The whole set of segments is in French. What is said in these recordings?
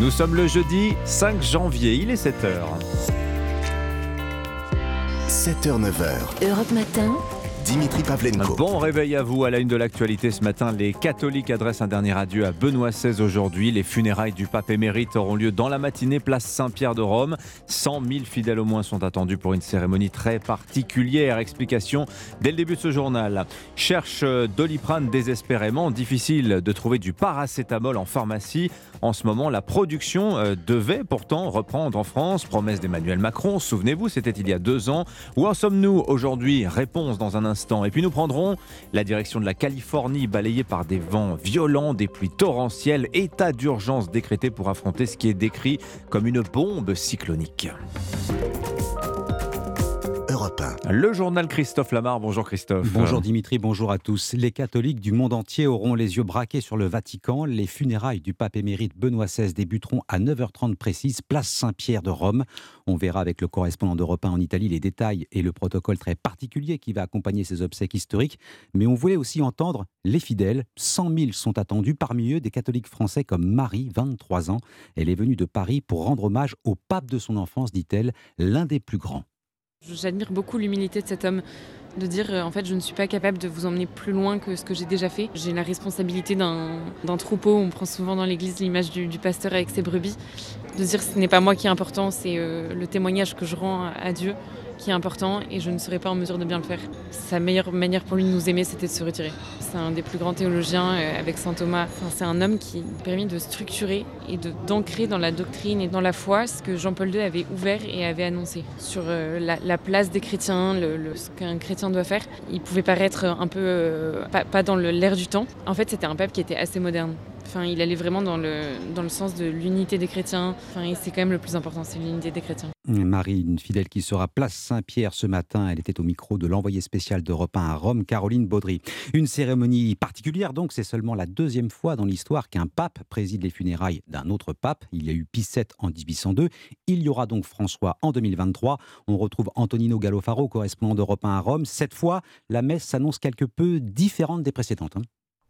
Nous sommes le jeudi 5 janvier, il est 7h. 7h, 9h. Europe Matin. Dimitri Pavlenko. Bon réveil à vous à la une de l'actualité ce matin. Les catholiques adressent un dernier adieu à Benoît XVI aujourd'hui. Les funérailles du pape émérite auront lieu dans la matinée, place Saint-Pierre de Rome. 100 000 fidèles au moins sont attendus pour une cérémonie très particulière. Explication dès le début de ce journal. Cherche Doliprane désespérément. Difficile de trouver du paracétamol en pharmacie. En ce moment, la production euh, devait pourtant reprendre en France. Promesse d'Emmanuel Macron. Souvenez-vous, c'était il y a deux ans. Où en sommes-nous aujourd'hui? Réponse dans un instant. Et puis nous prendrons la direction de la Californie balayée par des vents violents, des pluies torrentielles, état d'urgence décrété pour affronter ce qui est décrit comme une bombe cyclonique. Europe 1. Le journal Christophe Lamar. Bonjour Christophe. Bonjour Dimitri, bonjour à tous. Les catholiques du monde entier auront les yeux braqués sur le Vatican. Les funérailles du pape émérite Benoît XVI débuteront à 9h30 précise, place Saint-Pierre de Rome. On verra avec le correspondant d'Europe 1 en Italie les détails et le protocole très particulier qui va accompagner ces obsèques historiques. Mais on voulait aussi entendre les fidèles. 100 000 sont attendus, parmi eux des catholiques français comme Marie, 23 ans. Elle est venue de Paris pour rendre hommage au pape de son enfance, dit-elle, l'un des plus grands. J'admire beaucoup l'humilité de cet homme, de dire euh, en fait je ne suis pas capable de vous emmener plus loin que ce que j'ai déjà fait. J'ai la responsabilité d'un troupeau, on prend souvent dans l'église l'image du, pasteur avec ses brebis, de dire ce n'est pas moi qui est important, c'est euh, le témoignage que je rends à Dieu qui est important et je ne serais pas en mesure de bien le faire. Sa meilleure manière pour lui de nous aimer, c'était de se retirer. C'est un des plus grands théologiens euh, avec saint Thomas. Enfin, c'est un homme qui a permis de structurer et d'ancrer dans la doctrine et dans la foi ce que Jean-Paul II avait ouvert et avait annoncé sur euh, la, la, place des chrétiens, le, ce qu'un chrétien doit faire. Il pouvait paraître un peu euh, pas, pas dans l'air du temps. En fait, c'était un pape qui était assez moderne. Enfin, il allait vraiment dans le, dans le sens de l'unité des chrétiens. Enfin, c'est quand même le plus important, c'est l'unité des chrétiens. Marie, une fidèle qui sera place Saint-Pierre ce matin. Elle était au micro de l'envoyé spécial d'Europe 1 à Rome, Caroline Baudry. Une cérémonie particulière, donc, c'est seulement la deuxième fois dans l'histoire qu'un pape préside les funérailles d'un autre pape. Il y a eu Pie VII en 1802. Il y aura donc François en 2023. On retrouve Antonino Gallofaro, correspondant d'Europe 1 à Rome. Cette fois, la messe s'annonce quelque peu différente des précédentes. Hein.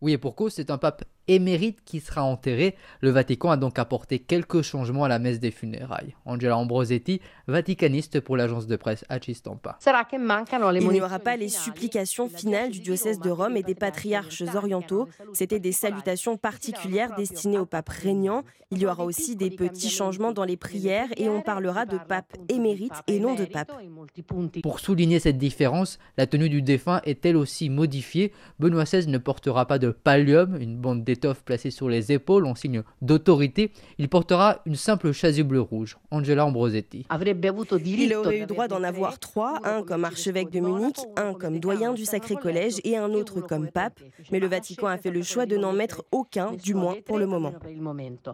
Oui, et pour cause, c'est un pape émérite qui sera enterré. Le Vatican a donc apporté quelques changements à la messe des funérailles. Angela Ambrosetti, vaticaniste pour l'agence de presse Acistampa. Il n'y aura pas les supplications finales du diocèse de Rome et des patriarches orientaux. C'était des salutations particulières destinées au pape régnant. Il y aura aussi des petits changements dans les prières et on parlera de pape émérite et non de pape. Pour souligner cette différence, la tenue du défunt est elle aussi modifiée? Benoît XVI ne portera pas de pallium, une bande d'étoffe placée sur les épaules en signe d'autorité. Il portera une simple chasuble rouge. Angela Ambrosetti. Il aurait eu droit d'en avoir trois, un comme archevêque de Munich, un comme doyen du Sacré Collège et un autre comme pape. Mais le Vatican a fait le choix de n'en mettre aucun, du moins pour le moment.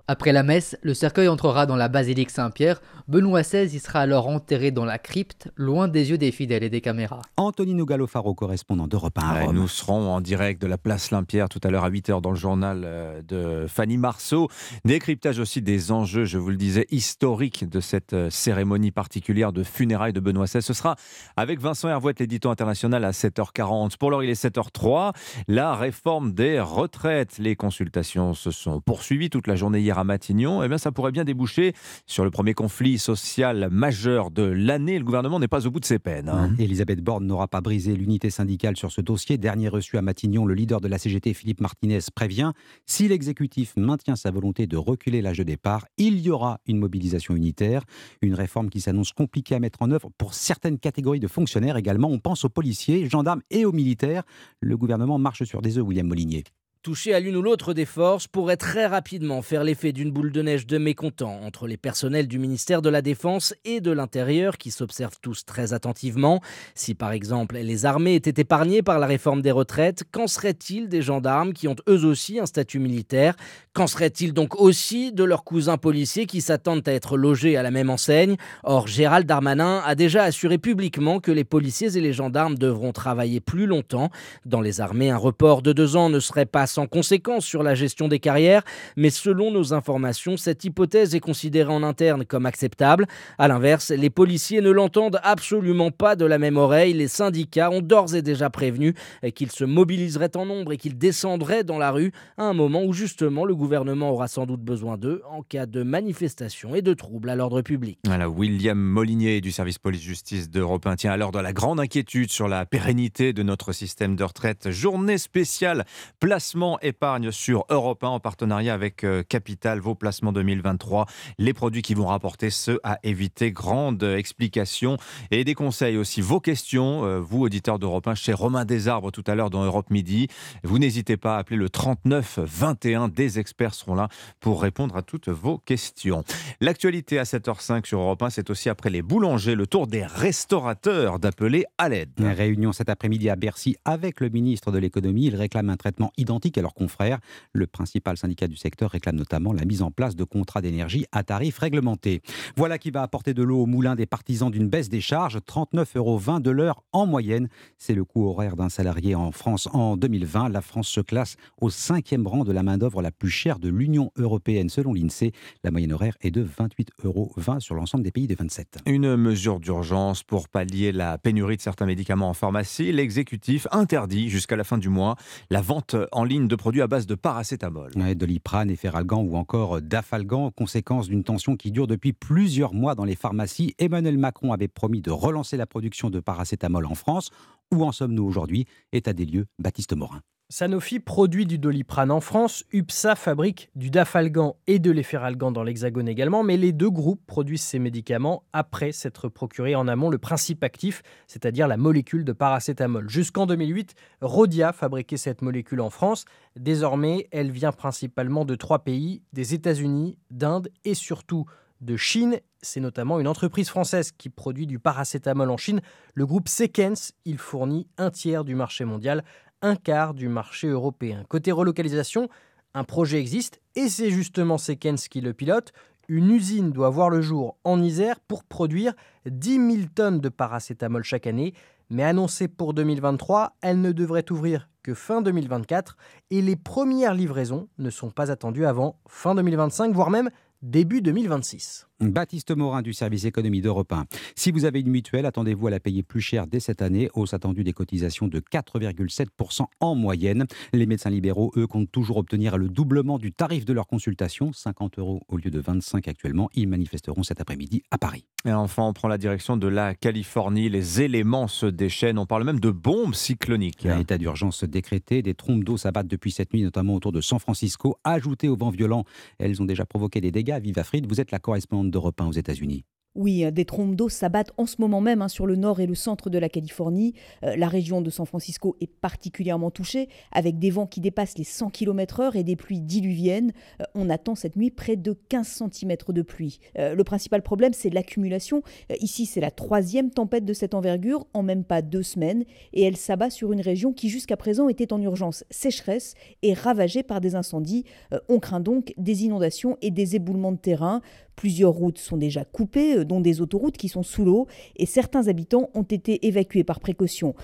Après la messe, le cercueil entrera dans la basilique Saint-Pierre. Benoît XVI y sera alors enterré dans la crypte, loin des yeux des fidèles et des caméras. Antonino Gallofaro, correspondant d'Europe 1 à Rome. Nous serons en direct de la place Saint-Pierre tout à l'heure à 8h dans le journal euh, de Fanny Marceau. Décryptage aussi des enjeux, je vous le disais, historiques de cette euh, cérémonie particulière de funérailles de Benoît XVI. Ce sera avec Vincent Hervouette, l'édito international, à 7h40. Pour l'heure, il est 7h03. La réforme des retraites. Les consultations se sont poursuivies toute la journée hier à Matignon. Eh bien, ça pourrait bien déboucher sur le premier conflit social majeur de l'année. Le gouvernement n'est pas au bout de ses peines. Hein. Elisabeth Borne n'aura pas brisé l'unité syndicale sur ce dossier. Dernier reçu à Matignon, le leader de la CGT, Philippe Martinez, prévient si l'exécutif maintient sa volonté de reculer l'âge de départ, il y aura une mobilisation unitaire. Une réforme qui s'annonce compliquée à mettre en œuvre pour certaines catégories de fonctionnaires également. On pense aux policiers, gendarmes et aux militaires. Le gouvernement marche sur des œufs, William Molinier toucher à l'une ou l'autre des forces pourrait très rapidement faire l'effet d'une boule de neige de mécontents entre les personnels du ministère de la Défense et de l'Intérieur qui s'observent tous très attentivement. Si par exemple les armées étaient épargnées par la réforme des retraites, qu'en serait-il des gendarmes qui ont eux aussi un statut militaire? Qu'en serait-il donc aussi de leurs cousins policiers qui s'attendent à être logés à la même enseigne? Or, Gérald Darmanin a déjà assuré publiquement que les policiers et les gendarmes devront travailler plus longtemps. Dans les armées, un report de deux ans ne serait pas sans conséquence sur la gestion des carrières, mais selon nos informations, cette hypothèse est considérée en interne comme acceptable. A l'inverse, les policiers ne l'entendent absolument pas de la même oreille. Les syndicats ont d'ores et déjà prévenu qu'ils se mobiliseraient en nombre et qu'ils descendraient dans la rue à un moment où justement le gouvernement aura sans doute besoin d'eux en cas de manifestation et de troubles à l'ordre public. Voilà, William Molinier du service police-justice d'Europe 1 tient alors dans la grande inquiétude sur la pérennité de notre système de retraite. Journée spéciale placement épargne sur Europe 1 en partenariat avec euh, Capital, vos placements 2023, les produits qui vont rapporter ceux à éviter. Grande explication et des conseils aussi. Vos questions, euh, vous auditeurs d'Europe 1, chez Romain Desarbres tout à l'heure dans Europe Midi. Vous n'hésitez pas à appeler le 39 21. Des experts seront là pour répondre à toutes vos questions. L'actualité à 7h05 sur Europe 1, c'est aussi après les boulangers, le tour des restaurateurs d'appeler à l'aide. Réunion cet après-midi à Bercy avec le ministre de l'économie. Ils réclament un traitement identique à leurs confrères. Le principal syndicat du secteur réclame notamment la mise en place de contrats d'énergie à tarifs réglementés. Voilà qui va apporter de l'eau au moulin des partisans d'une baisse des charges, 39,20 euros de l'heure en moyenne. C'est le coût horaire d'un salarié en France en 2020. La France se classe au cinquième rang de la main-d'œuvre la plus chère de l'Union européenne selon l'INSEE. La moyenne horaire est de 28,20 euros sur l'ensemble des pays des 27. Une mesure d'urgence pour pallier la pénurie de certains médicaments en pharmacie. L'exécutif interdit jusqu'à la fin du mois la vente en ligne de produits à base de paracétamol. Ouais, Doliprane, Efferalgan ou encore Dafalgan, conséquence d'une tension qui dure depuis plusieurs mois dans les pharmacies. Emmanuel Macron avait promis de relancer la production de paracétamol en France. Où en sommes-nous aujourd'hui? État des lieux, Baptiste Morin. Sanofi produit du doliprane en France, UPSA fabrique du dafalgan et de l'efferalgan dans l'Hexagone également, mais les deux groupes produisent ces médicaments après s'être procuré en amont le principe actif, c'est-à-dire la molécule de paracétamol. Jusqu'en 2008, Rodia fabriquait cette molécule en France. Désormais, elle vient principalement de trois pays, des États-Unis, d'Inde et surtout de Chine. C'est notamment une entreprise française qui produit du paracétamol en Chine. Le groupe Sequence, il fournit un tiers du marché mondial un quart du marché européen. Côté relocalisation, un projet existe et c'est justement Sekens qui le pilote. Une usine doit voir le jour en Isère pour produire 10 000 tonnes de paracétamol chaque année, mais annoncée pour 2023, elle ne devrait ouvrir que fin 2024 et les premières livraisons ne sont pas attendues avant fin 2025, voire même début 2026. Baptiste Morin du service économie d'Europe 1. Si vous avez une mutuelle, attendez-vous à la payer plus cher dès cette année. Hausse attendue des cotisations de 4,7% en moyenne. Les médecins libéraux, eux, comptent toujours obtenir le doublement du tarif de leur consultation, 50 euros au lieu de 25 actuellement. Ils manifesteront cet après-midi à Paris. Et enfin, on prend la direction de la Californie. Les éléments se déchaînent. On parle même de bombes cycloniques. Un état d'urgence décrété. Des trompes d'eau s'abattent depuis cette nuit, notamment autour de San Francisco. Ajoutées au vent violent, elles ont déjà provoqué des dégâts. Viva Fried, vous êtes la correspondante d'Europe 1 aux États-Unis. Oui, euh, des trompes d'eau s'abattent en ce moment même hein, sur le nord et le centre de la Californie. Euh, la région de San Francisco est particulièrement touchée, avec des vents qui dépassent les 100 km/h et des pluies diluviennes. Euh, on attend cette nuit près de 15 cm de pluie. le principal problème, c'est l'accumulation. ici, c'est la troisième tempête de cette envergure en même pas deux semaines, et elle s'abat sur une région qui jusqu'à présent était en urgence sécheresse et ravagée par des incendies. on craint donc des inondations et des éboulements de terrain. Plusieurs routes sont déjà coupées, euh, dont des autoroutes qui sont sous l'eau, et certains habitants ont été évacués par précaution.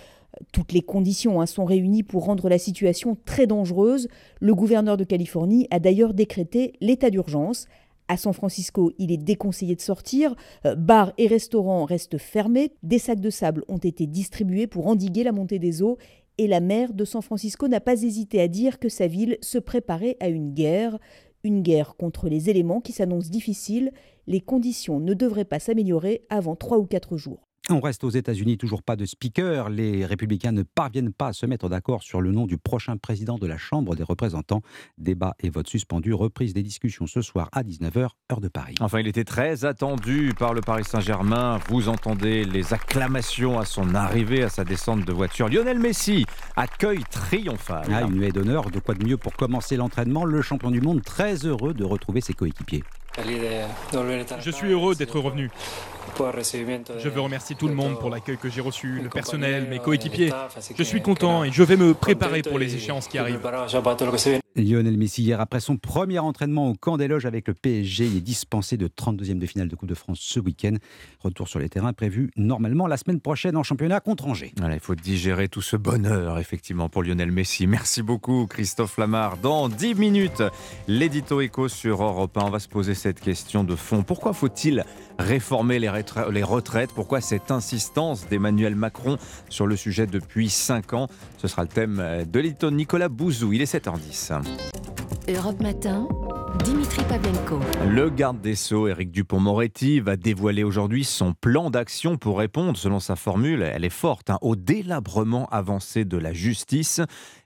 Toutes les conditions hein, sont réunies pour rendre la situation très dangereuse. Le gouverneur de Californie a d'ailleurs décrété l'état d'urgence. À San Francisco, il est déconseillé de sortir. Euh, bars et restaurants restent fermés. Des sacs de sable ont été distribués pour endiguer la montée des eaux. Et la maire de San Francisco n'a pas hésité à dire que sa ville se préparait à une guerre. Une guerre contre les éléments qui s'annonce difficile, les conditions ne devraient pas s'améliorer avant trois ou quatre jours. On reste aux États-Unis, toujours pas de speaker. Les républicains ne parviennent pas à se mettre d'accord sur le nom du prochain président de la Chambre des représentants. Débat et vote suspendu, reprise des discussions ce soir à 19h, heure de Paris. Enfin, il était très attendu par le Paris Saint-Germain. Vous entendez les acclamations à son arrivée, à sa descente de voiture. Lionel Messi accueille triomphal. Ah, une nuée d'honneur, de quoi de mieux pour commencer l'entraînement? Le champion du monde très heureux de retrouver ses coéquipiers. Je suis heureux d'être revenu. Je veux remercier tout le monde pour l'accueil que j'ai reçu, le personnel, mes coéquipiers. Je suis content et je vais me préparer pour les échéances qui arrivent. Lionel Messi, hier, après son premier entraînement au camp des loges avec le PSG, il est dispensé de 32e de finale de Coupe de France ce week-end. Retour sur les terrains prévu normalement la semaine prochaine en championnat contre Angers. il faut digérer tout ce bonheur, effectivement, pour Lionel Messi. Merci beaucoup, Christophe Lamar. Dans 10 minutes, l'édito écho sur Europe 1, on va se poser cette question de fond. Pourquoi faut-il réformer les, retraites Pourquoi cette insistance d'Emmanuel Macron sur le sujet depuis 5 ans? Ce sera le thème de l'édito Nicolas Bouzou. Il est 7h10. Europe Matin, Dimitri Pavlenko. Le garde des Sceaux, Éric Dupont-Moretti, va dévoiler aujourd'hui son plan d'action pour répondre, selon sa formule, elle est forte, hein, au délabrement avancé de la justice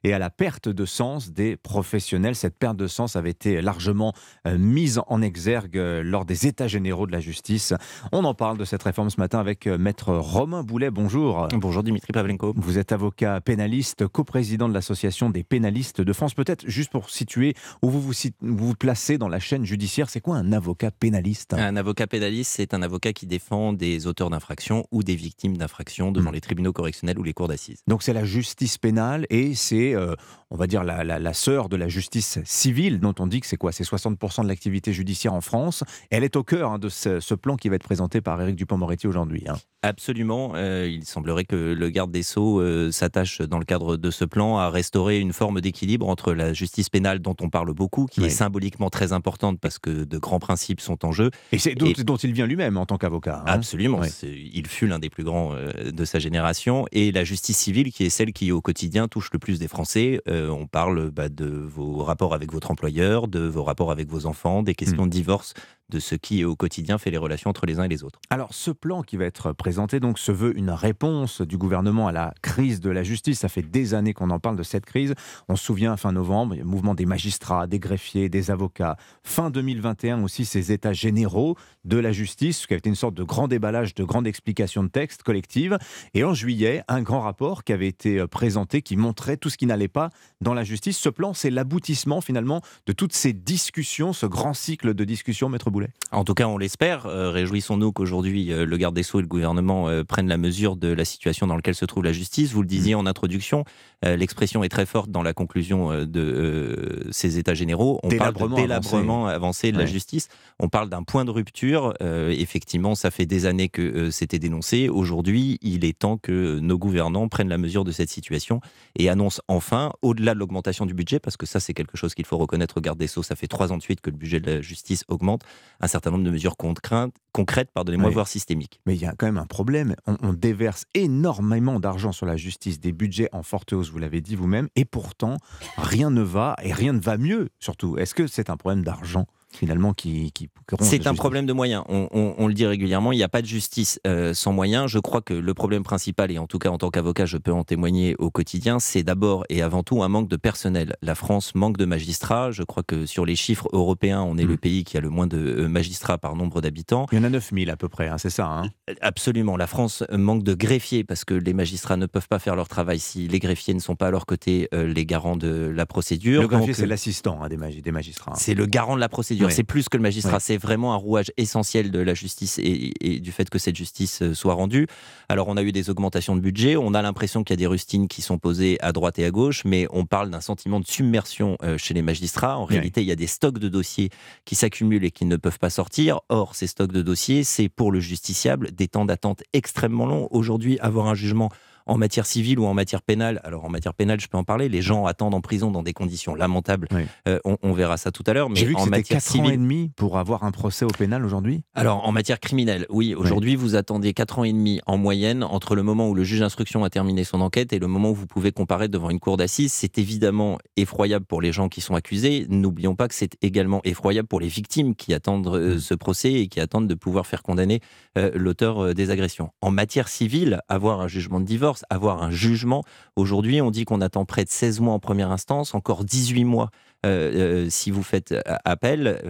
et à la perte de sens des professionnels. Cette perte de sens avait été largement euh, mise en exergue euh, lors des États généraux de la justice. On en parle de cette réforme ce matin avec euh, maître Romain Boulet. Bonjour. Bonjour Dimitri Pavlenko. Vous êtes avocat pénaliste, coprésident de l'Association des pénalistes de France. Peut-être juste pour situer où vous vous, vous placez dans la chaîne judiciaire, c'est quoi un avocat pénaliste Un avocat pénaliste, c'est un avocat qui défend des auteurs d'infractions ou des victimes d'infractions devant hmm. les tribunaux correctionnels ou les cours d'assises. Donc c'est la justice pénale et c'est, euh, on va dire, la, la, sœur de la justice civile dont on dit que c'est quoi? C'est 60% de l'activité judiciaire en France. Elle est au cœur hein, de ce, plan qui va être présenté par Éric Dupont-Moretti aujourd'hui. Hein. Absolument. Euh, il semblerait que le garde des Sceaux euh, s'attache dans le cadre de ce plan à restaurer une forme d'équilibre entre la justice pénale dont on parle beaucoup, qui est symboliquement très importante parce que de grands principes sont en jeu. Et c'est dont, il vient lui-même en tant qu'avocat. Hein. Absolument. Il fut l'un des plus grands euh, de sa génération. Et la justice civile, qui est celle qui au quotidien touche le plus des Français. on parle bah, de vos rapports avec votre employeur, de vos rapports avec vos enfants, des questions hmm. de divorce, de ce qui au quotidien fait les relations entre les uns et les autres. Alors ce plan qui va être présenté donc se veut une réponse du gouvernement à la crise de la justice. Ça fait des années qu'on en parle de cette crise. On se souvient fin novembre, le mouvement des magistrats, des greffiers, des avocats. Fin 2021 aussi ces états généraux de la justice qui a été une sorte de grand déballage, de grande explication de texte collective. Et en juillet, un grand rapport qui avait été euh, présenté qui montrait tout ce qui n'allait pas dans la justice. Ce plan, c'est l'aboutissement finalement de toutes ces discussions, ce grand cycle de discussions, maître en tout cas, on l'espère. Euh, réjouissons-nous qu'aujourd'hui, euh, le garde des Sceaux et le gouvernement euh, prennent la mesure de la situation dans laquelle se trouve la justice. Vous le disiez mm. en introduction, l'expression est très forte dans la conclusion de ces États généraux. On parle de délabrement avancé, de la justice. On parle d'un point de rupture. effectivement, ça fait des années que c'était dénoncé. Aujourd'hui, il est temps que nos gouvernants prennent la mesure de cette situation et annoncent enfin, au-delà de l'augmentation du budget, parce que ça, c'est quelque chose qu'il faut reconnaître au garde des Sceaux, ça fait trois ans de suite que le budget de la justice augmente, un certain nombre de mesures concrètes, pardonnez-moi, voire systémiques. Mais il y a quand même un problème. On, déverse énormément d'argent sur la justice, des budgets en forte hausse, vous l'avez dit vous-même, et pourtant, rien ne va et rien ne va mieux, surtout. Est-ce que c'est un problème d'argent? Finalement qui, c'est un problème de moyens. On, le dit régulièrement, il n'y a pas de justice euh, sans moyens. Je crois que le problème principal, et en tout cas en tant qu'avocat, je peux en témoigner au quotidien, c'est d'abord et avant tout un manque de personnel. La France manque de magistrats. Je crois que sur les chiffres européens, on est le mm. pays qui a le moins de euh, magistrats par nombre d'habitants. Il y en a 9000 à peu près, hein, c'est ça hein? Absolument. La France manque de greffiers parce que les magistrats ne peuvent pas faire leur travail si les greffiers ne sont pas à leur côté euh, les garants de la procédure. Le greffier, c'est l'assistant hein, des, magistrats. C'est le garant de la procédure. C'est plus que le magistrat. C'est vraiment un rouage essentiel de la justice et, du fait que cette justice euh, soit rendue. Alors, on a eu des augmentations de budget. On a l'impression qu'il y a des rustines qui sont posées à droite et à gauche, mais on parle d'un sentiment de submersion euh, chez les magistrats. En réalité, il y a des stocks de dossiers qui s'accumulent et qui ne peuvent pas sortir. Or, ces stocks de dossiers, c'est pour le justiciable des temps d'attente extrêmement longs. Aujourd'hui, avoir un jugement en matière civile ou en matière pénale. Alors en matière pénale, je peux en parler. Les gens attendent en prison dans des conditions lamentables. Euh, on, verra ça tout à l'heure. Mais vu que en matière 4 civile, ans et demi pour avoir un procès au pénal aujourd'hui. Alors en matière criminelle, oui. Aujourd'hui, vous attendez 4 ans et demi en moyenne entre le moment où le juge d'instruction a terminé son enquête et le moment où vous pouvez comparaître devant une cour d'assises. C'est évidemment effroyable pour les gens qui sont accusés. N'oublions pas que c'est également effroyable pour les victimes qui attendent euh, mm. ce procès et qui attendent de pouvoir faire condamner euh, l'auteur des agressions. En matière civile, avoir un jugement de divorce, avoir un jugement. Aujourd'hui, on dit qu'on attend près de 16 mois en première instance, encore 18 mois euh, euh, si vous faites euh, appel,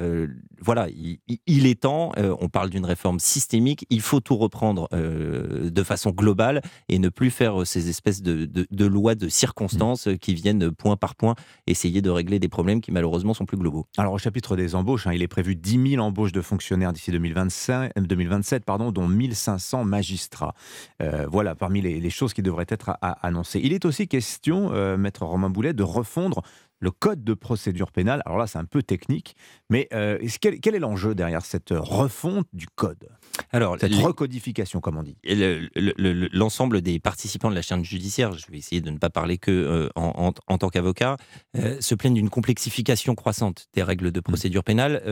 voilà, il, est temps, on parle d'une réforme systémique, il faut tout reprendre de façon globale et ne plus faire ces espèces de, lois de circonstances qui viennent point par point essayer de régler des problèmes qui malheureusement sont plus globaux. Alors au chapitre des embauches, hein, il est prévu 10 000 embauches de fonctionnaires d'ici 2027, pardon, dont 1500 magistrats. voilà, parmi les, choses qui devraient être annoncées. Il est aussi question, maître Romain Boulet, de refondre le code de procédure pénale. Alors là, c'est un peu technique, mais euh, quel, quel, est l'enjeu derrière cette refonte du code? Alors, cette recodification, comme on dit. L'ensemble des participants de la chaîne judiciaire, je vais essayer de ne pas parler que euh, en, tant qu'avocat, euh, se plaignent d'une complexification croissante des règles de procédure pénale.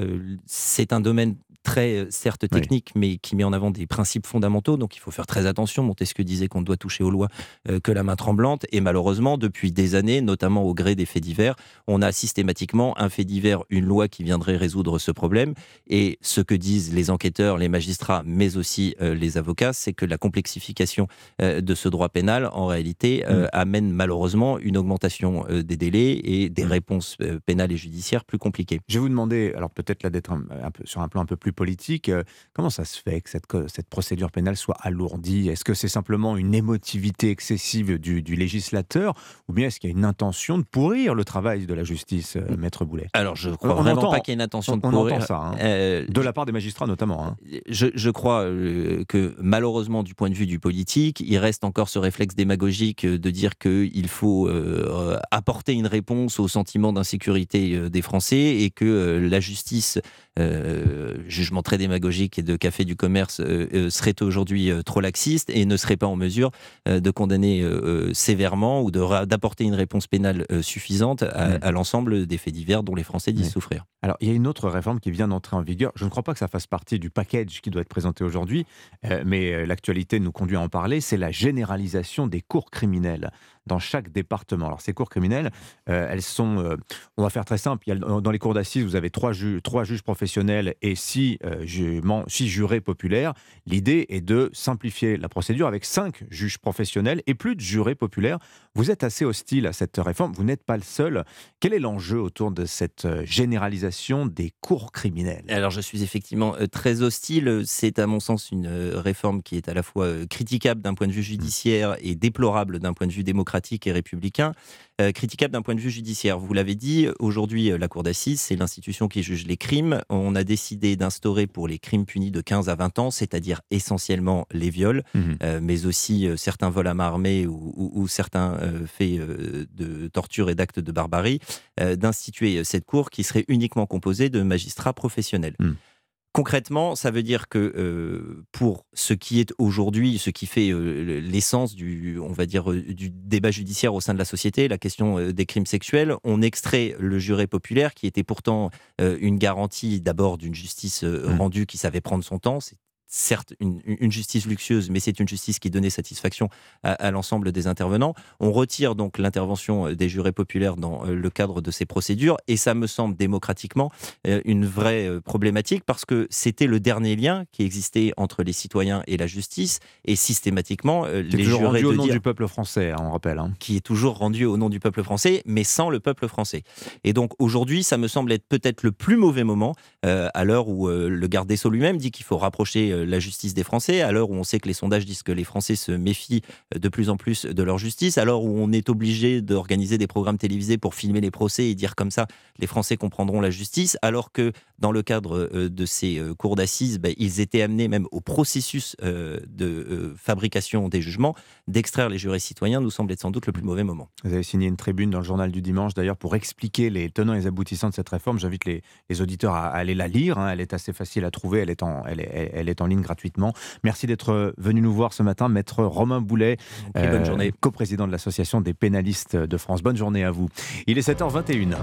c'est un domaine très, euh, certes technique, mais qui met en avant des principes fondamentaux. Donc il faut faire très attention. Montesquieu disait qu'on ne doit toucher aux lois euh, que la main tremblante. Et malheureusement, depuis des années, notamment au gré des faits divers, on a systématiquement un fait divers, une loi qui viendrait résoudre ce problème. Et ce que disent les enquêteurs, les magistrats, mais aussi euh, les avocats, c'est que la complexification de ce droit pénal, en réalité, mm. amène malheureusement une augmentation des délais et des mm. réponses pénales et judiciaires plus compliquées. Je vais vous demander, alors peut-être là d'être un, peu, sur un plan un peu plus politique. Euh, comment ça se fait que cette, cette procédure pénale soit alourdie? Est-ce que c'est simplement une émotivité excessive du, législateur ou bien est-ce qu'il y a une intention de pourrir le travail de la justice, euh, Maître Boulet? Alors, je crois vraiment pas qu'il y ait une intention de pourrir. On entend ça, hein. euh, de la part des magistrats notamment. Hein. Je, crois que malheureusement, du point de vue du politique, il reste encore ce réflexe démagogique de dire qu'il faut apporter une réponse au sentiment d'insécurité des Français et que la justice euh, jugement très démagogique et de café du commerce euh, euh, serait aujourd'hui trop laxiste et ne serait pas en mesure de condamner sévèrement ou d'apporter une réponse pénale suffisante à, l'ensemble des faits divers dont les Français disent souffrir. Alors, il y a une autre réforme qui vient d'entrer en vigueur. Je ne crois pas que ça fasse partie du package qui doit être présenté aujourd'hui, mais l'actualité nous conduit à en parler. C'est la généralisation des cours criminels dans chaque département. Alors, ces cours criminelles, euh, elles sont, euh, on va faire très simple, il y a, dans les cours d'assises, vous avez trois, juges professionnels et six, euh, six jurés populaires. L'idée est de simplifier la procédure avec cinq juges professionnels et plus de jurés populaires. Vous êtes assez hostile à cette réforme, vous n'êtes pas le seul. Quel est l'enjeu autour de cette généralisation des cours criminels? Alors, je suis effectivement très hostile. C'est à mon sens une réforme qui est à la fois critiquable d'un point de vue judiciaire et déplorable d'un point de vue démocratique et républicain, euh, critiquable d'un point de vue judiciaire. Vous l'avez dit, aujourd'hui, euh, la Cour d'assises, c'est l'institution qui juge les crimes. On a décidé d'instaurer pour les crimes punis de 15 à 20 ans, c'est-à-dire essentiellement les viols, mmh euh, mais aussi certains vols à main armée ou, certains faits de torture et d'actes de barbarie, d'instituer cette Cour qui serait uniquement composée de magistrats professionnels. Mmh. Concrètement, ça veut dire que euh, pour ce qui est aujourd'hui, ce qui fait euh, l'essence du, on va dire, euh, du débat judiciaire au sein de la société, la question des crimes sexuels, on extrait le juré populaire, qui était pourtant une garantie d'abord d'une justice mmh. rendue qui savait prendre son temps certes une, justice luxueuse, mais c'est une justice qui donnait satisfaction à, l'ensemble des intervenants. On retire donc l'intervention euh, des jurés populaires dans euh, le cadre de ces procédures, et ça me semble démocratiquement euh, une vraie problématique parce que c'était le dernier lien qui existait entre les citoyens et la justice, et systématiquement les jurés rendu au nom du peuple français, hein, on rappelle, hein. qui est toujours rendu au nom du peuple français, mais sans le peuple français. Et donc aujourd'hui, ça me semble être peut-être le plus mauvais moment à l'heure où le garde des sceaux lui-même dit qu'il faut rapprocher la justice des Français, à l'heure où on sait que les sondages disent que les Français se méfient de plus en plus de leur justice, à l'heure où on est obligé d'organiser des programmes télévisés pour filmer les procès et dire comme ça les Français comprendront la justice, alors que dans le cadre euh, de ces euh, cours d'assises, ben, ils étaient amenés même au processus euh, de fabrication des jugements, d'extraire les jurés citoyens nous semble être sans doute le plus mauvais moment. Vous avez signé une tribune dans le journal du dimanche d'ailleurs pour expliquer les tenants et les aboutissants de cette réforme. J'invite les, auditeurs à, aller la lire. Hein. Elle est assez facile à trouver. Elle est en ligne gratuitement. Merci d'être venu nous voir ce matin, maître Romain Boulet, bonne journée. coprésident de l'Association des pénalistes de France. Bonne journée à vous. Il est 7h21.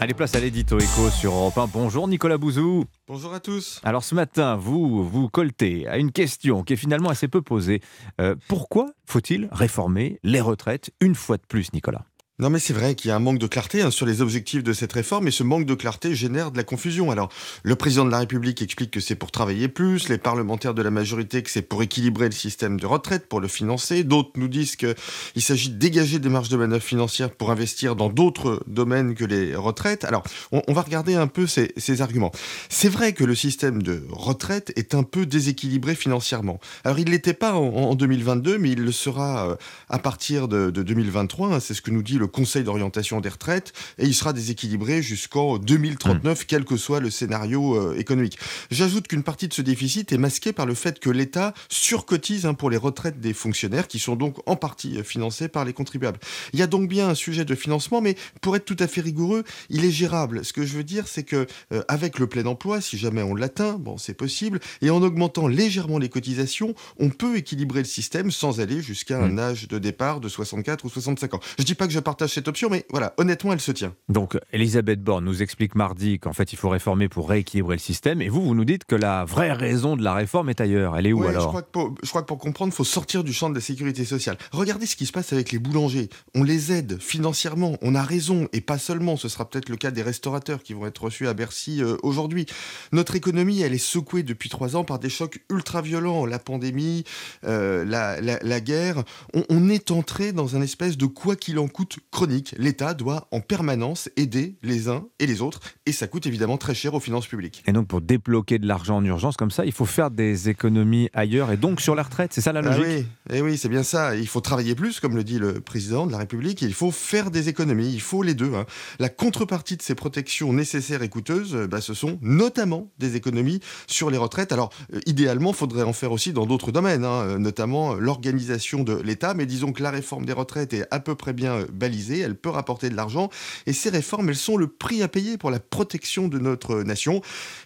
Allez, place à l'édito écho sur Europe 1. Bonjour Nicolas Bouzou. Bonjour à tous. Alors ce matin, vous vous coltez à une question qui est finalement assez peu posée. Euh, pourquoi faut-il réformer les retraites une fois de plus, Nicolas? Non mais c'est vrai qu'il y a un manque de clarté hein, sur les objectifs de cette réforme et ce manque de clarté génère de la confusion. Alors le président de la République explique que c'est pour travailler plus, les parlementaires de la majorité que c'est pour équilibrer le système de retraite, pour le financer, d'autres nous disent qu'il s'agit de dégager des marges de manœuvre financières pour investir dans d'autres domaines que les retraites. Alors on, va regarder un peu ces, arguments. C'est vrai que le système de retraite est un peu déséquilibré financièrement. Alors il ne l'était pas en, 2022 mais il le sera euh, à partir de, 2023, hein, c'est ce que nous dit le Conseil d'orientation des retraites, et il sera déséquilibré jusqu'en 2039, quel que soit le scénario euh, économique. J'ajoute qu'une partie de ce déficit est masquée par le fait que l'État surcotise hein, pour les retraites des fonctionnaires, qui sont donc en partie financés par les contribuables. Il y a donc bien un sujet de financement, mais pour être tout à fait rigoureux, il est gérable. Ce que je veux dire, c'est que euh, avec le plein emploi, si jamais on l'atteint, bon, c'est possible, et en augmentant légèrement les cotisations, on peut équilibrer le système sans aller jusqu'à un mm. âge de départ de 64 ou 65 ans. Je dis pas que je partage cette option, mais voilà, honnêtement, elle se tient. Donc, Elisabeth Borne nous explique mardi qu'en fait, il faut réformer pour rééquilibrer le système, et vous, vous nous dites que la vraie raison de la réforme est ailleurs. Elle est où alors je crois, que pour, je crois que pour comprendre, il faut sortir du champ de la sécurité sociale. Regardez ce qui se passe avec les boulangers. On les aide financièrement, on a raison, et pas seulement. Ce sera peut-être le cas des restaurateurs qui vont être reçus à Bercy euh, aujourd'hui. Notre économie, elle est secouée depuis trois ans par des chocs ultra violents. La pandémie, euh, la, guerre. On, est entré dans un espèce de quoi qu'il en coûte chronique. L'État doit en permanence aider les uns et les autres, et ça coûte évidemment très cher aux finances publiques. Et donc pour débloquer de l'argent en urgence comme ça, il faut faire des économies ailleurs et donc sur la retraite. C'est ça la ah logique? Oui, et eh oui c'est bien ça. Il faut travailler plus, comme le dit le président de la République, et il faut faire des économies. Il faut les deux. Hein. La contrepartie de ces protections nécessaires et coûteuses, euh, bah, ce sont notamment des économies sur les retraites. Alors, euh, idéalement, il faudrait en faire aussi dans d'autres domaines, hein, euh, notamment l'organisation de l'État. Mais disons que la réforme des retraites est à peu près bien Elle peut rapporter de l'argent. Et ces réformes, elles sont le prix à payer pour la protection de notre nation.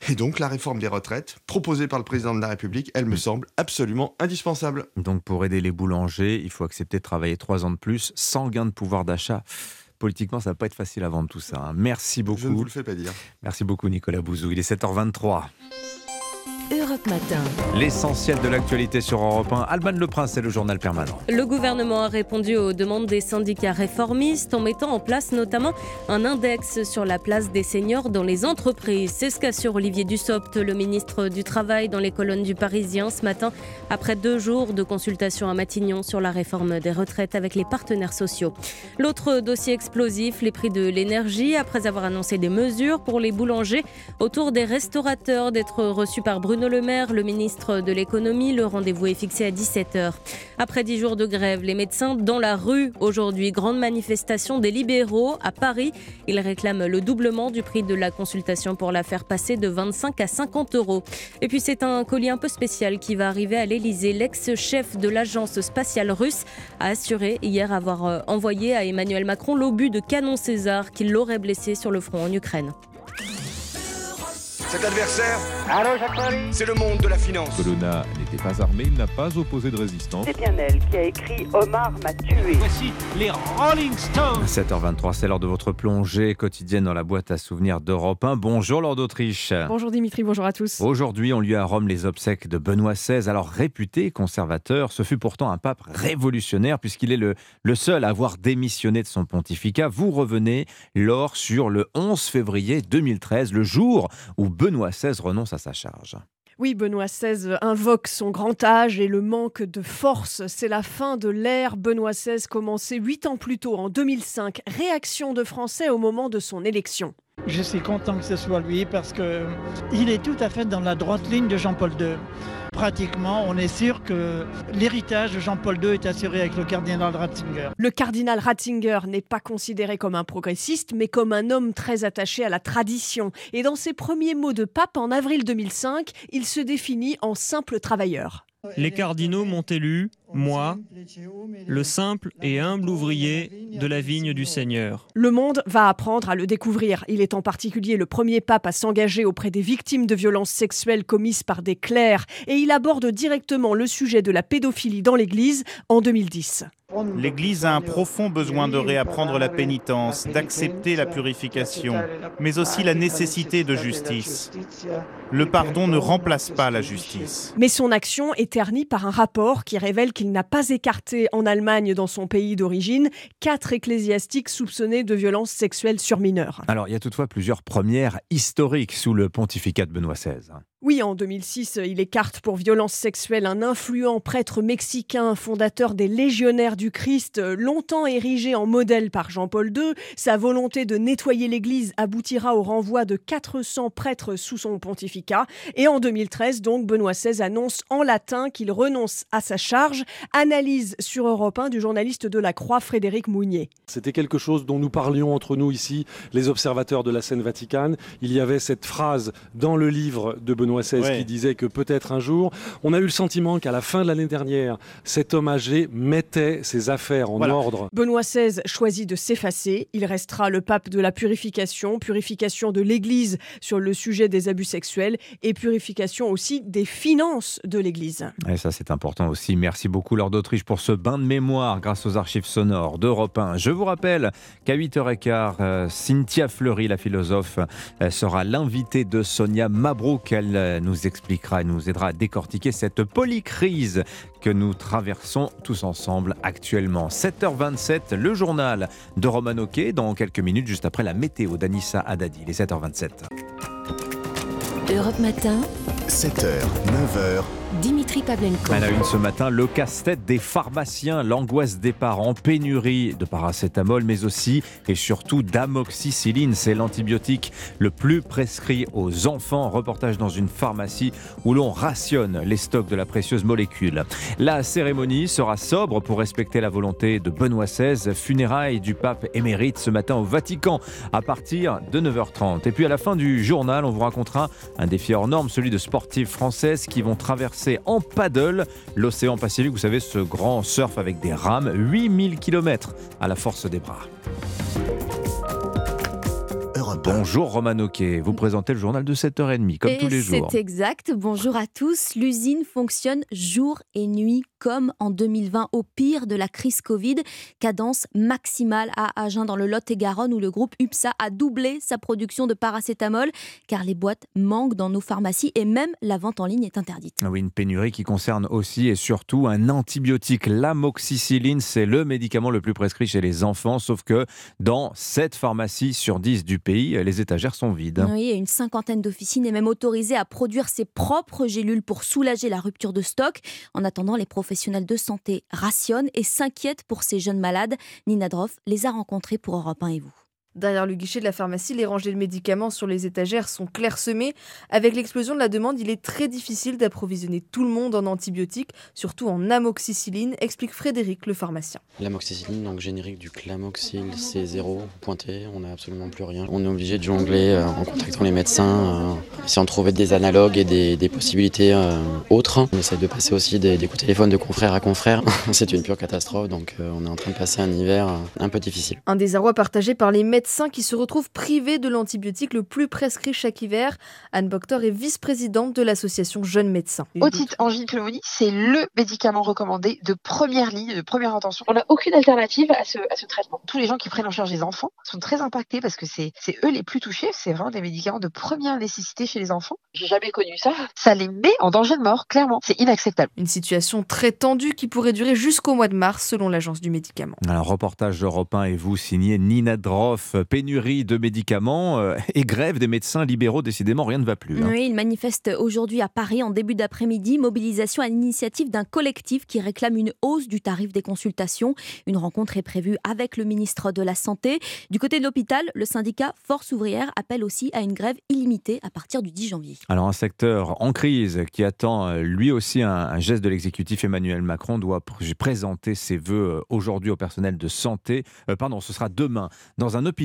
Et donc, la réforme des retraites, proposée par le président de la République, elle me semble absolument indispensable. Donc, pour aider les boulangers, il faut accepter de travailler trois ans de plus sans gain de pouvoir d'achat politiquement, ça va pas être facile à vendre tout ça. Hein. Merci beaucoup. Je ne vous le fais pas dire. Merci beaucoup, Nicolas Bouzou. Il est 7h23. Europe Matin. L'essentiel de l'actualité sur Europe 1. Alban Le Prince, c'est le journal permanent. Le gouvernement a répondu aux demandes des syndicats réformistes en mettant en place notamment un index sur la place des seniors dans les entreprises. C'est ce qu'assure Olivier Dussopt, le ministre du Travail, dans les colonnes du Parisien ce matin, après deux jours de consultation à Matignon sur la réforme des retraites avec les partenaires sociaux. L'autre dossier explosif, les prix de l'énergie, après avoir annoncé des mesures pour les boulangers autour des restaurateurs d'être reçus par Bruno le Maire, le ministre de l'économie. Le rendez-vous est fixé à 17h. Après dix jours de grève, les médecins dans la rue aujourd'hui. Grande manifestation des libéraux à Paris. Ils réclament le doublement du prix de la consultation pour la faire passer de 25 à 50 euros. Et puis c'est un colis un peu spécial qui va arriver à l'Elysée. L'ex-chef de l'agence spatiale russe a assuré hier avoir euh, envoyé à Emmanuel Macron l'obus de canon César qui l'aurait blessé sur le front en Ukraine. Cet adversaire, c'est le monde de la finance. Colonna n'était pas armé, il n'a pas opposé de résistance. C'est bien elle qui a écrit Omar m'a tué. Voici les Rolling Stones. 7h23, c'est l'heure de votre plongée quotidienne dans la boîte à souvenirs d'Europe 1. Bonjour Lord d'Autriche. Bonjour Dimitri, bonjour à tous. Aujourd'hui, on lui à Rome les obsèques de Benoît XVI. Alors réputé conservateur, ce fut pourtant un pape révolutionnaire puisqu'il est le, le seul à avoir démissionné de son pontificat. Vous revenez, lors sur le 11 février 2013, le jour où Benoît XVI renonce à sa charge. Oui, Benoît XVI invoque son grand âge et le manque de force. C'est la fin de l'ère Benoît XVI commencé huit ans plus tôt, en 2005. Réaction de Français au moment de son élection. Je suis content que ce soit lui parce qu'il est tout à fait dans la droite ligne de Jean-Paul II pratiquement, on est sûr que l'héritage de Jean-Paul II est assuré avec le cardinal Ratzinger. Le cardinal Ratzinger n'est pas considéré comme un progressiste, mais comme un homme très attaché à la tradition. Et dans ses premiers mots de pape en avril 2005, il se définit en simple travailleur. Les cardinaux m'ont élu, moi, le simple et humble ouvrier de la vigne du Seigneur. Le monde va apprendre à le découvrir. Il est en particulier le premier pape à s'engager auprès des victimes de violences sexuelles commises par des clercs et il aborde directement le sujet de la pédophilie dans l'Église en 2010. L'Église a un profond besoin de réapprendre la pénitence, d'accepter la purification, mais aussi la nécessité de justice. Le pardon ne remplace pas la justice. Mais son action est ternie par un rapport qui révèle qu'il n'a pas écarté en Allemagne, dans son pays d'origine, quatre ecclésiastiques soupçonnés de violences sexuelles sur mineurs. Alors, il y a toutefois plusieurs premières historiques sous le pontificat de Benoît XVI. Oui, en 2006, il écarte pour violence sexuelle un influent prêtre mexicain, fondateur des Légionnaires du Christ, longtemps érigé en modèle par Jean-Paul II. Sa volonté de nettoyer l'Église aboutira au renvoi de 400 prêtres sous son pontificat. Et en 2013, donc, Benoît XVI annonce en latin qu'il renonce à sa charge. Analyse sur Europe 1 du journaliste de la Croix, Frédéric Mounier. C'était quelque chose dont nous parlions entre nous ici, les observateurs de la scène vaticane. Il y avait cette phrase dans le livre de Benoît qui disait que peut-être un jour, on a eu le sentiment qu'à la fin de l'année dernière, cet homme âgé mettait ses affaires en ordre. Benoît XVI choisit de s'effacer. Il restera le pape de la purification, purification de l'Église sur le sujet des abus sexuels et purification aussi des finances de l'Église. Et ça, c'est important aussi. Merci beaucoup, Lord d'Autriche, pour ce bain de mémoire grâce aux archives sonores d'Europe 1. Je vous rappelle qu'à 8h15, euh, Cynthia Fleury, la philosophe, euh, sera l'invitée de Sonia Mabrouk. Elle euh, nous expliquera et nous aidera à décortiquer cette polycrise que nous traversons tous ensemble actuellement. 7h27, le journal de Roman Oquet, dans quelques minutes, juste après la météo d'Anissa Haddadi, les 7h27. Europe Matin, 7h, 9h. Dimitri Pavlenko. À la une ce matin, le casse-tête des pharmaciens, l'angoisse des parents, pénurie de paracétamol, mais aussi et surtout d'amoxicilline. C'est l'antibiotique le plus prescrit aux enfants. Reportage dans une pharmacie où l'on rationne les stocks de la précieuse molécule. La cérémonie sera sobre pour respecter la volonté de Benoît XVI. Funérailles du pape émérite ce matin au Vatican à partir de 9h30. Et puis à la fin du journal, on vous racontera un défi hors norme, celui de sportives françaises qui vont traverser en paddle l'océan Pacifique. Vous savez, ce grand surf avec des rames, 8000 km à la force des bras. Bonjour Roman Oquet, vous présentez le journal de 7h30 comme tous les jours. C'est exact, bonjour à tous. L'usine fonctionne jour et nuit comme en 2020 au pire de la crise Covid. Cadence maximale à Agen dans le Lot-et-Garonne où le groupe UPSA a doublé sa production de paracétamol car les boîtes manquent dans nos pharmacies et même la vente en ligne est interdite. Oui, une pénurie qui concerne aussi et surtout un antibiotique. L'amoxicilline, c'est le médicament le plus prescrit chez les enfants, sauf que dans 7 pharmacies sur 10 du pays, les étagères sont vides. Oui, une cinquantaine d'officines est même autorisée à produire ses propres gélules pour soulager la rupture de stock. En attendant, les professionnels professionnels de santé rationnent et s'inquiètent pour ces jeunes malades. Nina Droff les a rencontrés pour Europe 1 et vous. Derrière le guichet de la pharmacie, les rangées de médicaments sur les étagères sont clairsemées. Avec l'explosion de la demande, il est très difficile d'approvisionner tout le monde en antibiotiques, surtout en amoxicilline, explique Frédéric, le pharmacien. L'amoxicilline, donc générique du clamoxyl, c'est zéro pointé, on n'a absolument plus rien. On est obligé de jongler euh, en contactant les médecins, euh, essayant de trouver des analogues et des, possibilités euh, autres. On essaie de passer aussi des, des, coups de téléphone de confrère à confrère. c'est une pure catastrophe, donc on est en train de passer un hiver un peu difficile. Un désarroi partagé par les médecins médecins qui se retrouvent privés de l'antibiotique le plus prescrit chaque hiver. Anne Boctor est vice-présidente de l'association Jeunes Médecins. Otite angine pneumonie, c'est le médicament recommandé de première ligne, de première intention. On n'a aucune alternative à ce, à ce, traitement. Tous les gens qui prennent en charge les enfants sont très impactés parce que c'est eux les plus touchés. C'est vraiment des médicaments de première nécessité chez les enfants. J'ai jamais connu ça. Ça les met en danger de mort, clairement. C'est inacceptable. Une situation très tendue qui pourrait durer jusqu'au mois de mars selon l'agence du médicament. Alors, reportage d'Europe 1 et vous, signé Nina Droff pénurie de médicaments euh, et grève des médecins libéraux. Décidément, rien ne va plus. Hein. Oui, ils manifestent aujourd'hui à Paris en début d'après-midi. Mobilisation à l'initiative d'un collectif qui réclame une hausse du tarif des consultations. Une rencontre est prévue avec le ministre de la Santé. Du côté de l'hôpital, le syndicat Force ouvrière appelle aussi à une grève illimitée à partir du 10 janvier. Alors un secteur en crise qui attend euh, lui aussi un, geste de l'exécutif Emmanuel Macron doit présenter ses voeux euh, aujourd'hui au personnel de santé. pardon, ce sera demain dans un hôpital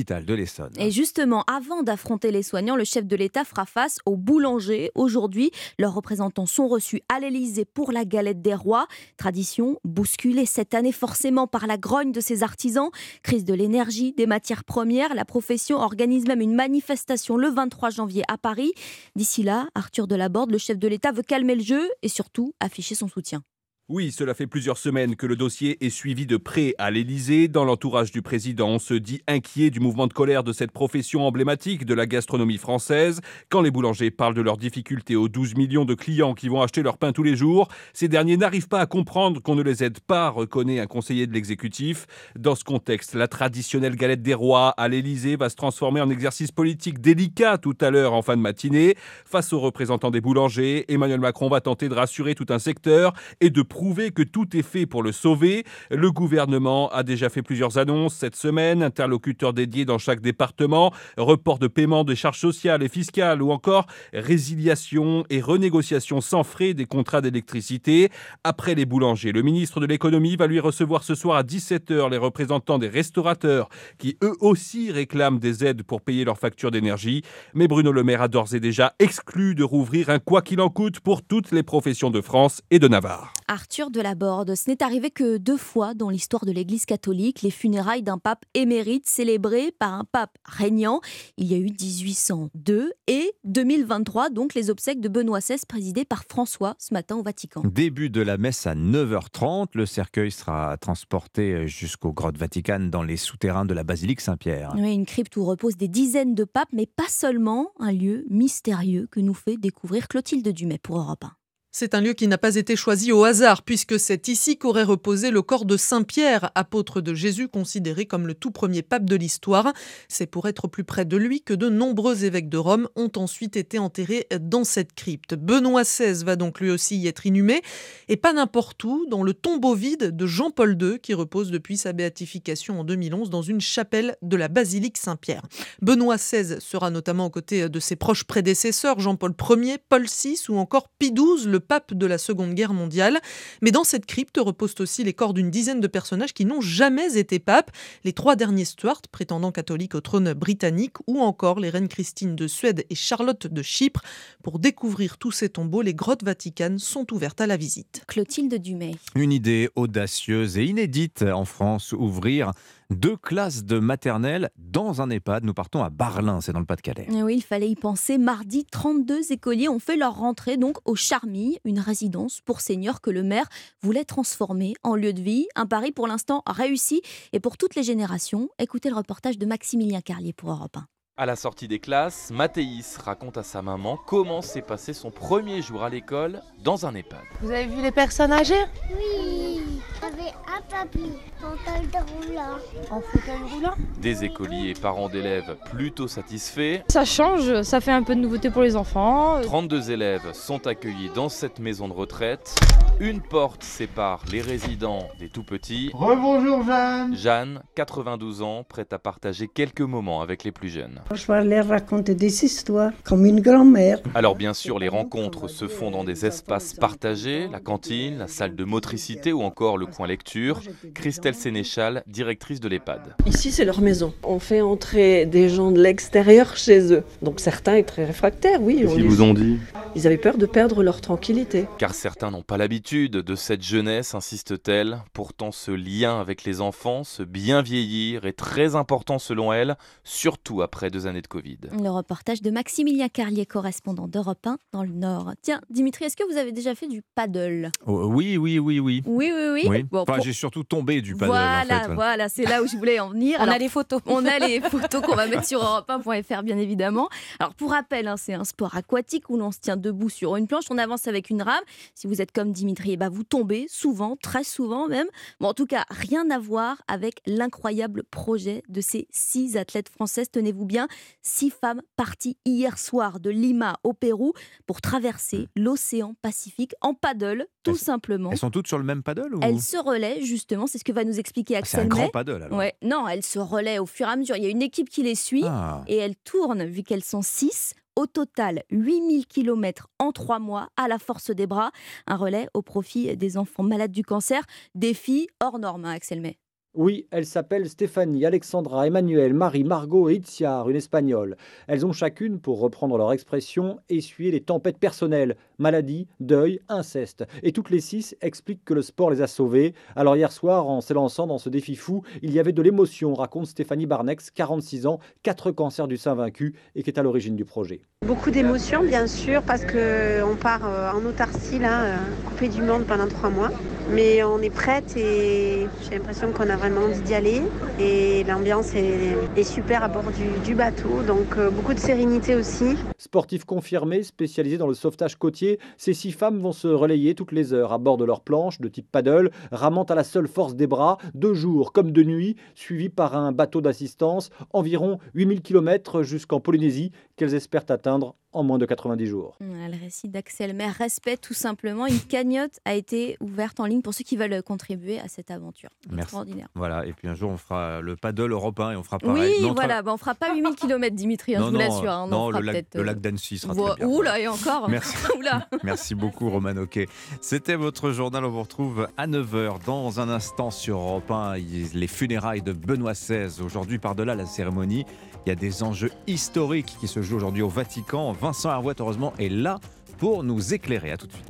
Et justement, avant d'affronter les soignants, le chef de l'État fera face aux boulangers. Aujourd'hui, leurs représentants sont reçus à l'Élysée pour la galette des rois. Tradition bousculée cette année forcément par la grogne de ces artisans. Crise de l'énergie, des matières premières. La profession organise même une manifestation le 23 janvier à Paris. D'ici là, Arthur Delaborde, le chef de l'État, veut calmer le jeu et surtout afficher son soutien. Oui, cela fait plusieurs semaines que le dossier est suivi de près à l'Élysée. Dans l'entourage du président, on se dit inquiet du mouvement de colère de cette profession emblématique de la gastronomie française. Quand les boulangers parlent de leurs difficultés aux 12 millions de clients qui vont acheter leur pain tous les jours, ces derniers n'arrivent pas à comprendre qu'on ne les aide pas, reconnaît un conseiller de l'exécutif. Dans ce contexte, la traditionnelle galette des rois à l'Élysée va se transformer en exercice politique délicat tout à l'heure en fin de matinée. Face aux représentants des boulangers, Emmanuel Macron va tenter de rassurer tout un secteur et de prouver que tout est fait pour le sauver. Le gouvernement a déjà fait plusieurs annonces cette semaine, interlocuteurs dédiés dans chaque département, report de paiement des charges sociales et fiscales ou encore résiliation et renégociation sans frais des contrats d'électricité. Après les boulangers, le ministre de l'économie va lui recevoir ce soir à 17h les représentants des restaurateurs qui eux aussi réclament des aides pour payer leurs factures d'énergie. Mais Bruno Le Maire a d'ores et déjà exclu de rouvrir un quoi qu'il en coûte pour toutes les professions de France et de Navarre. Arthur de la Borde, ce n'est arrivé que deux fois dans l'histoire de l'Église catholique, les funérailles d'un pape émérite célébrées par un pape régnant. Il y a eu 1802 et 2023, donc les obsèques de Benoît XVI présidées par François ce matin au Vatican. Début de la messe à 9h30. Le cercueil sera transporté jusqu'aux grottes Vatican dans les souterrains de la basilique Saint-Pierre. Oui, une crypte où reposent des dizaines de papes, mais pas seulement, un lieu mystérieux que nous fait découvrir Clotilde Dumais pour Europe 1. C'est un lieu qui n'a pas été choisi au hasard, puisque c'est ici qu'aurait reposé le corps de Saint Pierre, apôtre de Jésus, considéré comme le tout premier pape de l'histoire. C'est pour être plus près de lui que de nombreux évêques de Rome ont ensuite été enterrés dans cette crypte. Benoît XVI va donc lui aussi y être inhumé, et pas n'importe où, dans le tombeau vide de Jean-Paul II, qui repose depuis sa béatification en 2011 dans une chapelle de la basilique Saint-Pierre. Benoît XVI sera notamment aux côtés de ses proches prédécesseurs, Jean-Paul Ier, Paul VI ou encore Pie XII, pape de la Seconde Guerre mondiale. Mais dans cette crypte reposent aussi les corps d'une dizaine de personnages qui n'ont jamais été papes. Les trois derniers Stuart, prétendants catholiques au trône britannique, ou encore les reines Christine de Suède et Charlotte de Chypre. Pour découvrir tous ces tombeaux, les grottes vaticanes sont ouvertes à la visite. Clotilde Dumay. Une idée audacieuse et inédite en France, ouvrir deux classes de maternelle dans un EHPAD. Nous partons à Barlin, c'est dans le Pas-de-Calais. Oui, il fallait y penser. Mardi, 32 écoliers ont fait leur rentrée donc au Charmille, une résidence pour seniors que le maire voulait transformer en lieu de vie. Un pari pour l'instant réussi et pour toutes les générations. Écoutez le reportage de Maximilien Carlier pour Europe 1. À la sortie des classes, Mathéis raconte à sa maman comment s'est passé son premier jour à l'école dans un EHPAD. Vous avez vu les personnes âgées? Oui, avait un papy en fauteuil roulant. En fauteuil roulant? Des écoliers et parents d'élèves plutôt satisfaits. Ça change, ça fait un peu de nouveauté pour les enfants. 32 élèves sont accueillis dans cette maison de retraite. Une porte sépare les résidents des tout petits. Rebonjour Jeanne Jeanne, 92 ans, prête à partager quelques moments avec les plus jeunes. Je vais leur raconter des histoires, comme une grand-mère. Alors bien sûr, les rencontres se font dans des espaces partagés, la cantine, la salle de motricité ou encore le coin lecture. Christelle Sénéchal, directrice de l'EHPAD. Ici, c'est leur maison. On fait entrer des gens de l'extérieur chez eux. Donc certains sont très réfractaires, oui. Qu'est-ce qu'ils vous ont dit Ils avaient peur de perdre leur tranquillité. Car certains n'ont pas l'habitude de cette jeunesse, insiste-t-elle. Pourtant, ce lien avec les enfants, ce bien vieillir, est très important selon elle, surtout après deux années de Covid. Le reportage de Maximilien Carlier, correspondant d'Europe 1 dans le Nord. Tiens, Dimitri, est-ce que vous avez déjà fait du paddle? Oh, oui, oui, oui, oui. Oui, oui, oui. Bon, enfin, j'ai surtout tombé du paddle. Voilà, en fait, ouais. voilà, c'est là où je voulais en venir. On Alors, a les photos. On a les photos qu'on va mettre sur europe1.fr, bien évidemment. Alors, pour rappel, hein, c'est un sport aquatique où l'on se tient debout sur une planche, on avance avec une rame. Si vous êtes comme Dimitri, eh ben, vous tombez souvent, très souvent même. Bon, en tout cas, rien à voir avec l'incroyable projet de ces six athlètes françaises. Tenez-vous bien, six femmes parties hier soir de Lima au Pérou pour traverser l'océan Pacifique en paddle, tout Elles- simplement. Elles sont toutes sur le même paddle ou... Elles se relaient justement, c'est ce que va nous expliquer Ah, Axel C'est un grand paddle alors. Ouais, non, elles se relaient au fur et à mesure. Il y a une équipe qui les suit Ah. et elles tournent, vu qu'elles sont six. Au total, 8000 km en trois mois à la force des bras. Un relais au profit des enfants malades du cancer. Défi hors norme, hein, Axel May. Oui, elles s'appellent Stéphanie, Alexandra, Emmanuel, Marie, Margot et Itziar, une espagnole. Elles ont chacune, pour reprendre leur expression, essuyé les tempêtes personnelles, maladie, deuil, inceste. Et toutes les six expliquent que le sport les a sauvées. Alors hier soir, en s'élançant dans ce défi fou, il y avait de l'émotion, raconte Stéphanie Barnex, 46 ans, 4 cancers du sein vaincus et qui est à l'origine du projet. Beaucoup d'émotions, bien sûr, parce qu'on part euh, en autarcie, là, euh, coupé du monde pendant trois mois. Mais on est prête et j'ai l'impression qu'on a vraiment envie d'y aller. Et l'ambiance est, super à bord du, bateau, donc euh, beaucoup de sérénité aussi. Sportifs confirmés, spécialisés dans le sauvetage côtier, ces six femmes vont se relayer toutes les heures à bord de leur planche de type paddle, ramant à la seule force des bras, de jour comme de nuit, suivis par un bateau d'assistance, environ 8000 km jusqu'en Polynésie, qu'elles espèrent atteindre en moins de 90 jours. Le récit d'Axel Maire, respect tout simplement. Une cagnotte a été ouverte en ligne pour ceux qui veulent contribuer à cette aventure. Merci. Extraordinaire. Voilà, et puis un jour on fera le paddle européen et on fera pareil. Oui, Non, voilà, bah, on fera pas 8000 km, Dimitri, hein, non, je vous non, l'assure. hein, non, le lac, le euh, lac d'Annecy sera très bien. Oula, et encore. Merci. Oula. Merci beaucoup Roman Oquet. C'était votre journal, on vous retrouve à 9h dans un instant sur Europe 1, il- les funérailles de Benoît XVI. Aujourd'hui, par-delà la cérémonie, il y a des enjeux historiques qui se jouent aujourd'hui au Vatican. Vincent Hervouet, heureusement, est là pour nous éclairer. À tout de suite.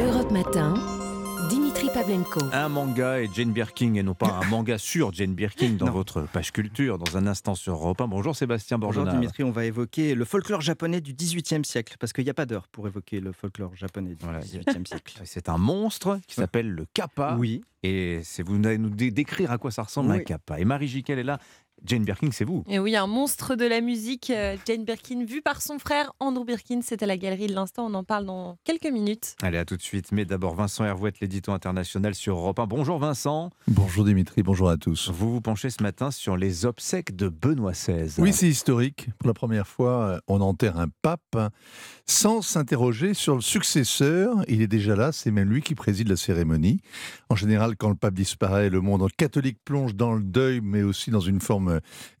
Europe Matin, Dimitri Pavlenko. Un manga et Jane Birkin, et non pas un manga sur Jane Birkin dans votre page culture, dans un instant sur Europe 1. Bonjour Sébastien Bonjour Borjona. Dimitri, on va évoquer le folklore japonais du XVIIIe siècle, parce qu'il n'y a pas d'heure pour évoquer le folklore japonais du XVIIIe siècle. C'est un monstre qui s'appelle le kappa. Oui. Et c'est vous allez nous dé- décrire à quoi ça ressemble un Oui. kappa. Et Marie Jiquel est là. Jane Birkin, c'est vous. Et oui, un monstre de la musique, euh, Jane Birkin, vu par son frère Andrew Birkin. C'était la galerie de l'instant. On en parle dans quelques minutes. Allez, à tout de suite. Mais d'abord, Vincent Hervouette, l'édito international sur Europe 1. Bonjour Vincent. Bonjour Dimitri, bonjour à tous. Vous vous penchez ce matin sur les obsèques de Benoît XVI. Oui, c'est historique. Pour la première fois, euh, on enterre un pape sans s'interroger sur le successeur. Il est déjà là, c'est même lui qui préside la cérémonie. En général, quand le pape disparaît, le monde catholique plonge dans le deuil, mais aussi dans une forme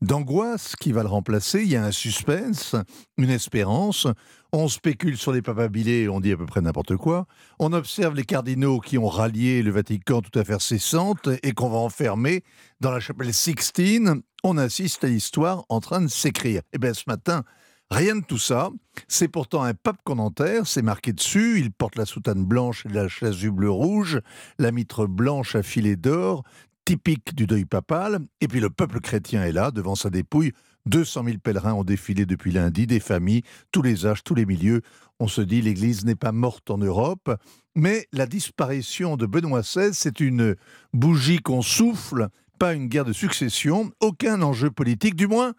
d'angoisse qui va le remplacer. Il y a un suspense, une espérance. On spécule sur les papabilés, on dit à peu près n'importe quoi. On observe les cardinaux qui ont rallié le Vatican tout à fait cessante et qu'on va enfermer dans la chapelle Sixtine. On assiste à l'histoire en train de s'écrire. Et bien ce matin, rien de tout ça. C'est pourtant un pape qu'on enterre, c'est marqué dessus. Il porte la soutane blanche et la chasuble rouge, la mitre blanche à filets d'or, typique du deuil papal. Et puis le peuple chrétien est là, devant sa dépouille. 200 000 pèlerins ont défilé depuis lundi, des familles, tous les âges, tous les milieux. On se dit l'Église n'est pas morte en Europe, mais la disparition de Benoît XVI, c'est une bougie qu'on souffle, pas une guerre de succession, aucun enjeu politique, du moins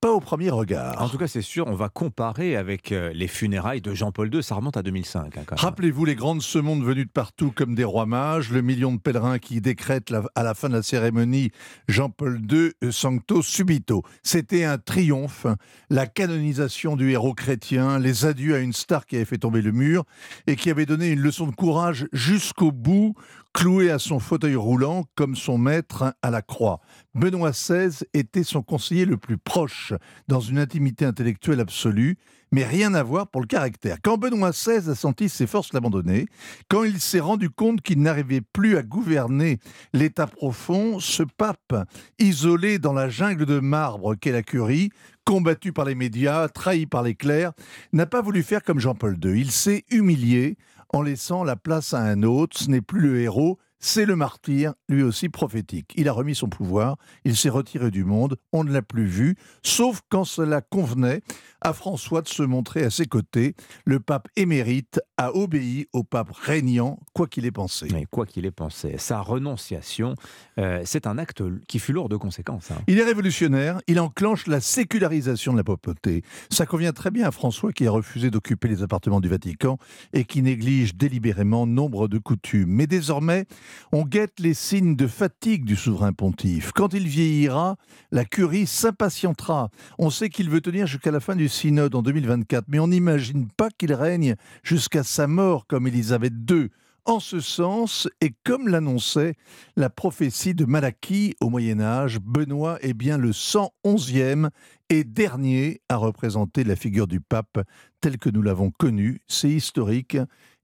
pas au premier regard. En tout cas, c'est sûr, on va comparer avec euh, les funérailles de Jean-Paul II. Ça remonte à 2005. hein. Rappelez-vous les grandes semondes venues de partout comme des rois mages, le million de pèlerins qui décrètent la- à la fin de la cérémonie Jean-Paul II euh, Sancto Subito. C'était un triomphe, la canonisation du héros chrétien, les adieux à une star qui avait fait tomber le mur et qui avait donné une leçon de courage jusqu'au bout, cloué à son fauteuil roulant comme son maître à la croix. Benoît XVI était son conseiller le plus proche, dans une intimité intellectuelle absolue, mais rien à voir pour le caractère. Quand Benoît XVI a senti ses forces l'abandonner, quand il s'est rendu compte qu'il n'arrivait plus à gouverner l'état profond, ce pape, isolé dans la jungle de marbre qu'est la curie, combattu par les médias, trahi par les clercs, n'a pas voulu faire comme Jean-Paul II. Il s'est humilié en laissant la place à un autre. Ce n'est plus le héros, c'est le martyr, lui aussi prophétique. Il a remis son pouvoir, il s'est retiré du monde, on ne l'a plus vu, sauf quand cela convenait à François de se montrer à ses côtés. Le pape émérite a obéi au pape régnant, quoi qu'il ait pensé. Mais quoi qu'il ait pensé, sa renonciation, euh, c'est un acte qui fut lourd de conséquences. hein. Il est révolutionnaire, il enclenche la sécularisation de la papauté. Ça convient très bien à François qui a refusé d'occuper les appartements du Vatican et qui néglige délibérément nombre de coutumes. Mais désormais, on guette les signes de fatigue du souverain pontife. Quand il vieillira, la curie s'impatientera. On sait qu'il veut tenir jusqu'à la fin du synode en 2024, mais on n'imagine pas qu'il règne jusqu'à sa mort comme Élisabeth II. En ce sens, et comme l'annonçait la prophétie de Malachie au Moyen Âge, Benoît est bien le 111e et dernier à représenter la figure du pape telle que nous l'avons connue. C'est historique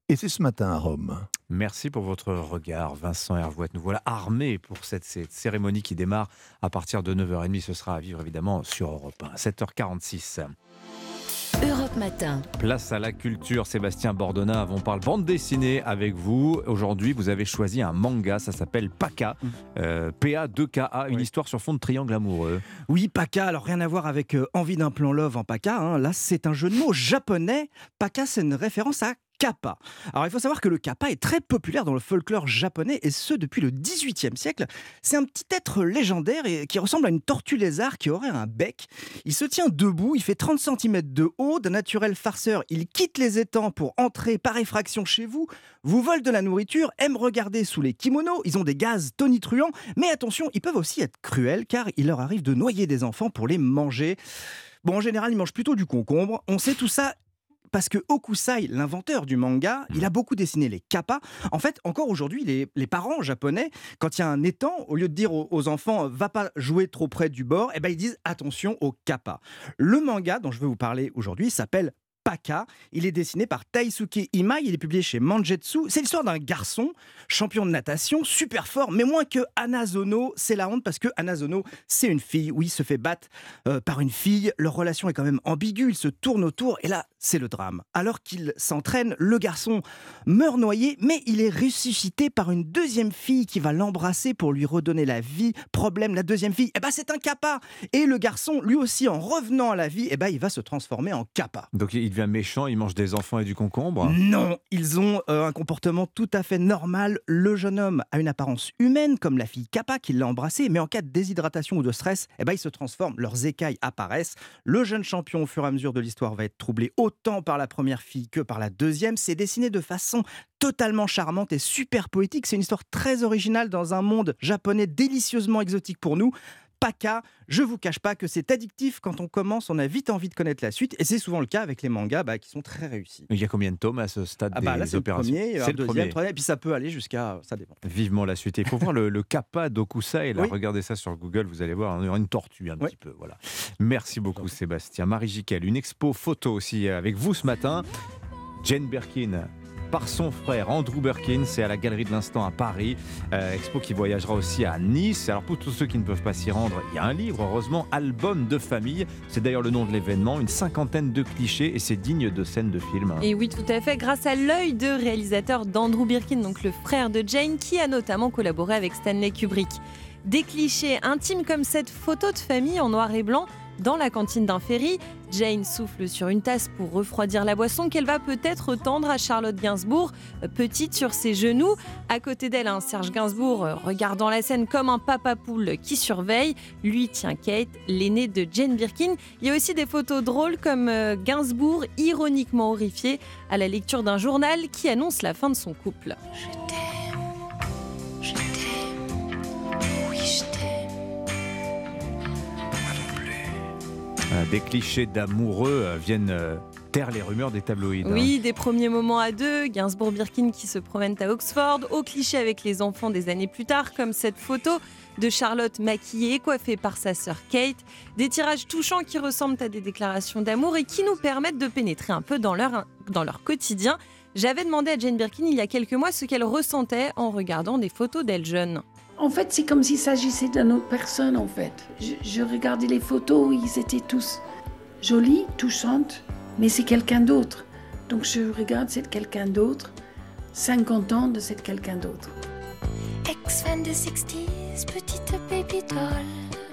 et c'est ce matin à Rome. Merci pour votre regard, Vincent Hervouette. Nous voilà armés pour cette, cette cérémonie qui démarre à partir de 9h30. Ce sera à vivre évidemment sur Europe 1. 7h46. Europe Matin. Place à la culture, Sébastien Bordonna. On parle bande dessinée avec vous. Aujourd'hui, vous avez choisi un manga, ça s'appelle Paka. Euh, P-A-2-K-A, une histoire sur fond de triangle amoureux. Oui, Paka, alors rien à voir avec euh, Envie d'un plan love en Paka. hein. Là, c'est un jeu de mots japonais. Paka, c'est une référence à kappa. Alors il faut savoir que le kappa est très populaire dans le folklore japonais et ce depuis le XVIIIe siècle. C'est un petit être légendaire et qui ressemble à une tortue lézard qui aurait un bec. Il se tient debout, il fait 30 cm de haut, d'un naturel farceur. Il quitte les étangs pour entrer par effraction chez vous, vous vole de la nourriture, aime regarder sous les kimonos, ils ont des gaz tonitruants, mais attention, ils peuvent aussi être cruels car il leur arrive de noyer des enfants pour les manger. Bon, en général, ils mangent plutôt du concombre. On sait tout ça parce que Okusai, l'inventeur du manga, il a beaucoup dessiné les kappas. En fait, encore aujourd'hui, les, parents japonais, quand il y a un étang, au lieu de dire aux, enfants va pas jouer trop près du bord, eh ben, ils disent attention aux kappas. Le manga dont je veux vous parler aujourd'hui s'appelle Paka. Il est dessiné par Taisuke Imai, il est publié chez Manjetsu. C'est l'histoire d'un garçon, champion de natation, super fort, mais moins que Anazono. C'est la honte parce que Anazono, c'est une fille. Oui, il se fait battre euh, par une fille. Leur relation est quand même ambiguë. Il se tourne autour et là, c'est le drame. Alors qu'il s'entraîne, le garçon meurt noyé, mais il est ressuscité par une deuxième fille qui va l'embrasser pour lui redonner la vie. Problème, la deuxième fille, eh ben, c'est un kappa. Et le garçon, lui aussi, en revenant à la vie, eh ben, il va se transformer en kappa. Donc il méchant, ils mangent des enfants et du concombre? Non, ils ont euh, un comportement tout à fait normal. Le jeune homme a une apparence humaine, comme la fille Kappa qui l'a embrassé, mais en cas de déshydratation ou de stress, eh ben, ils se transforment, leurs écailles apparaissent. Le jeune champion, au fur et à mesure de l'histoire, va être troublé autant par la première fille que par la deuxième. C'est dessiné de façon totalement charmante et super poétique. C'est une histoire très originale dans un monde japonais délicieusement exotique pour nous. Paka. Je vous cache pas que c'est addictif quand on commence, on a vite envie de connaître la suite, et c'est souvent le cas avec les mangas bah, qui sont très réussis. Il y a combien de tomes à ce stade ah bah, des opérations C'est le premier, troisième, et puis ça peut aller jusqu'à, ça dépend. Vivement la suite. Il faut voir le, le kappa d'Okusai, là, regardez ça sur Google, vous allez voir, on une tortue un petit peu, voilà. Merci beaucoup Sébastien. Marie Jiquel, une expo photo aussi avec vous ce matin. Jane Birkin, par son frère Andrew Birkin. C'est à la Galerie de l'Instant à Paris. Euh, expo qui voyagera aussi à Nice. Alors pour tous ceux qui ne peuvent pas s'y rendre, il y a un livre, heureusement, Album de famille. C'est d'ailleurs le nom de l'événement. Une cinquantaine de clichés et c'est digne de scènes de film. Et oui, tout à fait. Grâce à l'œil de réalisateur d'Andrew Birkin, donc le frère de Jane, qui a notamment collaboré avec Stanley Kubrick. Des clichés intimes comme cette photo de famille en noir et blanc dans la cantine d'un ferry, Jane souffle sur une tasse pour refroidir la boisson qu'elle va peut-être tendre à Charlotte Gainsbourg, petite sur ses genoux. À côté d'elle, un Serge Gainsbourg euh, regardant la scène comme un papa poule qui surveille. Lui tient Kate, l'aînée de Jane Birkin. Il y a aussi des photos drôles comme euh, Gainsbourg ironiquement horrifié à la lecture d'un journal qui annonce la fin de son couple. Euh, des clichés d'amoureux euh, viennent euh, taire les rumeurs des tabloïds. Hein. Oui, des premiers moments à deux, Gainsbourg-Birkin qui se promènent à Oxford, au cliché avec les enfants des années plus tard, comme cette photo de Charlotte maquillée et coiffée par sa sœur Kate, des tirages touchants qui ressemblent à des déclarations d'amour et qui nous permettent de pénétrer un peu dans leur, dans leur quotidien. J'avais demandé à Jane Birkin il y a quelques mois ce qu'elle ressentait en regardant des photos d'elle jeune. En fait, c'est comme s'il s'agissait d'une autre personne, en fait. Je, regardais les photos, ils étaient tous jolis, touchantes, mais c'est quelqu'un d'autre. Donc je regarde, c'est quelqu'un d'autre. 50 ans de cette quelqu'un d'autre. Ex-fan de 60s, petite baby doll.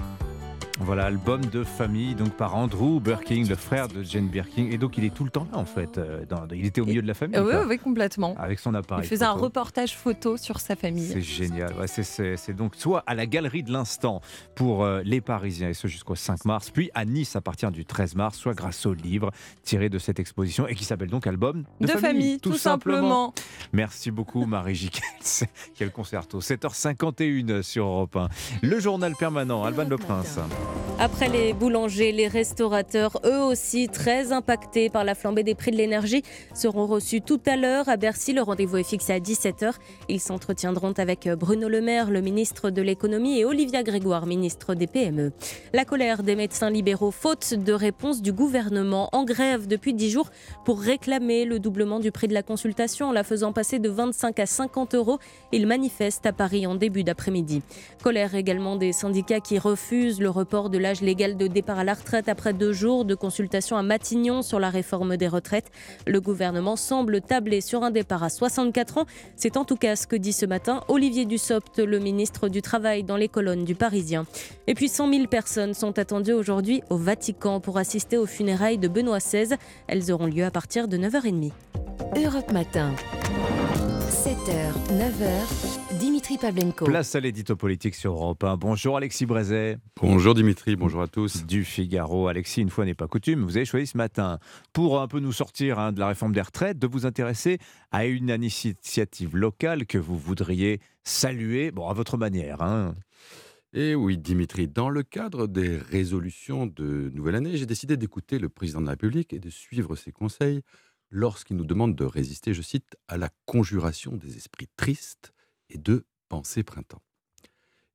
Voilà, album de famille, donc par Andrew Birking, le frère de Jane Birking. Et donc, il est tout le temps là, en fait. Euh, il était au milieu de la famille. oui, oui, complètement. Avec son appareil. Il faisait un reportage photo sur sa famille. C'est génial. c'est donc soit à la Galerie de l'Instant pour euh, les Parisiens, et ce jusqu'au 5 mars, puis à Nice à partir du 13 mars, soit grâce au livre tiré de cette exposition et qui s'appelle donc Album de, famille, tout, simplement. Merci beaucoup, Marie Jiquel. Quel concerto. 7h51 sur Europe 1. Le journal permanent, Alban Le Prince. Après les boulangers, les restaurateurs, eux aussi très impactés par la flambée des prix de l'énergie, seront reçus tout à l'heure à Bercy. Le rendez-vous est fixé à 17h. Ils s'entretiendront avec Bruno Le Maire, le ministre de l'économie, et Olivia Grégoire, ministre des PME. La colère des médecins libéraux, faute de réponse du gouvernement, en grève depuis 10 jours pour réclamer le doublement du prix de la consultation en la faisant passer de 25 à 50 euros. Ils manifestent à Paris en début d'après-midi. Colère également des syndicats qui refusent le report de l'âge légal de départ à la retraite après deux jours de consultation à Matignon sur la réforme des retraites. Le gouvernement semble tabler sur un départ à 64 ans. C'est en tout cas ce que dit ce matin Olivier Dussopt, le ministre du Travail, dans les colonnes du Parisien. Et puis 100 000 personnes sont attendues aujourd'hui au Vatican pour assister aux funérailles de Benoît XVI. Elles auront lieu à partir de 9h30. Europe Matin. 7h, 9h, Dimitri Pavlenko. Place à l'édito politique sur Europe 1. Bonjour Alexis Brézet. Bonjour Dimitri, bonjour à tous. Du Figaro. Alexis, une fois n'est pas coutume, vous avez choisi ce matin, pour un peu nous sortir hein, de la réforme des retraites, de vous intéresser à une initiative locale que vous voudriez saluer, bon, à votre manière. Hein. Et Eh oui, Dimitri, dans le cadre des résolutions de nouvelle année, j'ai décidé d'écouter le président de la République et de suivre ses conseils lorsqu'il nous demande de résister, je cite, à la conjuration des esprits tristes et de penser printemps.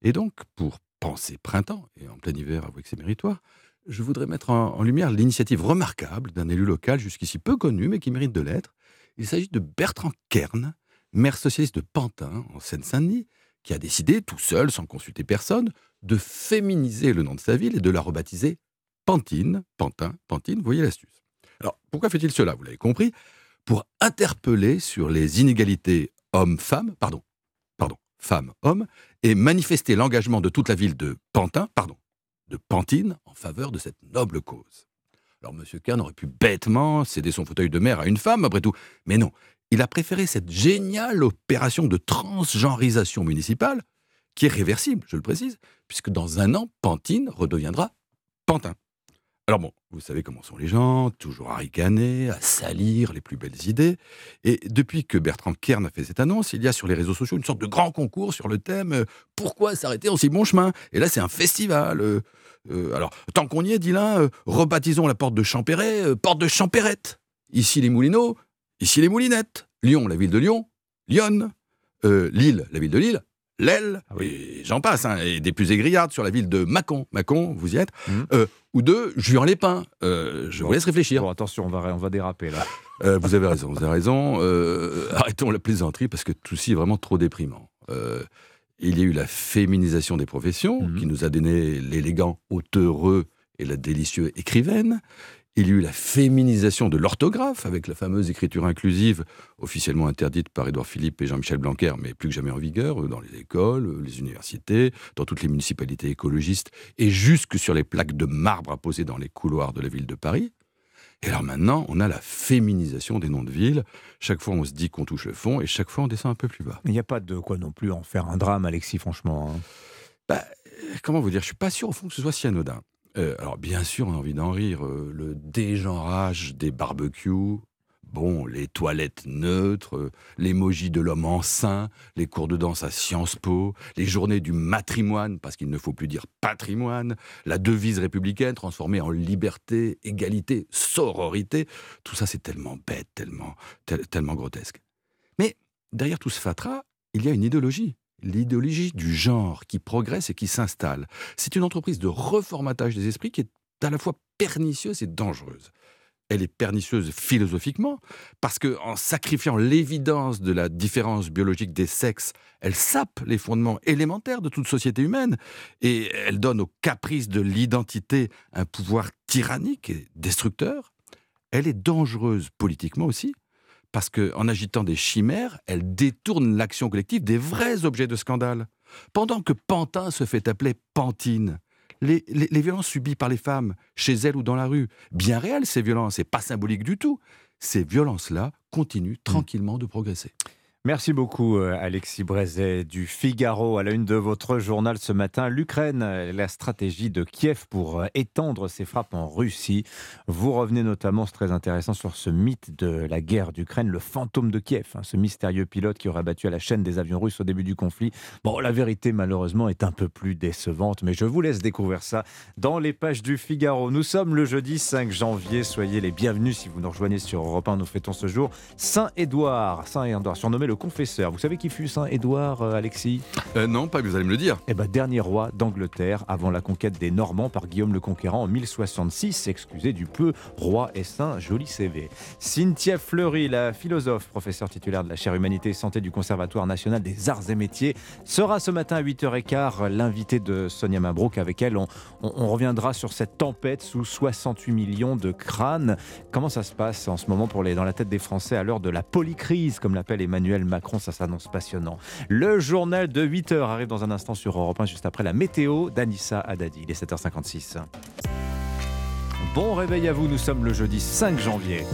Et donc, pour penser printemps, et en plein hiver, avouez que c'est méritoire, je voudrais mettre en, lumière l'initiative remarquable d'un élu local jusqu'ici peu connu, mais qui mérite de l'être. Il s'agit de Bertrand Kern, maire socialiste de Pantin, en Seine-Saint-Denis, qui a décidé, tout seul, sans consulter personne, de féminiser le nom de sa ville et de la rebaptiser Pantine, Pantin, Pantine, voyez l'astuce. Alors, pourquoi fait-il cela Vous l'avez compris, pour interpeller sur les inégalités hommes-femmes, pardon, pardon, femmes-hommes, et manifester l'engagement de toute la ville de Pantin, pardon, de Pantine, en faveur de cette noble cause. Alors, M. Kern aurait pu bêtement céder son fauteuil de maire à une femme, après tout, mais non, il a préféré cette géniale opération de transgenrisation municipale, qui est réversible, je le précise, puisque dans un an, Pantine redeviendra Pantin. Alors bon, vous savez comment sont les gens, toujours à ricaner, à salir les plus belles idées. Et depuis que Bertrand Kern a fait cette annonce, il y a sur les réseaux sociaux une sorte de grand concours sur le thème euh, Pourquoi s'arrêter en si bon chemin? Et là, c'est un festival. euh, euh, alors, tant qu'on y est, dit l'un, euh, rebaptisons la porte de Champéret, porte de Champérette. Ici les Moulineaux, ici les Moulinettes. Lyon, la ville de Lyon, Lyon. Lille, la ville de Lille, L'Aile, et j'en passe, hein, et des plus aigriardes sur la ville de Mâcon. Mâcon, vous y êtes Euh, Ou de Juan-les-Pins. Euh, je vous laisse réfléchir. Bon, attention, on va, on va déraper là. Euh, vous avez raison, vous avez raison. Euh, arrêtons la plaisanterie parce que tout ci est vraiment trop déprimant. Il y a eu la féminisation des professions qui nous a donné l'élégant auteureux et la délicieuse écrivaine. Il y a eu la féminisation de l'orthographe avec la fameuse écriture inclusive, officiellement interdite par Édouard Philippe et Jean-Michel Blanquer, mais plus que jamais en vigueur euh, dans les écoles, euh, les universités, dans toutes les municipalités écologistes et jusque sur les plaques de marbre apposées dans les couloirs de la ville de Paris. Et alors maintenant, on a la féminisation des noms de villes. Chaque fois, on se dit qu'on touche le fond et chaque fois, on descend un peu plus bas. Il n'y a pas de quoi non plus en faire un drame, Alexis, franchement. hein. Bah, euh, comment vous dire Je suis pas sûr au fond que ce soit si anodin. Euh, alors bien sûr, on a envie d'en rire. euh, le dégenrage des barbecues, bon, les toilettes neutres, euh, l'emoji de l'homme enceint, les cours de danse à Sciences Po, les journées du matrimoine, parce qu'il ne faut plus dire patrimoine, la devise républicaine transformée en liberté, égalité, sororité. Tout ça, c'est tellement bête, tellement, tel- tellement grotesque. Mais derrière tout ce fatras, il y a une idéologie. L'idéologie du genre qui progresse et qui s'installe. C'est une entreprise de reformatage des esprits qui est à la fois pernicieuse et dangereuse. Elle est pernicieuse philosophiquement parce que en sacrifiant l'évidence de la différence biologique des sexes, elle sape les fondements élémentaires de toute société humaine et elle donne au caprice de l'identité un pouvoir tyrannique et destructeur. Elle est dangereuse politiquement aussi parce qu'en agitant des chimères, elle détourne l'action collective des vrais objets de scandale. Pendant que Pantin se fait appeler Pantine, les, les- les violences subies par les femmes, chez elles ou dans la rue, bien réelles ces violences, et pas symboliques du tout, ces violences-là continuent tranquillement de progresser. Merci beaucoup, euh, Alexis Brézet du Figaro. À la une de votre journal ce matin, l'Ukraine, euh, la stratégie de Kiev pour euh, étendre ses frappes en Russie. Vous revenez notamment, c'est très intéressant, sur ce mythe de la guerre d'Ukraine, le fantôme de Kiev, hein, ce mystérieux pilote qui aurait battu à la chaîne des avions russes au début du conflit. Bon, la vérité, malheureusement, est un peu plus décevante, mais je vous laisse découvrir ça dans les pages du Figaro. Nous sommes le jeudi 5 janvier. Soyez les bienvenus si vous nous rejoignez sur Europe 1. Nous fêtons ce jour Saint-Édouard. Saint-Édouard, surnommé le confesseur. Vous savez qui fut Saint-Édouard, euh, Alexis? Euh, non, pas, vous allez me le dire. Eh ben, dernier roi d'Angleterre avant la conquête des Normands par Guillaume le Conquérant en 1066. Excusez du peu, roi et saint, joli CV. Cynthia Fleury, la philosophe, professeure titulaire de la chaire Humanité et Santé du Conservatoire national des arts et métiers, sera ce matin à 8h15 l'invitée de Sonia Mabrouk. Avec elle, on, on- on reviendra sur cette tempête sous 68 millions de crânes. Comment ça se passe en ce moment pour les, dans la tête des Français à l'heure de la polycrise, comme l'appelle Emmanuel Macron Ça s'annonce passionnant. Le journal de 8h arrive dans un instant sur Europe 1, juste après la météo d'Anissa Haddadi. Il est 7h56. Bon réveil à vous, nous sommes le jeudi 5 janvier.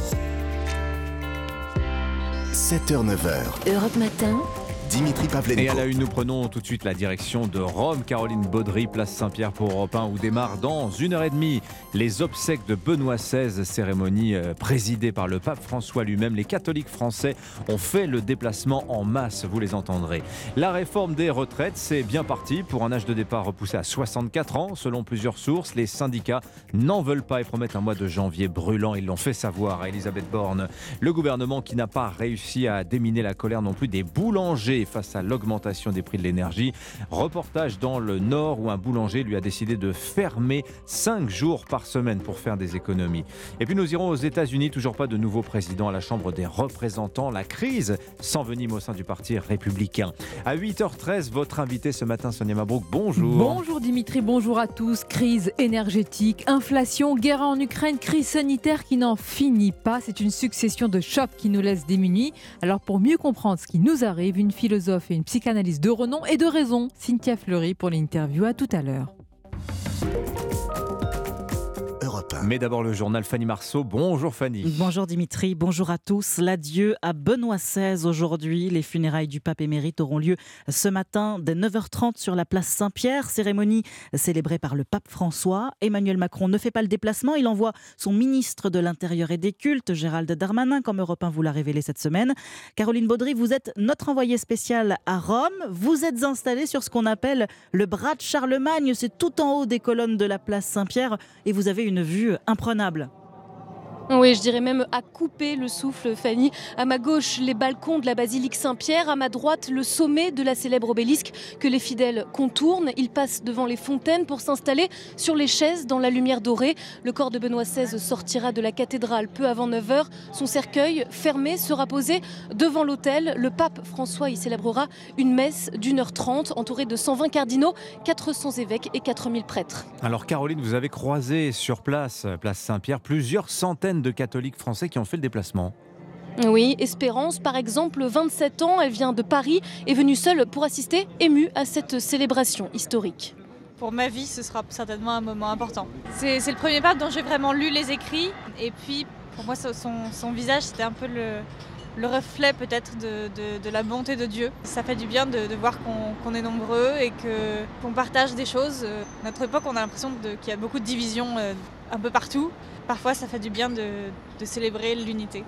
7h-9h. Europe Matin. Dimitri Pavlenko. Et à la une, nous prenons tout de suite la direction de Rome. Caroline Baudry, place Saint-Pierre pour Europe 1, où démarre dans une heure et demie les obsèques de Benoît XVI, cérémonie euh, présidée par le pape François lui-même. Les catholiques français ont fait le déplacement en masse, vous les entendrez. La réforme des retraites, c'est bien parti pour un âge de départ repoussé à 64 ans. Selon plusieurs sources, les syndicats n'en veulent pas et promettent un mois de janvier brûlant. Ils l'ont fait savoir à Elisabeth Borne. Le gouvernement qui n'a pas réussi à déminer la colère non plus des boulangers face à l'augmentation des prix de l'énergie. Reportage dans le Nord où un boulanger lui a décidé de fermer 5 jours par semaine pour faire des économies. Et puis nous irons aux États-Unis, toujours pas de nouveau président à la Chambre des représentants. La crise s'envenime au sein du Parti républicain. À 8h13, votre invité ce matin, Sonia Mabrouk, bonjour. Bonjour Dimitri, bonjour à tous. Crise énergétique, inflation, guerre en Ukraine, crise sanitaire qui n'en finit pas. C'est une succession de chocs qui nous laisse démunis. Alors pour mieux comprendre ce qui nous arrive, une philosophe et une psychanalyste de renom et de raison, Cynthia Fleury pour l'interview. À tout à l'heure. Mais d'abord le journal Fanny Marceau. Bonjour Fanny. Bonjour Dimitri, bonjour à tous. L'adieu à Benoît XVI aujourd'hui. Les funérailles du pape émérite auront lieu ce matin dès 9h30 sur la place Saint-Pierre. Cérémonie célébrée par le pape François. Emmanuel Macron ne fait pas le déplacement. Il envoie son ministre de l'Intérieur et des Cultes, Gérald Darmanin, comme Europe 1 vous l'a révélé cette semaine. Caroline Baudry, vous êtes notre envoyée spéciale à Rome. Vous êtes installée sur ce qu'on appelle le bras de Charlemagne. C'est tout en haut des colonnes de la place Saint-Pierre et vous avez une vue imprenable. Oui, je dirais même à couper le souffle, Fanny. À ma gauche, les balcons de la basilique Saint-Pierre. À ma droite, le sommet de la célèbre obélisque que les fidèles contournent. Ils passent devant les fontaines pour s'installer sur les chaises dans la lumière dorée. Le corps de Benoît XVI sortira de la cathédrale peu avant 9h. Son cercueil, fermé, sera posé devant l'autel. Le pape François y célébrera une messe d'une heure trente, entourée de 120 cardinaux, 400 évêques et 4000 prêtres. Alors Caroline, vous avez croisé sur place, place Saint-Pierre, plusieurs centaines de catholiques français qui ont fait le déplacement. Oui, Espérance, par exemple, 27 ans, elle vient de Paris, est venue seule pour assister, émue à cette célébration historique. Pour ma vie, ce sera certainement un moment important. C'est le premier pape dont j'ai vraiment lu les écrits, et puis pour moi, son, son visage, c'était un peu le, le reflet peut-être de, de, de, la bonté de Dieu. Ça fait du bien de, de voir qu'on qu est nombreux et qu'on partage des choses. Notre époque, on a l'impression qu'il y a beaucoup de divisions un peu partout. Parfois, ça fait du bien de, célébrer l'unité.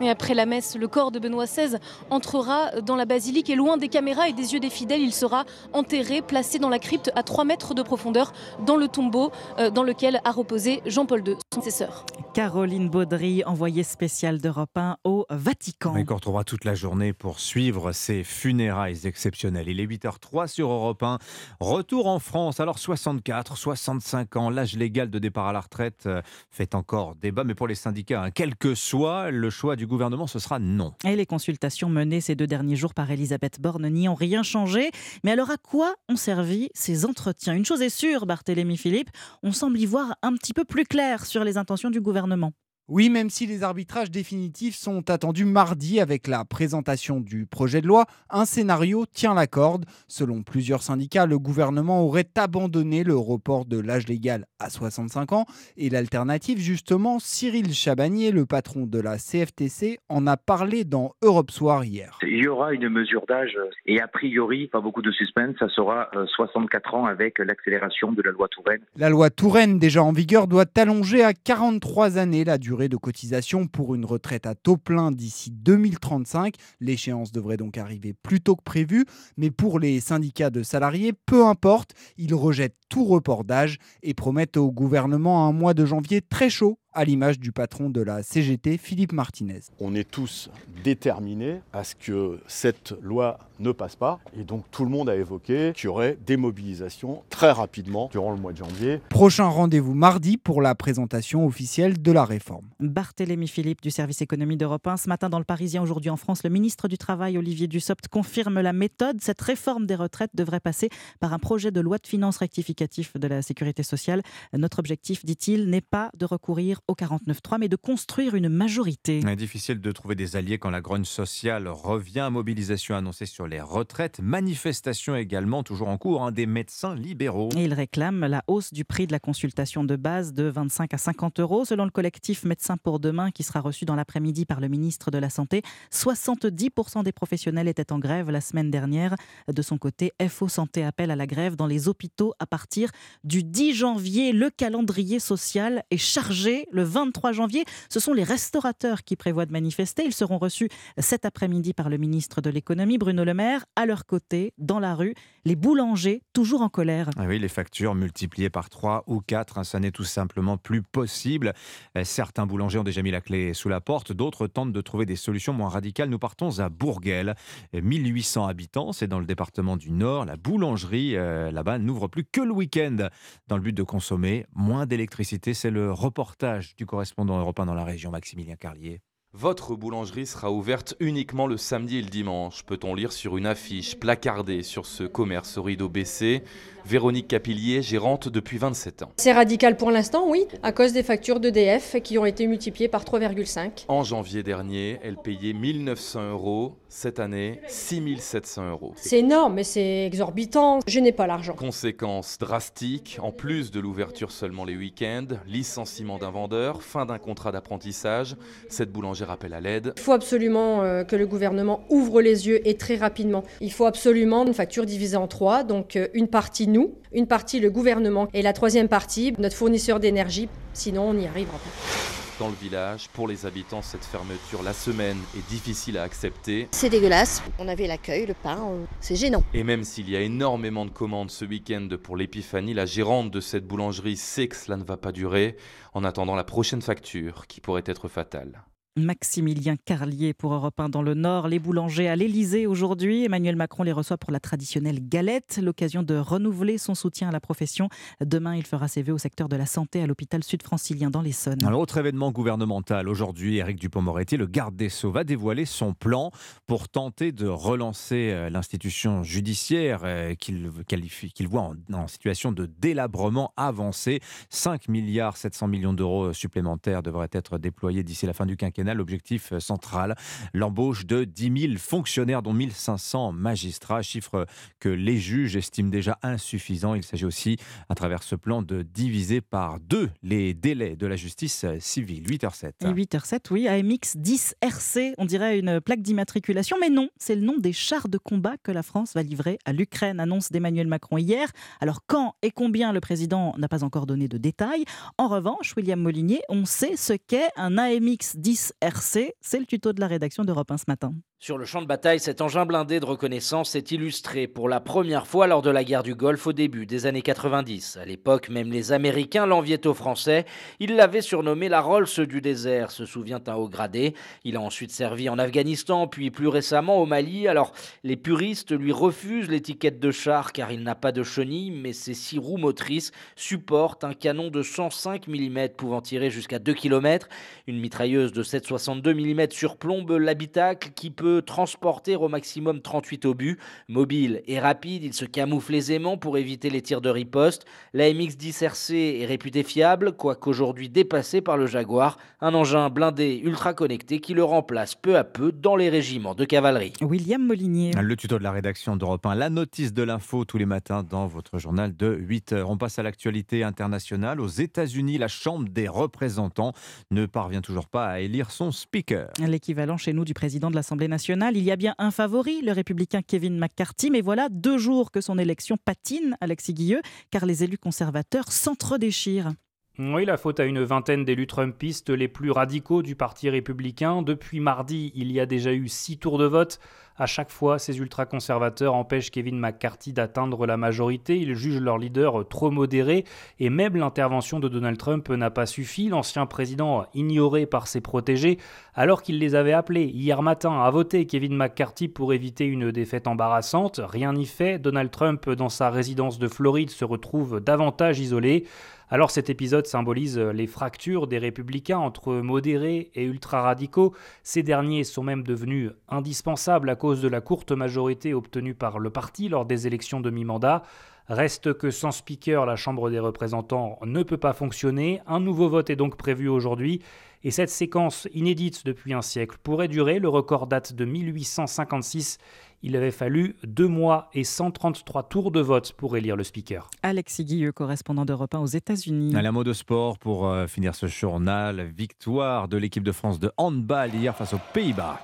Et après la messe, le corps de Benoît XVI entrera dans la basilique et loin des caméras et des yeux des fidèles, il sera enterré, placé dans la crypte à 3 mètres de profondeur, dans le tombeau dans lequel a reposé Jean-Paul II, son successeur. Caroline Baudry, envoyée spéciale d'Europe 1 au Vatican. Et qu'on retrouvera toute la journée pour suivre ces funérailles exceptionnelles. Il est 8h03 sur Europe 1. Retour en France. Alors 64, 65 ans, l'âge légal de départ à la retraite fait encore débat, mais pour les syndicats, hein, quel que soit le choix du gouvernement, ce sera non. Et les consultations menées ces deux derniers jours par Elisabeth Borne n'y ont rien changé. Mais alors à quoi ont servi ces entretiens? Une chose est sûre, Barthélémy Philippe, on semble y voir un petit peu plus clair sur les intentions du gouvernement. Oui, même si les arbitrages définitifs sont attendus mardi avec la présentation du projet de loi, un scénario tient la corde. Selon plusieurs syndicats, le gouvernement aurait abandonné le report de l'âge légal à 65 ans et l'alternative, justement, Cyril Chabagnier, le patron de la CFTC, en a parlé dans Europe Soir hier. Il y aura une mesure d'âge et a priori, pas beaucoup de suspense, ça sera 64 ans avec l'accélération de la loi Touraine. La loi Touraine, déjà en vigueur, doit allonger à 43 années la durée de cotisation pour une retraite à taux plein d'ici 2035. L'échéance devrait donc arriver plus tôt que prévu, mais pour les syndicats de salariés, peu importe, ils rejettent tout report d'âge et promettent au gouvernement un mois de janvier très chaud à l'image du patron de la CGT, Philippe Martinez. On est tous déterminés à ce que cette loi ne passe pas. Et donc tout le monde a évoqué qu'il y aurait des mobilisations très rapidement durant le mois de janvier. Prochain rendez-vous mardi pour la présentation officielle de la réforme. Barthélémy Philippe du service économie d'Europe 1. Ce matin dans le Parisien, aujourd'hui en France, le ministre du Travail, Olivier Dussopt, confirme la méthode. Cette réforme des retraites devrait passer par un projet de loi de finances rectificatif de la sécurité sociale. Notre objectif, dit-il, n'est pas de recourir au 49.3, mais de construire une majorité. Difficile de trouver des alliés quand la grogne sociale revient. Mobilisation annoncée sur les retraites, manifestation également toujours en cours hein, des médecins libéraux. Et ils réclament la hausse du prix de la consultation de base de 25 à 50 euros. Selon le collectif Médecins pour demain, qui sera reçu dans l'après-midi par le ministre de la Santé, 70% des professionnels étaient en grève la semaine dernière. De son côté, FO Santé appelle à la grève dans les hôpitaux à partir du 10 janvier. Le calendrier social est chargé le 23 janvier. Ce sont les restaurateurs qui prévoient de manifester. Ils seront reçus cet après-midi par le ministre de l'économie, Bruno Le Maire. À leur côté, dans la rue, les boulangers, toujours en colère. Ah oui, les factures multipliées par 3 ou 4, hein, ça n'est tout simplement plus possible. Euh, certains boulangers ont déjà mis la clé sous la porte, d'autres tentent de trouver des solutions moins radicales. Nous partons à Bourguel, 1800 habitants, c'est dans le département du Nord. La boulangerie euh, là-bas n'ouvre plus que le week-end dans le but de consommer moins d'électricité. C'est le reportage du correspondant européen dans la région, Maximilien Carlier. Votre boulangerie sera ouverte uniquement le samedi et le dimanche, peut-on lire sur une affiche placardée sur ce commerce au rideau baissé? Véronique Capillier, gérante depuis 27 ans. C'est radical pour l'instant, oui, à cause des factures d'EDF qui ont été multipliées par 3,5. En janvier dernier, elle payait 1900 euros. Cette année, 6700 euros. C'est énorme, mais c'est exorbitant. Je n'ai pas l'argent. Conséquences drastiques, en plus de l'ouverture seulement les week-ends, licenciement d'un vendeur, fin d'un contrat d'apprentissage. Cette boulangère appelle à l'aide. Il faut absolument euh, que le gouvernement ouvre les yeux et très rapidement. Il faut absolument une facture divisée en trois, donc euh, une partie nous, une partie le gouvernement et la troisième partie notre fournisseur d'énergie, sinon on n'y arrivera pas. Dans le village, pour les habitants, cette fermeture la semaine est difficile à accepter. C'est dégueulasse. On avait l'accueil, le pain, c'est gênant. Et même s'il y a énormément de commandes ce week-end pour l'épiphanie, la gérante de cette boulangerie sait que cela ne va pas durer en attendant la prochaine facture qui pourrait être fatale. Maximilien Carlier pour Europe 1 dans le Nord. Les boulangers à l'Elysée aujourd'hui. Emmanuel Macron les reçoit pour la traditionnelle galette, l'occasion de renouveler son soutien à la profession. Demain, il fera ses vœux au secteur de la santé à l'hôpital sud-francilien dans l'Essonne. Un autre événement gouvernemental aujourd'hui, Éric Dupont-Moretti, le garde des Sceaux, va dévoiler son plan pour tenter de relancer euh, l'institution judiciaire euh, qu'il qualifie, qu'il voit en, en, situation de délabrement avancé. 5 milliards 700 millions d'euros supplémentaires devraient être déployés d'ici la fin du quinquennat l'objectif euh, central, l'embauche de 10 000 fonctionnaires, dont 1500 magistrats, chiffre que les juges estiment déjà insuffisant. Il s'agit aussi, à travers ce plan, de diviser par deux les délais de la justice civile. 8h07. 8h07, oui, AMX 10 RC, on dirait une plaque d'immatriculation, mais non, c'est le nom des chars de combat que la France va livrer à l'Ukraine, annonce d'Emmanuel Macron hier. Alors quand et combien le président n'a pas encore donné de détails? En revanche, William Molinier, on sait ce qu'est un AMX 10 RC. C'est le tuto de la rédaction d'Europe 1 ce matin. Sur le champ de bataille, cet engin blindé de reconnaissance est illustré pour la première fois lors de la guerre du Golfe au début des années 90. À l'époque, même les Américains l'enviaient aux Français. Ils l'avaient surnommé la Rolls du désert, se souvient un haut gradé. Il a ensuite servi en Afghanistan, puis plus récemment au Mali. Alors, les puristes lui refusent l'étiquette de char car il n'a pas de chenille, mais ses six roues motrices supportent un canon de 105 mm pouvant tirer jusqu'à 2 km. Une mitrailleuse de 7,62 mm surplombe l'habitacle qui peut transporter au maximum 38 obus. Mobile et rapide, il se camoufle aisément pour éviter les tirs de riposte. La MX-10 RC est réputée fiable, quoiqu'aujourd'hui dépassée par le Jaguar, un engin blindé ultra connecté qui le remplace peu à peu dans les régiments de cavalerie. William Molinier. Le tuto de la rédaction d'Europe 1, la notice de l'info tous les matins dans votre journal de 8 heures. On passe à l'actualité internationale. Aux États-Unis, la Chambre des représentants ne parvient toujours pas à élire son speaker. L'équivalent chez nous du président de l'Assemblée nationale. Il y a bien un favori, le républicain Kevin McCarthy, mais voilà deux jours que son élection patine, Alexis Guilleux, car les élus conservateurs s'entre-déchirent. Oui, la faute à une vingtaine d'élus trumpistes les plus radicaux du Parti républicain. Depuis mardi, il y a déjà eu six tours de vote. À chaque fois, ces ultra-conservateurs empêchent Kevin McCarthy d'atteindre la majorité. Ils jugent leur leader trop modéré et même l'intervention de Donald Trump n'a pas suffi. L'ancien président, ignoré par ses protégés, alors qu'il les avait appelés hier matin à voter Kevin McCarthy pour éviter une défaite embarrassante, rien n'y fait. Donald Trump, dans sa résidence de Floride, se retrouve davantage isolé. Alors cet épisode symbolise les fractures des républicains entre modérés et ultra-radicaux. Ces derniers sont même devenus indispensables à cause de la courte majorité obtenue par le parti lors des élections de mi-mandat. Reste que sans speaker, la Chambre des représentants ne peut pas fonctionner. Un nouveau vote est donc prévu aujourd'hui. Et cette séquence inédite depuis un siècle pourrait durer. Le record date de 1856. Il avait fallu deux mois et 133 tours de vote pour élire le speaker. Alexis Guilleux, correspondant d'Europe 1 aux États-Unis. À la mode de sport pour euh, finir ce journal. Victoire de l'équipe de France de handball hier face aux Pays-Bas.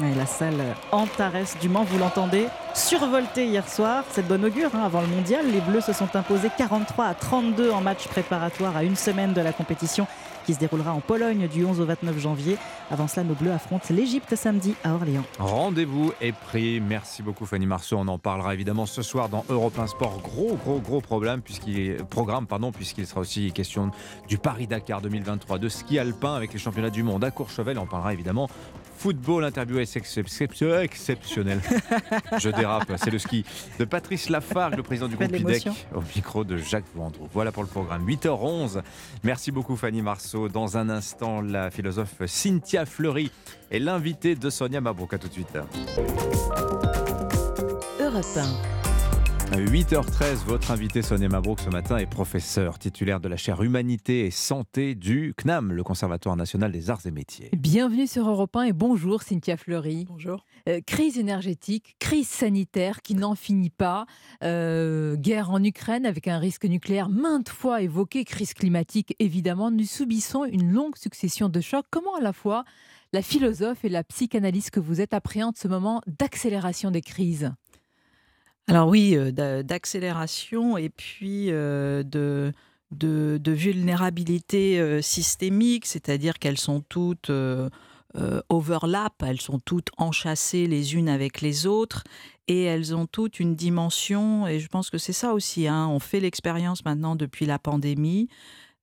Et la salle Antares du Mans, vous l'entendez, survoltée hier soir. C'est de bonne augure hein, avant le mondial. Les Bleus se sont imposés 43 à 32 en match préparatoire à une semaine de la compétition qui se déroulera en Pologne du 11 au 29 janvier. Avant cela, nos Bleus affrontent l'Égypte samedi à Orléans. Rendez-vous est pris. Merci beaucoup Fanny Marceau. On en parlera évidemment ce soir dans Europe 1 Sport. Gros, gros, gros problème puisqu'il programme pardon puisqu'il sera aussi question du Paris Dakar 2023 de ski alpin avec les championnats du monde à Courchevel. On parlera évidemment football. Interview exceptionnel. Je dérape, c'est le ski de Patrice Lafargue, le président du groupe IDEC, au micro de Jacques Vendroux. Voilà pour le programme. 8h11. Merci beaucoup Fanny Marceau. Dans un instant, la philosophe Cynthia Fleury est l'invitée de Sonia Mabrouk. À tout de suite. Europe 1. 8h13, votre invité Sonia Mabrouk ce matin est professeur titulaire de la chaire Humanité et Santé du CNAM, le Conservatoire national des arts et métiers. Bienvenue sur Europe 1 et bonjour Cynthia Fleury. Bonjour. Euh, crise énergétique, crise sanitaire qui n'en finit pas, euh, guerre en Ukraine avec un risque nucléaire maintes fois évoqué, crise climatique évidemment. Nous subissons une longue succession de chocs. Comment à la fois la philosophe et la psychanalyste que vous êtes appréhendent ce moment d'accélération des crises? Alors oui, euh, d'accélération et puis euh, de, de, vulnérabilité euh, systémique, c'est-à-dire qu'elles sont toutes overlap, elles sont toutes enchâssées les unes avec les autres et elles ont toutes une dimension, et je pense que c'est ça aussi, hein, on fait l'expérience maintenant depuis la pandémie.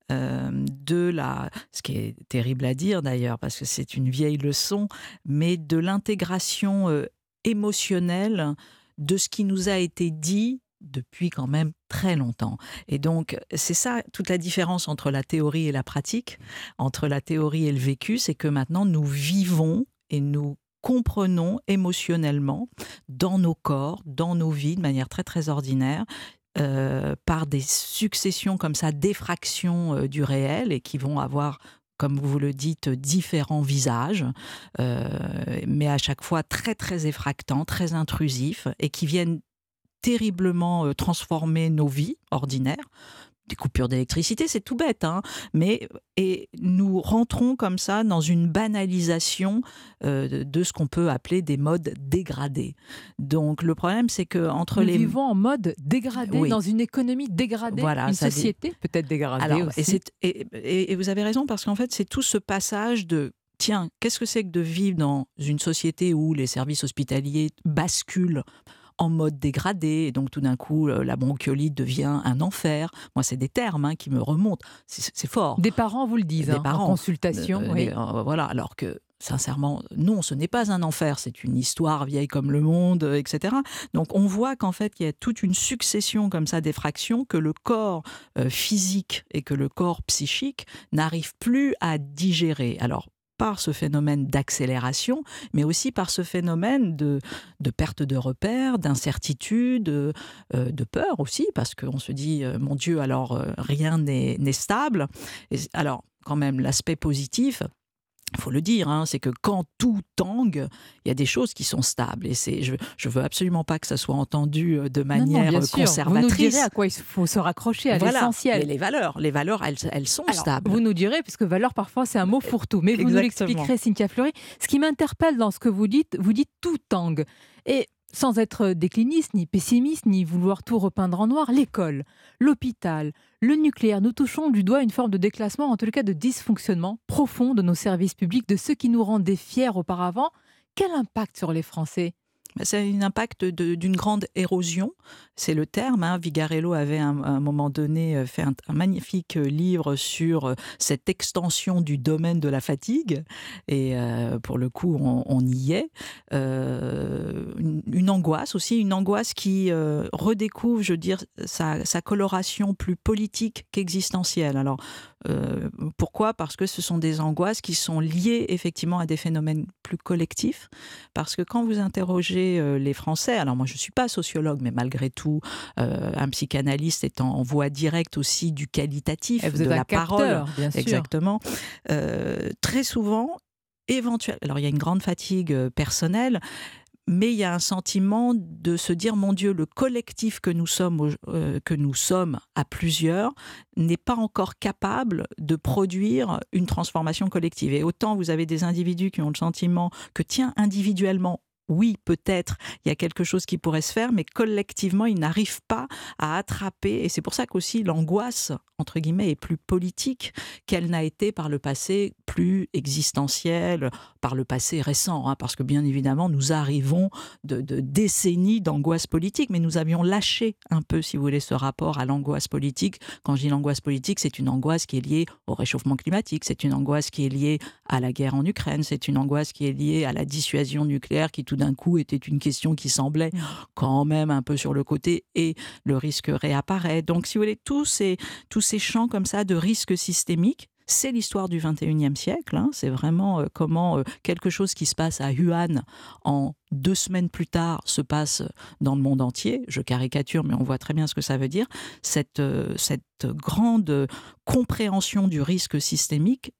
de la, ce qui est terrible à dire d'ailleurs parce que c'est une vieille leçon, mais de l'intégration émotionnelle de ce qui nous a été dit depuis quand même très longtemps. Et donc, c'est ça toute la différence entre la théorie et la pratique, entre la théorie et le vécu, c'est que maintenant nous vivons et nous comprenons émotionnellement dans nos corps, dans nos vies, de manière très très ordinaire, euh, par des successions comme ça d'effractions euh, du réel et qui vont avoir comme vous le dites, différents visages, euh, mais à chaque fois très très effractants, très intrusifs, et qui viennent terriblement euh, transformer nos vies ordinaires des coupures d'électricité, c'est tout bête, hein mais et nous rentrons comme ça dans une banalisation euh, de ce qu'on peut appeler des modes dégradés. Donc le problème, c'est que entre nous les vivons en mode dégradé dans une économie dégradée, voilà, une société peut-être dégradée aussi. Et, et, et vous avez raison parce qu'en fait, c'est tout ce passage de tiens, qu'est-ce que c'est que de vivre dans une société où les services hospitaliers basculent en mode dégradé. Et donc tout d'un coup, euh, la bronchiolite devient un enfer. Moi, c'est des termes hein, qui me remontent. C'est fort. Des parents vous le disent des hein, parents, en consultation. Euh, euh, voilà, alors que sincèrement, non, ce n'est pas un enfer, c'est une histoire vieille comme le monde, etc. Donc on voit qu'en fait, il y a toute une succession comme ça d'effractions que le corps physique et que le corps psychique n'arrivent plus à digérer. Alors par ce phénomène d'accélération, mais aussi par ce phénomène de, de perte de repères, d'incertitude, euh, de peur aussi, parce qu'on se dit, euh, mon Dieu, alors euh, rien n'est stable. Et alors, quand même, l'aspect positif, faut le dire, hein, c'est que quand tout tangue, il y a des choses qui sont stables. Et c'est, je ne veux absolument pas que ça soit entendu euh, de manière conservatrice. Vous nous direz à quoi il faut se raccrocher, à l'essentiel. les valeurs, les valeurs, elles, elles sont stables. Vous nous direz, puisque valeur, parfois, c'est un mot fourre-tout. Mais vous nous l'expliquerez, Cynthia Fleury. Ce qui m'interpelle dans ce que vous dites, vous dites tout tangue. Et sans être décliniste, ni pessimiste, ni vouloir tout repeindre en noir, l'école, l'hôpital, le nucléaire, nous touchons du doigt une forme de déclassement, en tout cas de dysfonctionnement profond de nos services publics, de ceux qui nous rendaient fiers auparavant. Quel impact sur les Français? C'est un impact d'une grande érosion, c'est le terme. Hein. Vigarello avait à un, moment donné euh, fait un, magnifique euh, livre sur euh, cette extension du domaine de la fatigue, et pour le coup, on, y est. angoisse aussi, une angoisse qui redécouvre, je veux dire, sa, sa, coloration plus politique qu'existentielle. Alors, Euh, pourquoi? Parce que ce sont des angoisses qui sont liées effectivement à des phénomènes plus collectifs. Parce que quand vous interrogez euh, les Français, alors moi je ne suis pas sociologue, mais malgré tout, euh, un psychanalyste est en voie directe aussi du qualitatif, vous de la capteur, parole. bien sûr. Exactement. Euh, très souvent, éventuellement, alors il y a une grande fatigue euh, personnelle, mais il y a un sentiment de se dire mon Dieu, le collectif que nous sommes, euh, que nous sommes à plusieurs n'est pas encore capable de produire une transformation collective. Et autant vous avez des individus qui ont le sentiment que tiens individuellement oui, peut-être, il y a quelque chose qui pourrait se faire, mais collectivement, ils n'arrivent pas à attraper. Et c'est pour ça qu'aussi l'angoisse, entre guillemets, est plus politique qu'elle n'a été par le passé plus existentielle, par le passé récent. hein, parce que bien évidemment, nous arrivons de, de décennies d'angoisse politique, mais nous avions lâché un peu, si vous voulez, ce rapport à l'angoisse politique. Quand je dis l'angoisse politique, c'est une angoisse qui est liée au réchauffement climatique, c'est une angoisse qui est liée à la guerre en Ukraine, c'est une angoisse qui est liée à la dissuasion nucléaire qui tout d'un coup était une question qui semblait quand même un peu sur le côté et le risque réapparaît. Donc si vous voulez, tous ces, tous ces champs comme ça de risques systémiques, c'est l'histoire du 21e siècle. hein. C'est vraiment euh, comment euh, quelque chose qui se passe à Wuhan en deux semaines plus tard se passe dans le monde entier. Je caricature, mais on voit très bien ce que ça veut dire. Cette, euh, grande euh, compréhension du risque systémique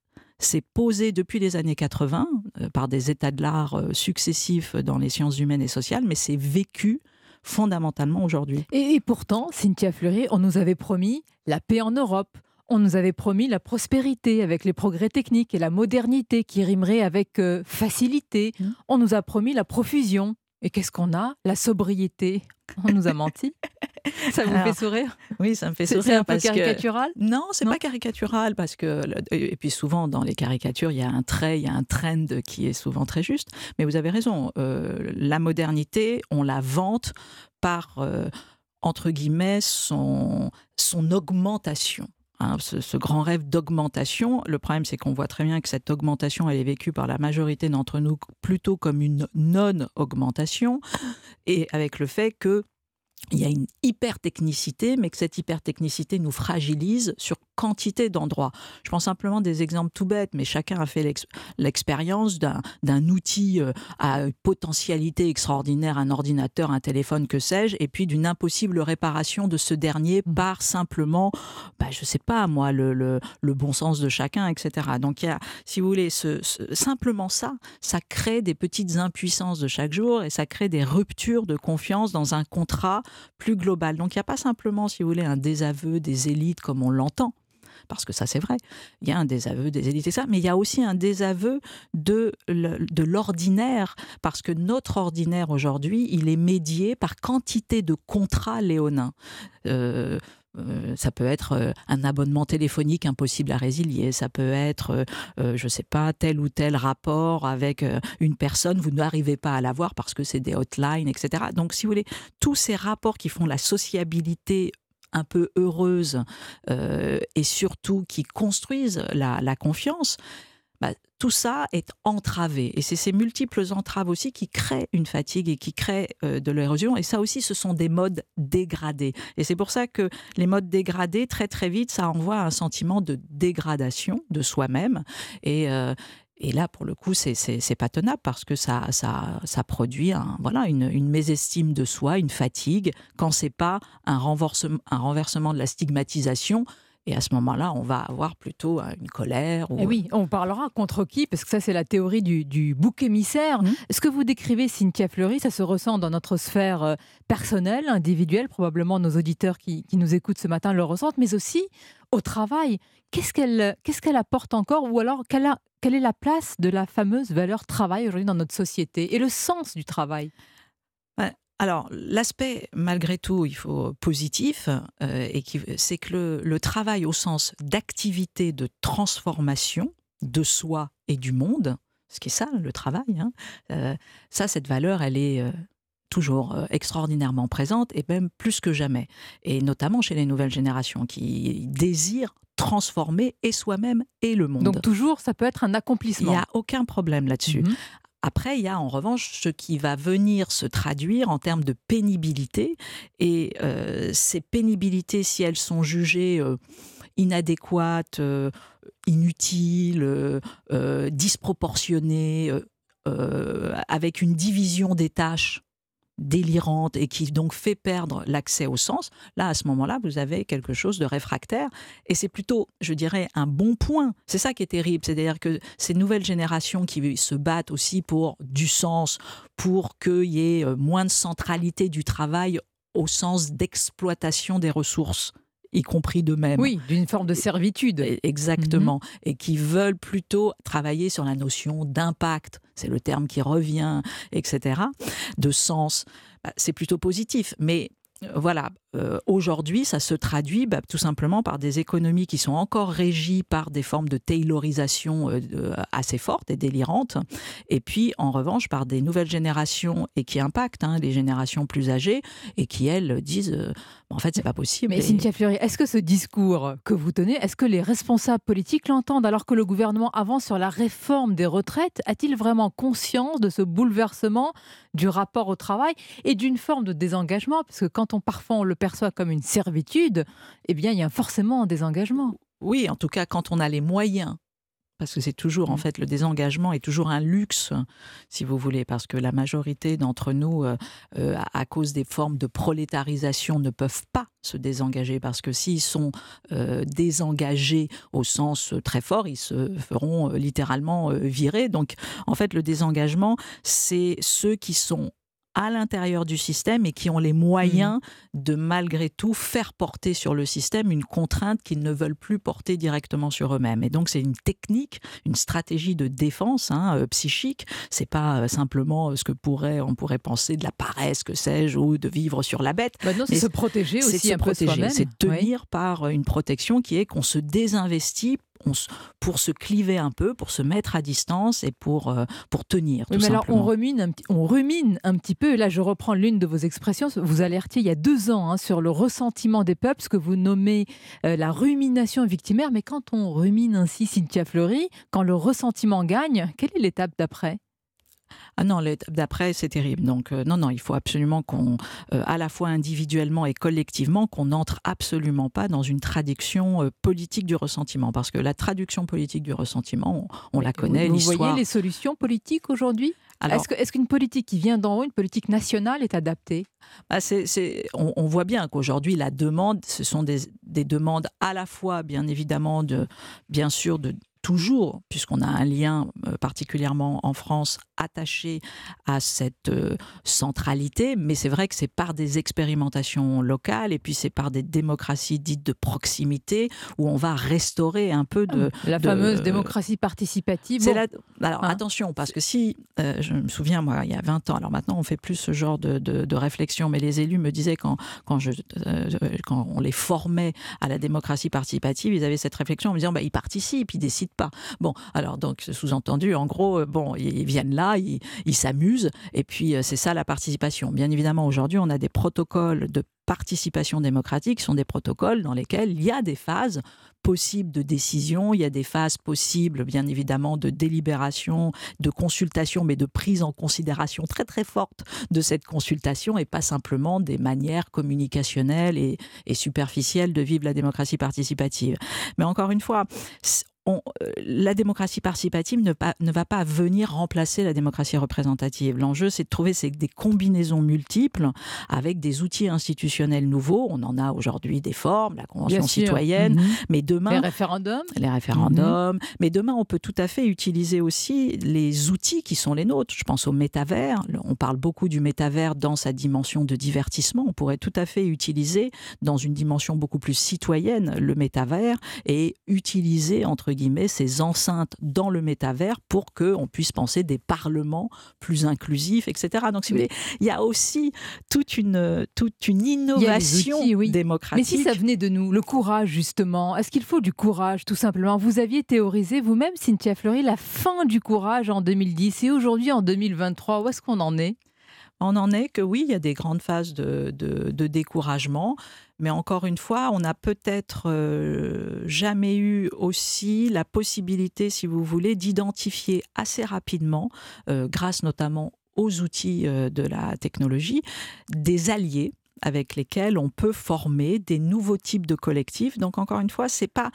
s'est posée depuis les années 80 euh, par des états de l'art euh, successifs dans les sciences humaines et sociales, mais c'est vécu fondamentalement aujourd'hui. Et pourtant, Cynthia Fleury, on nous avait promis la paix en Europe. On nous avait promis la prospérité avec les progrès techniques et la modernité qui rimerait avec euh, facilité. Mmh. On nous a promis la profusion. Et qu'est-ce qu'on a? La sobriété. On nous a menti. Ça vous Alors, fait sourire? Oui, ça me fait sourire. c'est un peu parce que- caricatural? Non, c'est pas caricatural parce que le- et puis souvent dans les caricatures il y a un trait, il y a un trend qui est souvent très juste. Mais vous avez raison. euh, la modernité, on la vante par euh, entre guillemets son son augmentation. Hein, ce, ce grand rêve d'augmentation. Le problème, c'est qu'on voit très bien que cette augmentation, elle est vécue par la majorité d'entre nous plutôt comme une non-augmentation, et avec le fait que il y a une hyper-technicité, mais que cette hyper-technicité nous fragilise sur quantité d'endroits. Je prends simplement des exemples tout bêtes, mais chacun a fait l'ex- l'expérience d'un outil euh, à potentialité extraordinaire, un ordinateur, un téléphone, que sais-je, et puis d'une impossible réparation de ce dernier par simplement, bah, je sais pas moi, le, le- le bon sens de chacun, etc. Donc il y a, si vous voulez, ce- ce- simplement ça, ça crée des petites impuissances de chaque jour et ça crée des ruptures de confiance dans un contrat plus global. Donc il n'y a pas simplement, si vous voulez, un désaveu des élites comme on l'entend. Parce que ça, c'est vrai. Il y a un désaveu des élites et ça, mais il y a aussi un désaveu de, l'ordinaire. Parce que notre ordinaire aujourd'hui, il est médié par quantité de contrats léonins. Euh, euh, ça peut être euh, un abonnement téléphonique impossible à résilier, ça peut être, je ne sais pas, tel ou tel rapport avec une personne, vous n'arrivez pas à l'avoir parce que c'est des hotlines, etc. Donc, si vous voulez, tous ces rapports qui font la sociabilité un peu heureuse euh, et surtout qui construisent la, la confiance, bah, tout ça est entravé. Et c'est ces multiples entraves aussi qui créent une fatigue et qui créent euh, de l'érosion. Et ça aussi, ce sont des modes dégradés. Et c'est pour ça que les modes dégradés, très très vite, ça envoie un sentiment de dégradation de soi-même. Et, euh, et là, pour le coup, c'est pas tenable parce que ça, ça, ça produit un, voilà, une, une mésestime de soi, une fatigue, quand c'est pas un renversement, un renversement de la stigmatisation. Et à ce moment-là, on va avoir plutôt euh, une colère. Ou... Et Eh oui, on parlera contre qui Parce que ça, c'est la théorie du, du bouc émissaire. Ce que vous décrivez, Cynthia Fleury, ça se ressent dans notre sphère euh, personnelle, individuelle. Probablement nos auditeurs qui, qui nous écoutent ce matin le ressentent, mais aussi au travail. Qu'est-ce qu'elle qu'est-ce qu'elle apporte encore? Ou alors, quelle, a- quelle est la place de la fameuse valeur travail aujourd'hui dans notre société Et le sens du travail? Alors, l'aspect, malgré tout, il faut positif, euh, c'est que le, le travail au sens d'activité de transformation de soi et du monde, ce qui est ça, le travail, hein, euh, ça, cette valeur, elle est euh, toujours euh, extraordinairement présente, et même plus que jamais. Et notamment chez les nouvelles générations qui désirent transformer et soi-même et le monde. Donc toujours, ça peut être un Il accomplissement. n'y a aucun problème là-dessus. Mhm. Après, il y a en revanche ce qui va venir se traduire en termes de pénibilité. Et euh, ces pénibilités, si elles sont jugées euh, inadéquate, inutile, disproportionnée, avec une division des tâches délirante et qui donc fait perdre l'accès au sens, là, à ce moment-là, vous avez quelque chose de réfractaire. Et c'est plutôt, je dirais, un bon point. C'est ça qui est terrible. C'est-à-dire que ces nouvelles générations qui se battent aussi pour du sens, pour qu'il y ait euh, moins de centralité du travail au sens d'exploitation des ressources y compris d'eux-mêmes. Oui, d'une forme de servitude. Exactement. Mhm. Et qui veulent plutôt travailler sur la notion d'impact, c'est le terme qui revient, etc., de sens. Bah, c'est plutôt positif. Mais euh, voilà, euh, aujourd'hui, ça se traduit bah, tout simplement par des économies qui sont encore régies par des formes de taylorisation euh, assez fortes et délirantes, et puis en revanche par des nouvelles générations et qui impactent hein, les générations plus âgées et qui elles disent en fait c'est pas possible. Mais Cynthia Fleury, est-ce que ce discours que vous tenez, est-ce que les responsables politiques l'entendent alors que le gouvernement avance sur la réforme des retraites? A-t-il vraiment conscience de ce bouleversement du rapport au travail et d'une forme de désengagement? Parce que quand on parfois on le perçoit comme une servitude, eh bien, il y a forcément un désengagement. Oui, en tout cas, quand on a les moyens parce que c'est toujours, en mmh. fait, le désengagement est toujours un luxe, si vous voulez, parce que la majorité d'entre nous, euh, euh, à cause des formes de prolétarisation, ne peuvent pas se désengager, parce que s'ils sont euh, désengagés au sens très fort, ils se feront littéralement virer. Donc, en fait, le désengagement, c'est ceux qui sont à l'intérieur du système et qui ont les moyens mmh. de malgré tout faire porter sur le système une contrainte qu'ils ne veulent plus porter directement sur eux-mêmes. Et donc c'est une technique, une stratégie de défense hein, euh, psychique. C'est pas euh, simplement euh, ce que pourrait on pourrait penser de la paresse, que sais-je, ou de vivre sur la bête. Bah c'est se protéger aussi se un protéger, C'est tenir par une protection qui est qu'on se désinvestit pour se cliver un peu, pour se mettre à distance et pour, euh, pour tenir. mais alors on rumine, un, on rumine un petit peu, et là je reprends l'une de vos expressions, vous alertiez il y a deux ans hein, sur le ressentiment des peuples, ce que vous nommez euh, la rumination victimaire, mais quand on rumine ainsi, Cynthia Fleury, quand le ressentiment gagne, quelle est l'étape d'après? Ah non, d'après, c'est terrible. Donc, euh, non, non, il faut absolument qu'on, euh, à la fois individuellement et collectivement, qu'on n'entre absolument pas dans une traduction euh, politique du ressentiment. Parce que la traduction politique du ressentiment, on, la connaît. Vous, vous voyez les solutions politiques aujourd'hui? Est-ce, qu'une politique qui vient d'en haut, une politique nationale, est adaptée? Bah on, voit bien qu'aujourd'hui, la demande, ce sont des, des, demandes à la fois, bien évidemment, de, bien sûr, de toujours, puisqu'on a un lien euh, particulièrement en France attaché à cette euh, centralité, mais c'est vrai que c'est par des expérimentations locales et puis c'est par des démocraties dites de proximité où on va restaurer un peu de... Ah, la fameuse démocratie participative. Alors ah. attention, parce que si, euh, je me souviens, moi, il y a 20 ans, alors maintenant on fait plus ce genre de, de, réflexion, mais les élus me disaient quand, quand, je, quand on les formait à la démocratie participative, ils avaient cette réflexion en me disant, bah, ils participent, ils décident pas. Bon, alors donc sous-entendu, en gros, euh, bon, ils viennent là, ils s'amusent, et puis euh, c'est ça la participation. Bien évidemment, aujourd'hui, on a des protocoles de participation démocratique sont des protocoles dans lesquels il y a des phases possibles de décision, il y a des phases possibles, bien évidemment, de délibération, de consultation, mais de prise en considération très très forte de cette consultation et pas simplement des manières communicationnelles et, et superficielles de vivre la démocratie participative. Mais encore une fois, euh, la démocratie participative ne, ne, va pas venir remplacer la démocratie représentative. L'enjeu, c'est de trouver des combinaisons multiples avec des outils institutionnels nouveaux. On en a aujourd'hui des formes, la Convention citoyenne, mhm. mais demain... Les référendums Les référendums. Mhm. Mais demain, on peut tout à fait utiliser aussi les outils qui sont les nôtres. Je pense au métavers. On parle beaucoup du métavers dans sa dimension de divertissement. On pourrait tout à fait utiliser dans une dimension beaucoup plus citoyenne le métavers et utiliser, entre guillemets, ces enceintes dans le métavers pour qu'on puisse penser des parlements plus inclusifs, etc. Donc, si vous voulez, il y a aussi toute une, toute une innovation démocratique. Mais si ça venait de nous, le courage, justement, est-ce qu'il faut du courage, tout simplement? Vous aviez théorisé vous-même, Cynthia Fleury, la fin du courage en 2010 et aujourd'hui, en 2023, où est-ce qu'on en est? On en est que oui, il y a des grandes phases de, de, découragement, mais encore une fois, on n'a peut-être euh, jamais eu aussi la possibilité, si vous voulez, d'identifier assez rapidement, euh, grâce notamment aux outils euh, de la technologie, des alliés avec lesquels on peut former des nouveaux types de collectifs. Donc encore une fois, c'est pas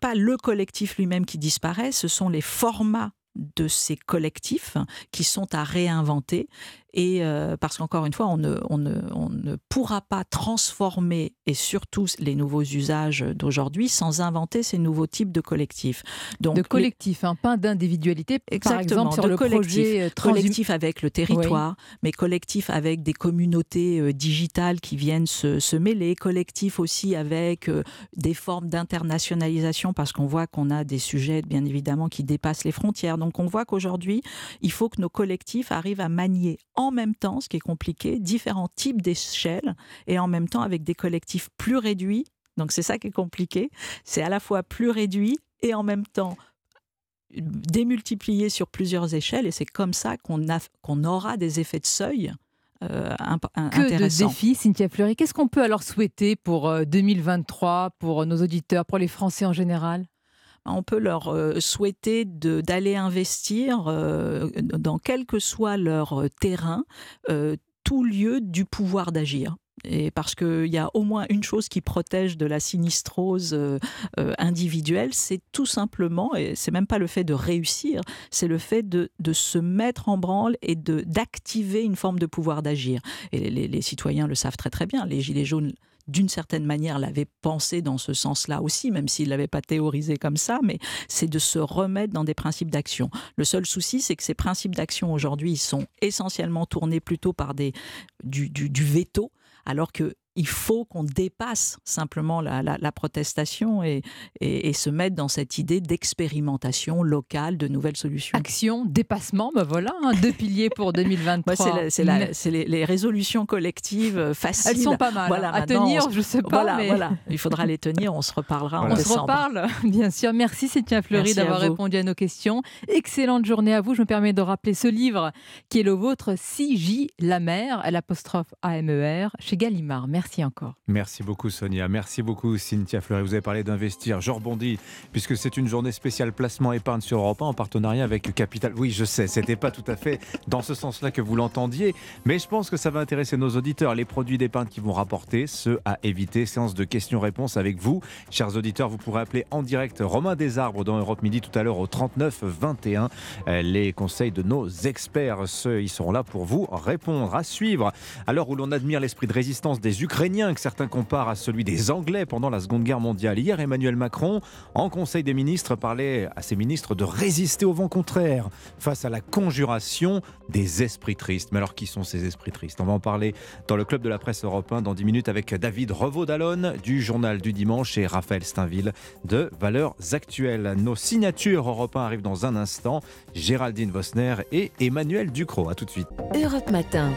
pas le collectif lui-même qui disparaît, ce sont les formats de ces collectifs qui sont à réinventer et euh, parce qu'encore une fois, on ne, on, ne, on ne, pourra pas transformer et surtout les nouveaux usages d'aujourd'hui sans inventer ces nouveaux types de collectifs. Donc, de collectifs, hein, pas d'individualité. Par exemple, sur de le projet euh, collectif avec le territoire, oui. mais collectif avec des communautés euh, digitales qui viennent se, se, mêler, collectif aussi avec des formes d'internationalisation parce qu'on voit qu'on a des sujets bien évidemment qui dépassent les frontières. Donc on voit qu'aujourd'hui, il faut que nos collectifs arrivent à manier en même temps, ce qui est compliqué, différents types d'échelles et en même temps avec des collectifs plus réduits. Donc c'est ça qui est compliqué. C'est à la fois plus réduit et en même temps démultiplié sur plusieurs échelles et c'est comme ça qu'on qu'on aura des effets de seuil. Euh, que de défis, Cynthia Fleury. Qu'est-ce qu'on peut alors souhaiter pour 2023, pour nos auditeurs, pour les Français en général? On peut leur euh, souhaiter d'aller investir euh, dans quel que soit leur terrain, euh, tout lieu du pouvoir d'agir. Et parce qu'il y a au moins une chose qui protège de la sinistrose individuelle, c'est tout simplement, et c'est même pas le fait de réussir, c'est le fait de, de, se mettre en branle et d'activer une forme de pouvoir d'agir. Et les, les, citoyens le savent très très bien. Les Gilets jaunes d'une certaine manière, l'avait pensé dans ce sens-là aussi, même s'il ne l'avait pas théorisé comme ça, mais c'est de se remettre dans des principes d'action. Le seul souci, c'est que ces principes d'action aujourd'hui, ils sont essentiellement tournés plutôt par des, du, du, du veto, alors que il faut qu'on dépasse simplement la, la, la protestation et, et, et, se mettre dans cette idée d'expérimentation locale de nouvelles solutions. Action, dépassement, ben voilà, hein, deux piliers pour 2023. c'est les, les, résolutions collectives faciles. Elles sont pas mal voilà, à tenir, je sais pas. Voilà, mais... voilà, il faudra les tenir, on se reparlera voilà. en on décembre. On se reparle, bien sûr. Merci Cynthia Fleury d'avoir répondu à nos questions. Excellente journée à vous. Je me permets de rappeler ce livre qui est le vôtre, 6J, la mer, l'apostrophe A-M-E-R, chez Gallimard. Merci. Merci encore. Merci beaucoup Sonia, merci beaucoup Cynthia Fleury. Vous avez parlé d'investir. Je rebondis puisque c'est une journée spéciale placement épargne sur Europe 1 en partenariat avec Capital. Oui, je sais, c'était pas tout à fait dans ce sens-là que vous l'entendiez, mais je pense que ça va intéresser nos auditeurs. Les produits d'épargne qui vont rapporter, ceux à éviter. Séance de questions-réponses avec vous. Chers auditeurs, vous pourrez appeler en direct Romain Desarbres dans Europe Midi tout à l'heure au 39 21. Les conseils de nos experts, ceux, ils seront là pour vous répondre. À suivre, à l'heure où l'on admire l'esprit de résistance des ukrainien que certains comparent à celui des Anglais pendant la Seconde Guerre mondiale. Hier, Emmanuel Macron, en Conseil des ministres, parlait à ses ministres de résister au vent contraire face à la conjuration des esprits tristes. Mais alors, qui sont ces esprits tristes? On va en parler dans le Club de la Presse européen dans 10 minutes avec David Revaud-Dallon du Journal du Dimanche et Raphaël Steinville de Valeurs Actuelles. Nos signatures européennes arrivent dans un instant. Géraldine Vosner et Emmanuel Ducrot. A tout de suite. Europe Matin.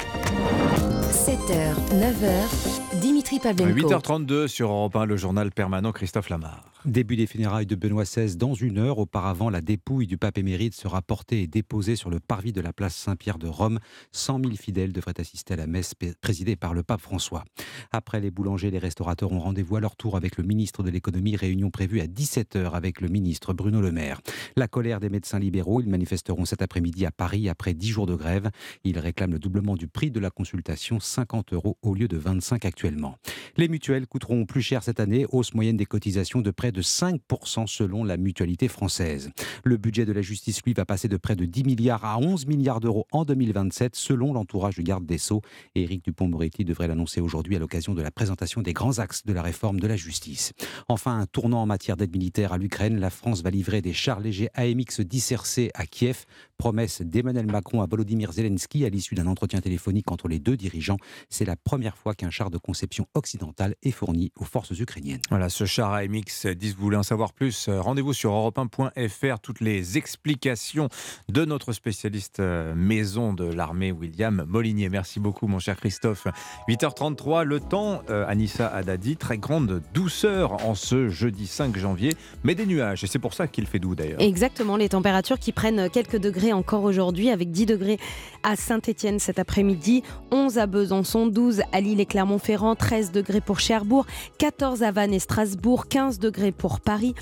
7h, 9h, 10 Dimitri Pavlenko. 8h32 sur Europe 1, le journal permanent Christophe Lamar. Début des funérailles de Benoît XVI dans une heure. Auparavant, la dépouille du pape émérite sera portée et déposée sur le parvis de la place Saint-Pierre de Rome. 100 000 fidèles devraient assister à la messe présidée par le pape François. Après les boulangers, les restaurateurs ont rendez-vous à leur tour avec le ministre de l'économie. Réunion prévue à 17h avec le ministre Bruno Le Maire. La colère des médecins libéraux. Ils manifesteront cet après-midi à Paris après 10 jours de grève. Ils réclament le doublement du prix de la consultation, 50 euros au lieu de 25 actuellement. Les mutuelles coûteront plus cher cette année. Hausse moyenne des cotisations de près de 5% selon la mutualité française. Le budget de la justice, lui, va passer de près de 10 milliards à 11 milliards d'euros en 2027 selon l'entourage du garde des Sceaux. Éric Dupont-Moretti devrait l'annoncer aujourd'hui à l'occasion de la présentation des grands axes de la réforme de la justice. Enfin, un tournant en matière d'aide militaire à l'Ukraine. La France va livrer des chars légers AMX 10 RC à Kiev. Promesse d'Emmanuel Macron à Volodymyr Zelensky à l'issue d'un entretien téléphonique entre les deux dirigeants. C'est la première fois qu'un char de conception occidentale est fourni aux forces ukrainiennes. Voilà, ce char AMX 10, vous voulez en savoir plus Rendez-vous sur europe1.fr. Toutes les explications de notre spécialiste maison de l'armée, William Molinier. Merci beaucoup, mon cher Christophe. 8h33, le temps, euh, Anissa Haddadi, très grande douceur en ce jeudi 5 janvier, mais des nuages. Et c'est pour ça qu'il fait doux d'ailleurs. Exactement, les températures qui prennent quelques degrés encore aujourd'hui, avec 10 degrés à Saint-Étienne cet après-midi, 11 à Besançon, 12 à Lille et Clermont-Ferrand, 13 degrés pour Cherbourg, 14 à Vannes et Strasbourg, 15 degrés pour Paris.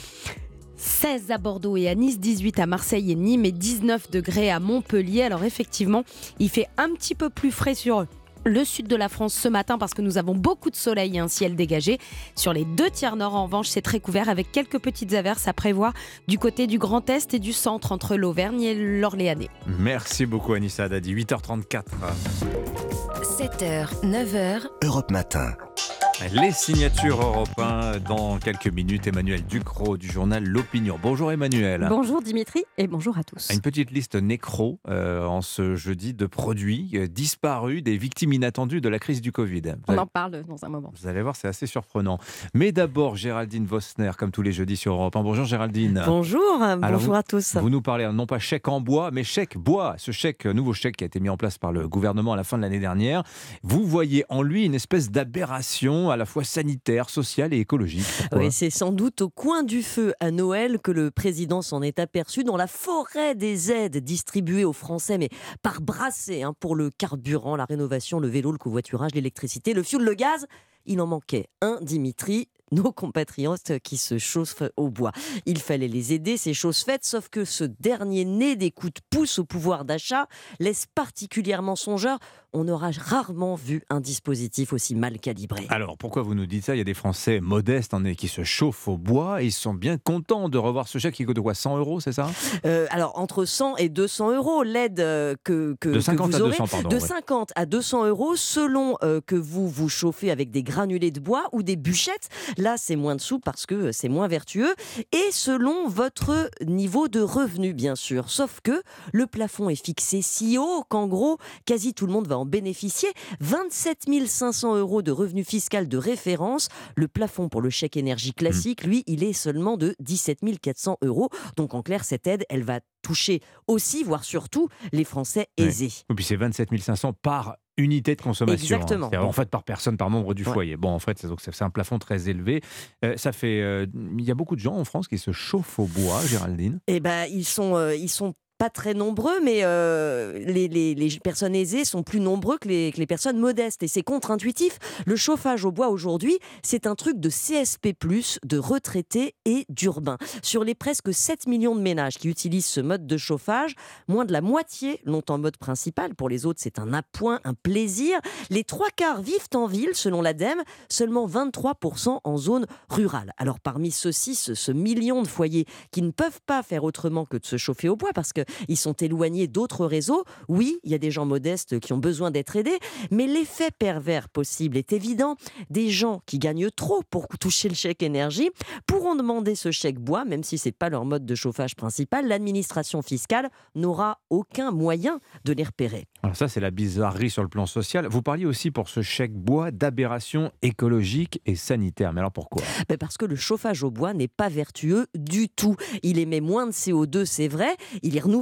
16 à Bordeaux et à Nice, 18 à Marseille et Nîmes et 19 degrés à Montpellier. Alors effectivement, il fait un petit peu plus frais sur le sud de la France ce matin parce que nous avons beaucoup de soleil et un ciel dégagé. Sur les deux tiers nord, en revanche, c'est très couvert avec quelques petites averses à prévoir du côté du Grand Est et du centre entre l'Auvergne et l'Orléanais. Merci beaucoup Anissa Dadi, 8h34. 7h, 9h. Europe Matin. Les signatures européennes dans quelques minutes. Emmanuel Ducrot du journal L'Opinion. Bonjour Emmanuel. Bonjour Dimitri et bonjour à tous. Une petite liste nécro euh, en ce jeudi de produits euh, disparus des victimes inattendues de la crise du Covid. On en parle dans un moment. Vous allez voir, c'est assez surprenant. Mais d'abord, Géraldine Vosner, comme tous les jeudis sur Europe 1. Bonjour Géraldine. Bonjour, bonjour à tous. Vous nous parlez non pas chèque en bois, mais chèque bois. Ce chèque, nouveau chèque qui a été mis en place par le gouvernement à la fin de l'année dernière. Vous voyez en lui une espèce d'aberration à la fois sanitaire, sociale et écologique. Oui, c'est sans doute au coin du feu à Noël que le président s'en est aperçu dans la forêt des aides distribuées aux Français, mais par brassée hein, pour le carburant, la rénovation, le vélo, le covoiturage, l'électricité, le fioul, le gaz. Il en manquait un, Dimitri, nos compatriotes qui se chauffent au bois. Il fallait les aider, c'est chose faite, sauf que ce dernier né des coups de pouce au pouvoir d'achat laisse particulièrement songeur on aura rarement vu un dispositif aussi mal calibré. Alors, pourquoi vous nous dites ça? Il y a des Français modestes en qui se chauffent au bois et ils sont bien contents de revoir ce chèque qui coûte quoi 100 euros, c'est ça? Euh, Alors, entre 100 et 200 euros, l'aide euh, que, que, de 50 vous à aurez, 200, pardon, de ouais. 50 à 200 euros selon euh, que vous vous chauffez avec des granulés de bois ou des bûchettes. Là, c'est moins de sous parce que c'est moins vertueux. Et selon votre niveau de revenu, bien sûr. Sauf que le plafond est fixé si haut qu'en gros, quasi tout le monde va en bénéficier. 27 500 euros de revenu fiscal de référence. Le plafond pour le chèque énergie classique, lui, il est seulement de 17 400 euros. Donc en clair, cette aide, elle va toucher aussi, voire surtout, les Français aisés. Et puis c'est 27 500 par unité de consommation. hein. Exactement. C'est-à-dire, En fait, par personne, par membre du Ouais. foyer. Bon, en fait, c'est- un plafond très élevé. Euh, ça fait, euh, il y a beaucoup de gens en France qui se chauffent au bois, Géraldine. Eh ben, ils sont, euh, ils sont pas très nombreux, mais euh, les, personnes aisées sont plus nombreux que les, que personnes modestes. Et c'est contre-intuitif. Le chauffage au bois aujourd'hui, c'est un truc de CSP, de retraités et d'urbains. Sur les presque 7 millions de ménages qui utilisent ce mode de chauffage, moins de la moitié l'ont en mode principal. Pour les autres, c'est un appoint, un plaisir. Les trois quarts vivent en ville, selon l'ADEME, seulement 23% en zone rurale. Alors parmi ceux-ci, ce, million de foyers qui ne peuvent pas faire autrement que de se chauffer au bois parce qu'ils sont éloignés d'autres réseaux, oui, il y a des gens modestes qui ont besoin d'être aidés, mais l'effet pervers possible est évident. Des gens qui gagnent trop pour toucher le chèque énergie pourront demander ce chèque bois, même si ce n'est pas leur mode de chauffage principal. L'administration fiscale n'aura aucun moyen de les repérer. Alors ça, c'est la bizarrerie sur le plan social. Vous parliez aussi pour ce chèque bois d'aberration écologique et sanitaire. Mais alors pourquoi? Ben parce que le chauffage au bois n'est pas vertueux du tout. Il émet moins de CO2, c'est vrai, il est renouvelable,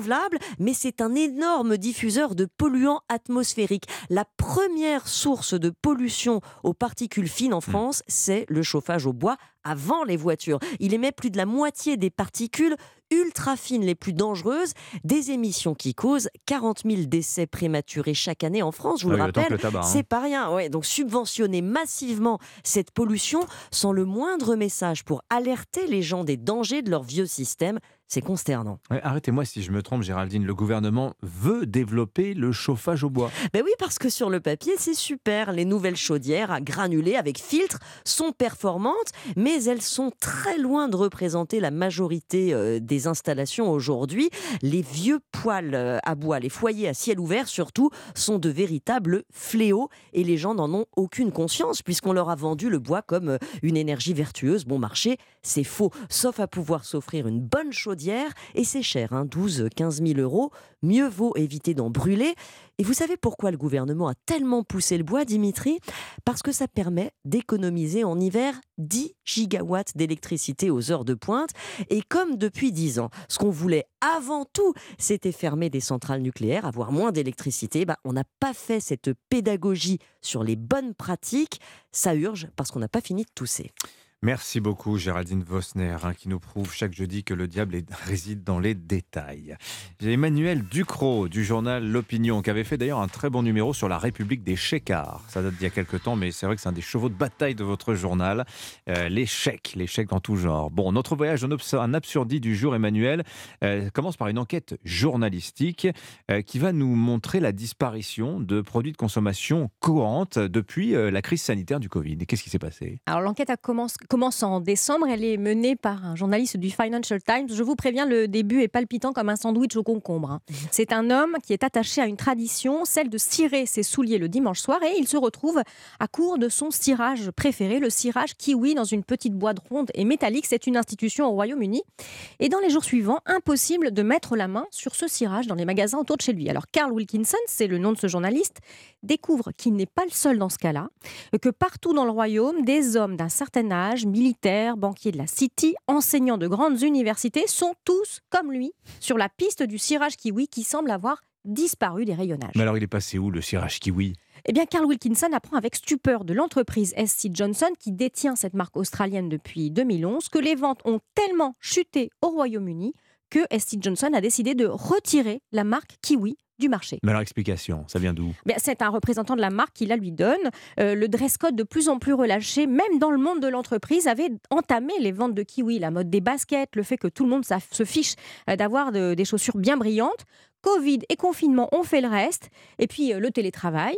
mais c'est un énorme diffuseur de polluants atmosphériques. La première source de pollution aux particules fines en France, c'est le chauffage au bois avant les voitures. Il émet plus de la moitié des particules ultra fines les plus dangereuses, des émissions qui causent 40 000 décès prématurés chaque année en France, je vous Ah le oui, rappelle. hein. C'est pas rien. Ouais, donc subventionner massivement cette pollution sans le moindre message pour alerter les gens des dangers de leur vieux système, c'est consternant. Ouais, Arrêtez-moi si je me trompe, Géraldine. Le gouvernement veut développer le chauffage au bois. Ben oui, parce que sur le papier, c'est super. Les nouvelles chaudières à granulés avec filtre sont performantes, mais elles sont très loin de représenter la majorité euh, des installations aujourd'hui. Les vieux poêles euh, à bois, les foyers à ciel ouvert surtout, sont de véritables fléaux et les gens n'en ont aucune conscience puisqu'on leur a vendu le bois comme euh, une énergie vertueuse, bon marché. C'est faux, sauf à pouvoir s'offrir une bonne chaudière et c'est cher, hein, 12-15 000 euros. Mieux vaut éviter d'en brûler. Et vous savez pourquoi le gouvernement a tellement poussé le bois, Dimitri? Parce que ça permet d'économiser en hiver 10 gigawatts d'électricité aux heures de pointe. Et comme depuis 10 ans, ce qu'on voulait avant tout, c'était fermer des centrales nucléaires, avoir moins d'électricité, bah, on n'a pas fait cette pédagogie sur les bonnes pratiques. Ça urge parce qu'on n'a pas fini de tousser. Merci beaucoup Géraldine Vosner hein, qui nous prouve chaque jeudi que le diable réside dans les détails. J'ai Emmanuel Ducrot du journal L'Opinion qui avait fait d'ailleurs un très bon numéro sur la République des Chécards. Ça date d'il y a quelques temps mais c'est vrai que c'est un des chevaux de bataille de votre journal. Euh, les chèques, les chèques dans tout genre. Bon, notre voyage en en absurdie du jour Emmanuel euh, commence par une enquête journalistique euh, qui va nous montrer la disparition de produits de consommation courante depuis euh, la crise sanitaire du Covid. Qu'est-ce qui s'est passé? Alors l'enquête a commence, commence en décembre, elle est menée par un journaliste du Financial Times. Je vous préviens, le début est palpitant comme un sandwich au concombre. hein. C'est un homme qui est attaché à une tradition, celle de cirer ses souliers le dimanche soir, et il se retrouve à court de son cirage préféré, le cirage kiwi dans une petite boîte ronde et métallique. C'est une institution au Royaume-Uni. Et dans les jours suivants, impossible de mettre la main sur ce cirage dans les magasins autour de chez lui. Alors Carl Wilkinson, c'est le nom de ce journaliste, découvre qu'il n'est pas le seul dans ce cas-là, que partout dans le royaume, des hommes d'un certain âge, militaires, banquiers de la City, enseignants de grandes universités, sont tous, comme lui, sur la piste du cirage kiwi qui semble avoir disparu des rayonnages. Mais alors il est passé où le cirage kiwi? Eh bien, Carl Wilkinson apprend avec stupeur de l'entreprise SC Johnson, qui détient cette marque australienne depuis 2011, que les ventes ont tellement chuté au Royaume-Uni que SC Johnson a décidé de retirer la marque Kiwi du marché. Mais alors explication, ça vient d'où? Ben, c'est un représentant de la marque qui la lui donne. Euh, le dress code de plus en plus relâché, même dans le monde de l'entreprise, avait entamé les ventes de kiwi. La mode des baskets, le fait que tout le monde se fiche euh, d'avoir de- des chaussures bien brillantes. Covid et confinement ont fait le reste. Et puis euh, le télétravail.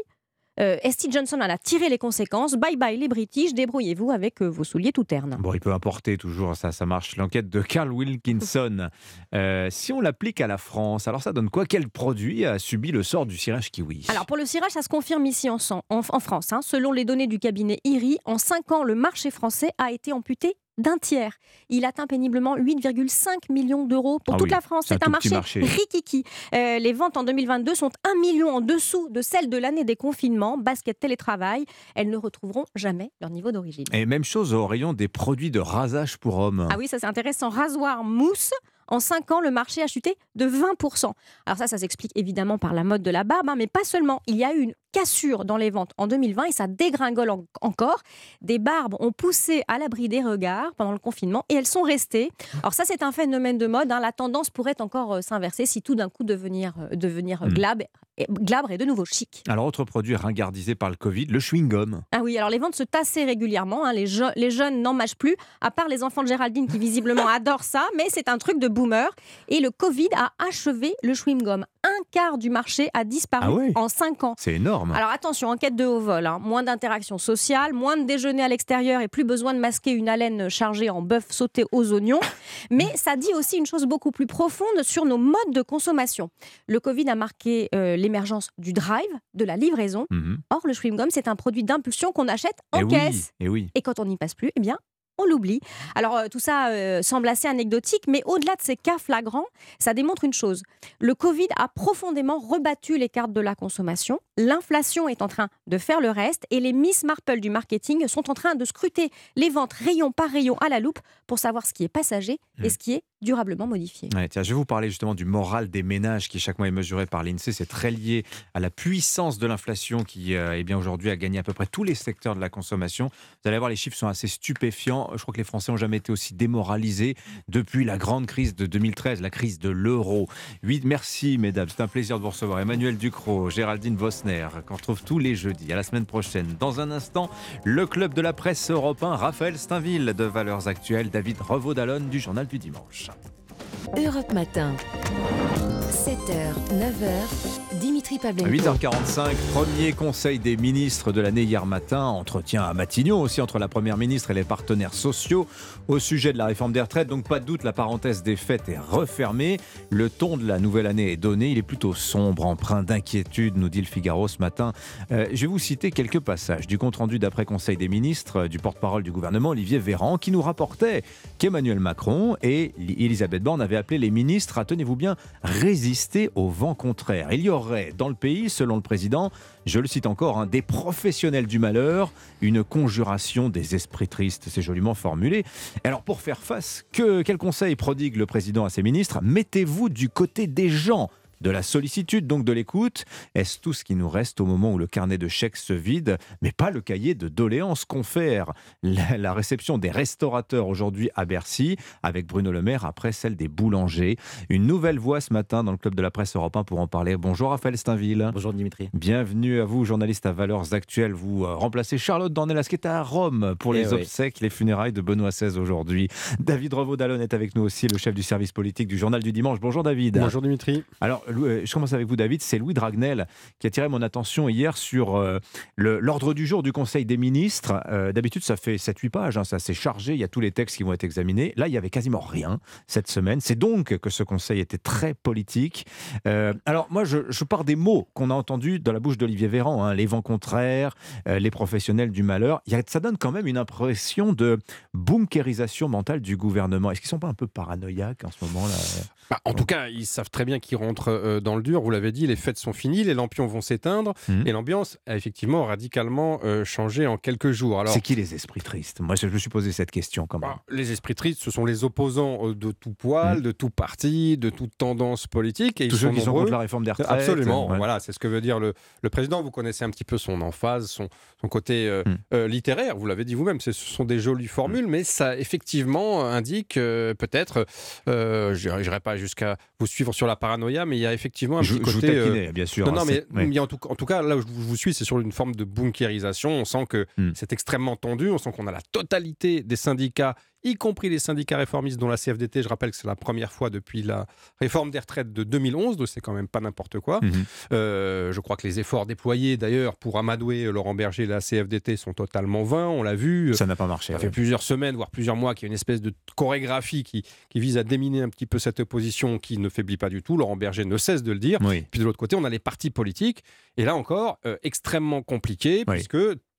Euh, ST Johnson en a tiré les conséquences. Bye bye les British, débrouillez-vous avec euh, vos souliers tout ternes. Bon, il peut importer toujours, ça, ça marche. L'enquête de Carl Wilkinson. Euh, si on l'applique à la France, alors ça donne quoi? Quel produit a subi le sort du cirage kiwi? Alors pour le cirage, ça se confirme ici en, en- en France. hein. Selon les données du cabinet IRI, en 5 ans, le marché français a été amputé d'un tiers. Il atteint péniblement 8,5 millions d'euros pour Ah toute oui, la France. c'est un marché, marché. rikiki. Euh, les ventes en 2022 sont 1 million en dessous de celles de l'année des confinements. Basket, télétravail, elles ne retrouveront jamais leur niveau d'origine. Et même chose au rayon des produits de rasage pour hommes. Ah oui, ça c'est intéressant. Rasoir mousse. En 5 ans, le marché a chuté de 20%. Alors ça, ça s'explique évidemment par la mode de la barbe, hein, mais pas seulement. Il y a eu une cassure dans les ventes en 2020 et ça dégringole en- encore. Des barbes ont poussé à l'abri des regards pendant le confinement et elles sont restées. Alors ça, c'est un phénomène de mode. hein. La tendance pourrait encore euh, s'inverser si tout d'un coup devenir, euh, devenir euh, Hmm. glabre, et, glabre et de nouveau chic. Alors, autre produit ringardisé par le Covid, le chewing-gum. Ah oui, alors les ventes se tassaient régulièrement. hein. Les, je- les jeunes n'en mâchent plus, à part les enfants de Géraldine qui visiblement adorent ça, mais c'est un truc de boomer. Et le Covid a achevé le chewing-gum. Un quart du marché a disparu Ah ouais en 5 ans. C'est énorme. Alors attention, enquête de haut vol, hein. moins d'interactions sociales, moins de déjeuner à l'extérieur et plus besoin de masquer une haleine chargée en bœuf sauté aux oignons. Mais ça dit aussi une chose beaucoup plus profonde sur nos modes de consommation. Le Covid a marqué euh, l'émergence du drive, de la livraison. Mhm. Or, le chewing-gum, c'est un produit d'impulsion qu'on achète en Eh oui, caisse. eh oui. Et quand on n'y passe plus, eh bien, on l'oublie. Alors, euh, tout ça euh, semble assez anecdotique, mais au-delà de ces cas flagrants, ça démontre une chose. Le Covid a profondément rebattu les cartes de la consommation. L'inflation est en train de faire le reste et les Miss Marple du marketing sont en train de scruter les ventes rayon par rayon à la loupe pour savoir ce qui est passager et ce qui est durablement modifié. Ouais, tiens, je vais vous parler justement du moral des ménages qui chaque mois est mesuré par l'INSEE. C'est très lié à la puissance de l'inflation qui, euh, eh bien, aujourd'hui, a gagné à peu près tous les secteurs de la consommation. Vous allez voir, les chiffres sont assez stupéfiants. Je crois que les Français n'ont jamais été aussi démoralisés depuis la grande crise de 2013, la crise de l'euro. Oui, merci, mesdames. C'est un plaisir de vous recevoir. Emmanuel Ducrot, Géraldine Vosner, qu'on retrouve tous les jeudis. À la semaine prochaine. Dans un instant, le club de la presse européen, Raphaël Steinville de Valeurs Actuelles, David Revaud-Dallon du Journal du Dimanche. Europe Matin. 7h, 9h, Dimitri À Pavlenko. 8h45, premier conseil des ministres de l'année hier matin, entretien à Matignon aussi entre la Première ministre et les partenaires sociaux au sujet de la réforme des retraites. Donc pas de doute, la parenthèse des fêtes est refermée. Le ton de la nouvelle année est donné. Il est plutôt sombre, empreint d'inquiétude, nous dit le Figaro ce matin. Euh, je vais vous citer quelques passages du compte-rendu d'après conseil des ministres euh, du porte-parole du gouvernement, Olivier Véran, qui nous rapportait qu'Emmanuel Macron et Elisabeth Borne avaient appelé les ministres à, tenez-vous bien, résister au vent contraire. Il y aurait dans le pays, selon le président, je le cite encore, hein, des professionnels du malheur, une conjuration des esprits tristes. C'est joliment formulé. Alors pour faire face, que, quel conseil prodigue le président à ses ministres? Mettez-vous du côté des gens de la sollicitude, donc de l'écoute. Est-ce tout ce qui nous reste au moment où le carnet de chèques se vide, mais pas le cahier de doléances confère la, la réception des restaurateurs aujourd'hui à Bercy, avec Bruno Le Maire après celle des boulangers. Une nouvelle voix ce matin dans le club de la presse Europe 1 pour en parler. Bonjour Raphaël Steinville. Bonjour Dimitri. Bienvenue à vous, journaliste à Valeurs Actuelles. Vous euh, remplacez Charlotte Dornelas qui est à Rome pour les Eh oui. obsèques, les funérailles de Benoît XVI aujourd'hui. David Revaud-Dallon est avec nous aussi, le chef du service politique du Journal du Dimanche. Bonjour David. Bonjour Dimitri. Alors, je commence avec vous, David. C'est Louis Dragnel qui a attiré mon attention hier sur euh, l'ordre du jour du Conseil des ministres. Euh, D'habitude, ça fait 7-8 pages, hein, ça s'est chargé, il y a tous les textes qui vont être examinés. Là, il y avait quasiment rien cette semaine. C'est donc que ce Conseil était très politique. Euh, alors, moi, je, je pars des mots qu'on a entendus dans la bouche d'Olivier Véran, hein, les vents contraires, euh, les professionnels du malheur. Y ça donne quand même une impression de bunkérisation mentale du gouvernement. Est-ce qu'ils sont pas un peu paranoïaques en ce moment-là Bah, en tout cas, ils savent très bien qu'ils rentrent euh, dans le dur. Vous l'avez dit, les fêtes sont finies, les lampions vont s'éteindre Mhm. et l'ambiance a effectivement radicalement euh, changé en quelques jours. Alors, C'est qui les esprits tristes? Moi, je me suis posé cette question quand même. Bah, les esprits tristes, ce sont les opposants euh, de tout poil, de tout parti, de toute tendance politique. Et. Tous ils ceux sont qui sont nombreux. contre la réforme des retraites, Absolument, ouais. voilà, c'est ce que veut dire le, le président. Vous connaissez un petit peu son emphase, son, son côté euh, littéraire, vous l'avez dit vous-même, ce sont des jolies formules, mais ça effectivement indique peut-être, je n'irai pas jusqu'à vous suivre sur la paranoïa, mais il y a effectivement un Je- petit je vous côté... euh, taquinais, bien sûr, Non, hein, non, mais a en, tout, en tout cas, là où je vous suis, c'est sur une forme de bunkérisation. On sent que Hmm. c'est extrêmement tendu. On sent qu'on a la totalité des syndicats, y compris les syndicats réformistes, dont la CFDT, je rappelle que c'est la première fois depuis la réforme des retraites de 2011, donc c'est quand même pas n'importe quoi. Mhm. Euh, je crois que les efforts déployés d'ailleurs pour amadouer Laurent Berger et la CFDT sont totalement vains, on l'a vu. Ça n'a pas marché. Ça ouais. fait plusieurs semaines, voire plusieurs mois, qu'il y a une espèce de chorégraphie qui, qui vise à déminer un petit peu cette opposition qui ne faiblit pas du tout. Laurent Berger ne cesse de le dire. Oui. Puis de l'autre côté, on a les partis politiques. Et là encore, euh, extrêmement compliqué, puisque,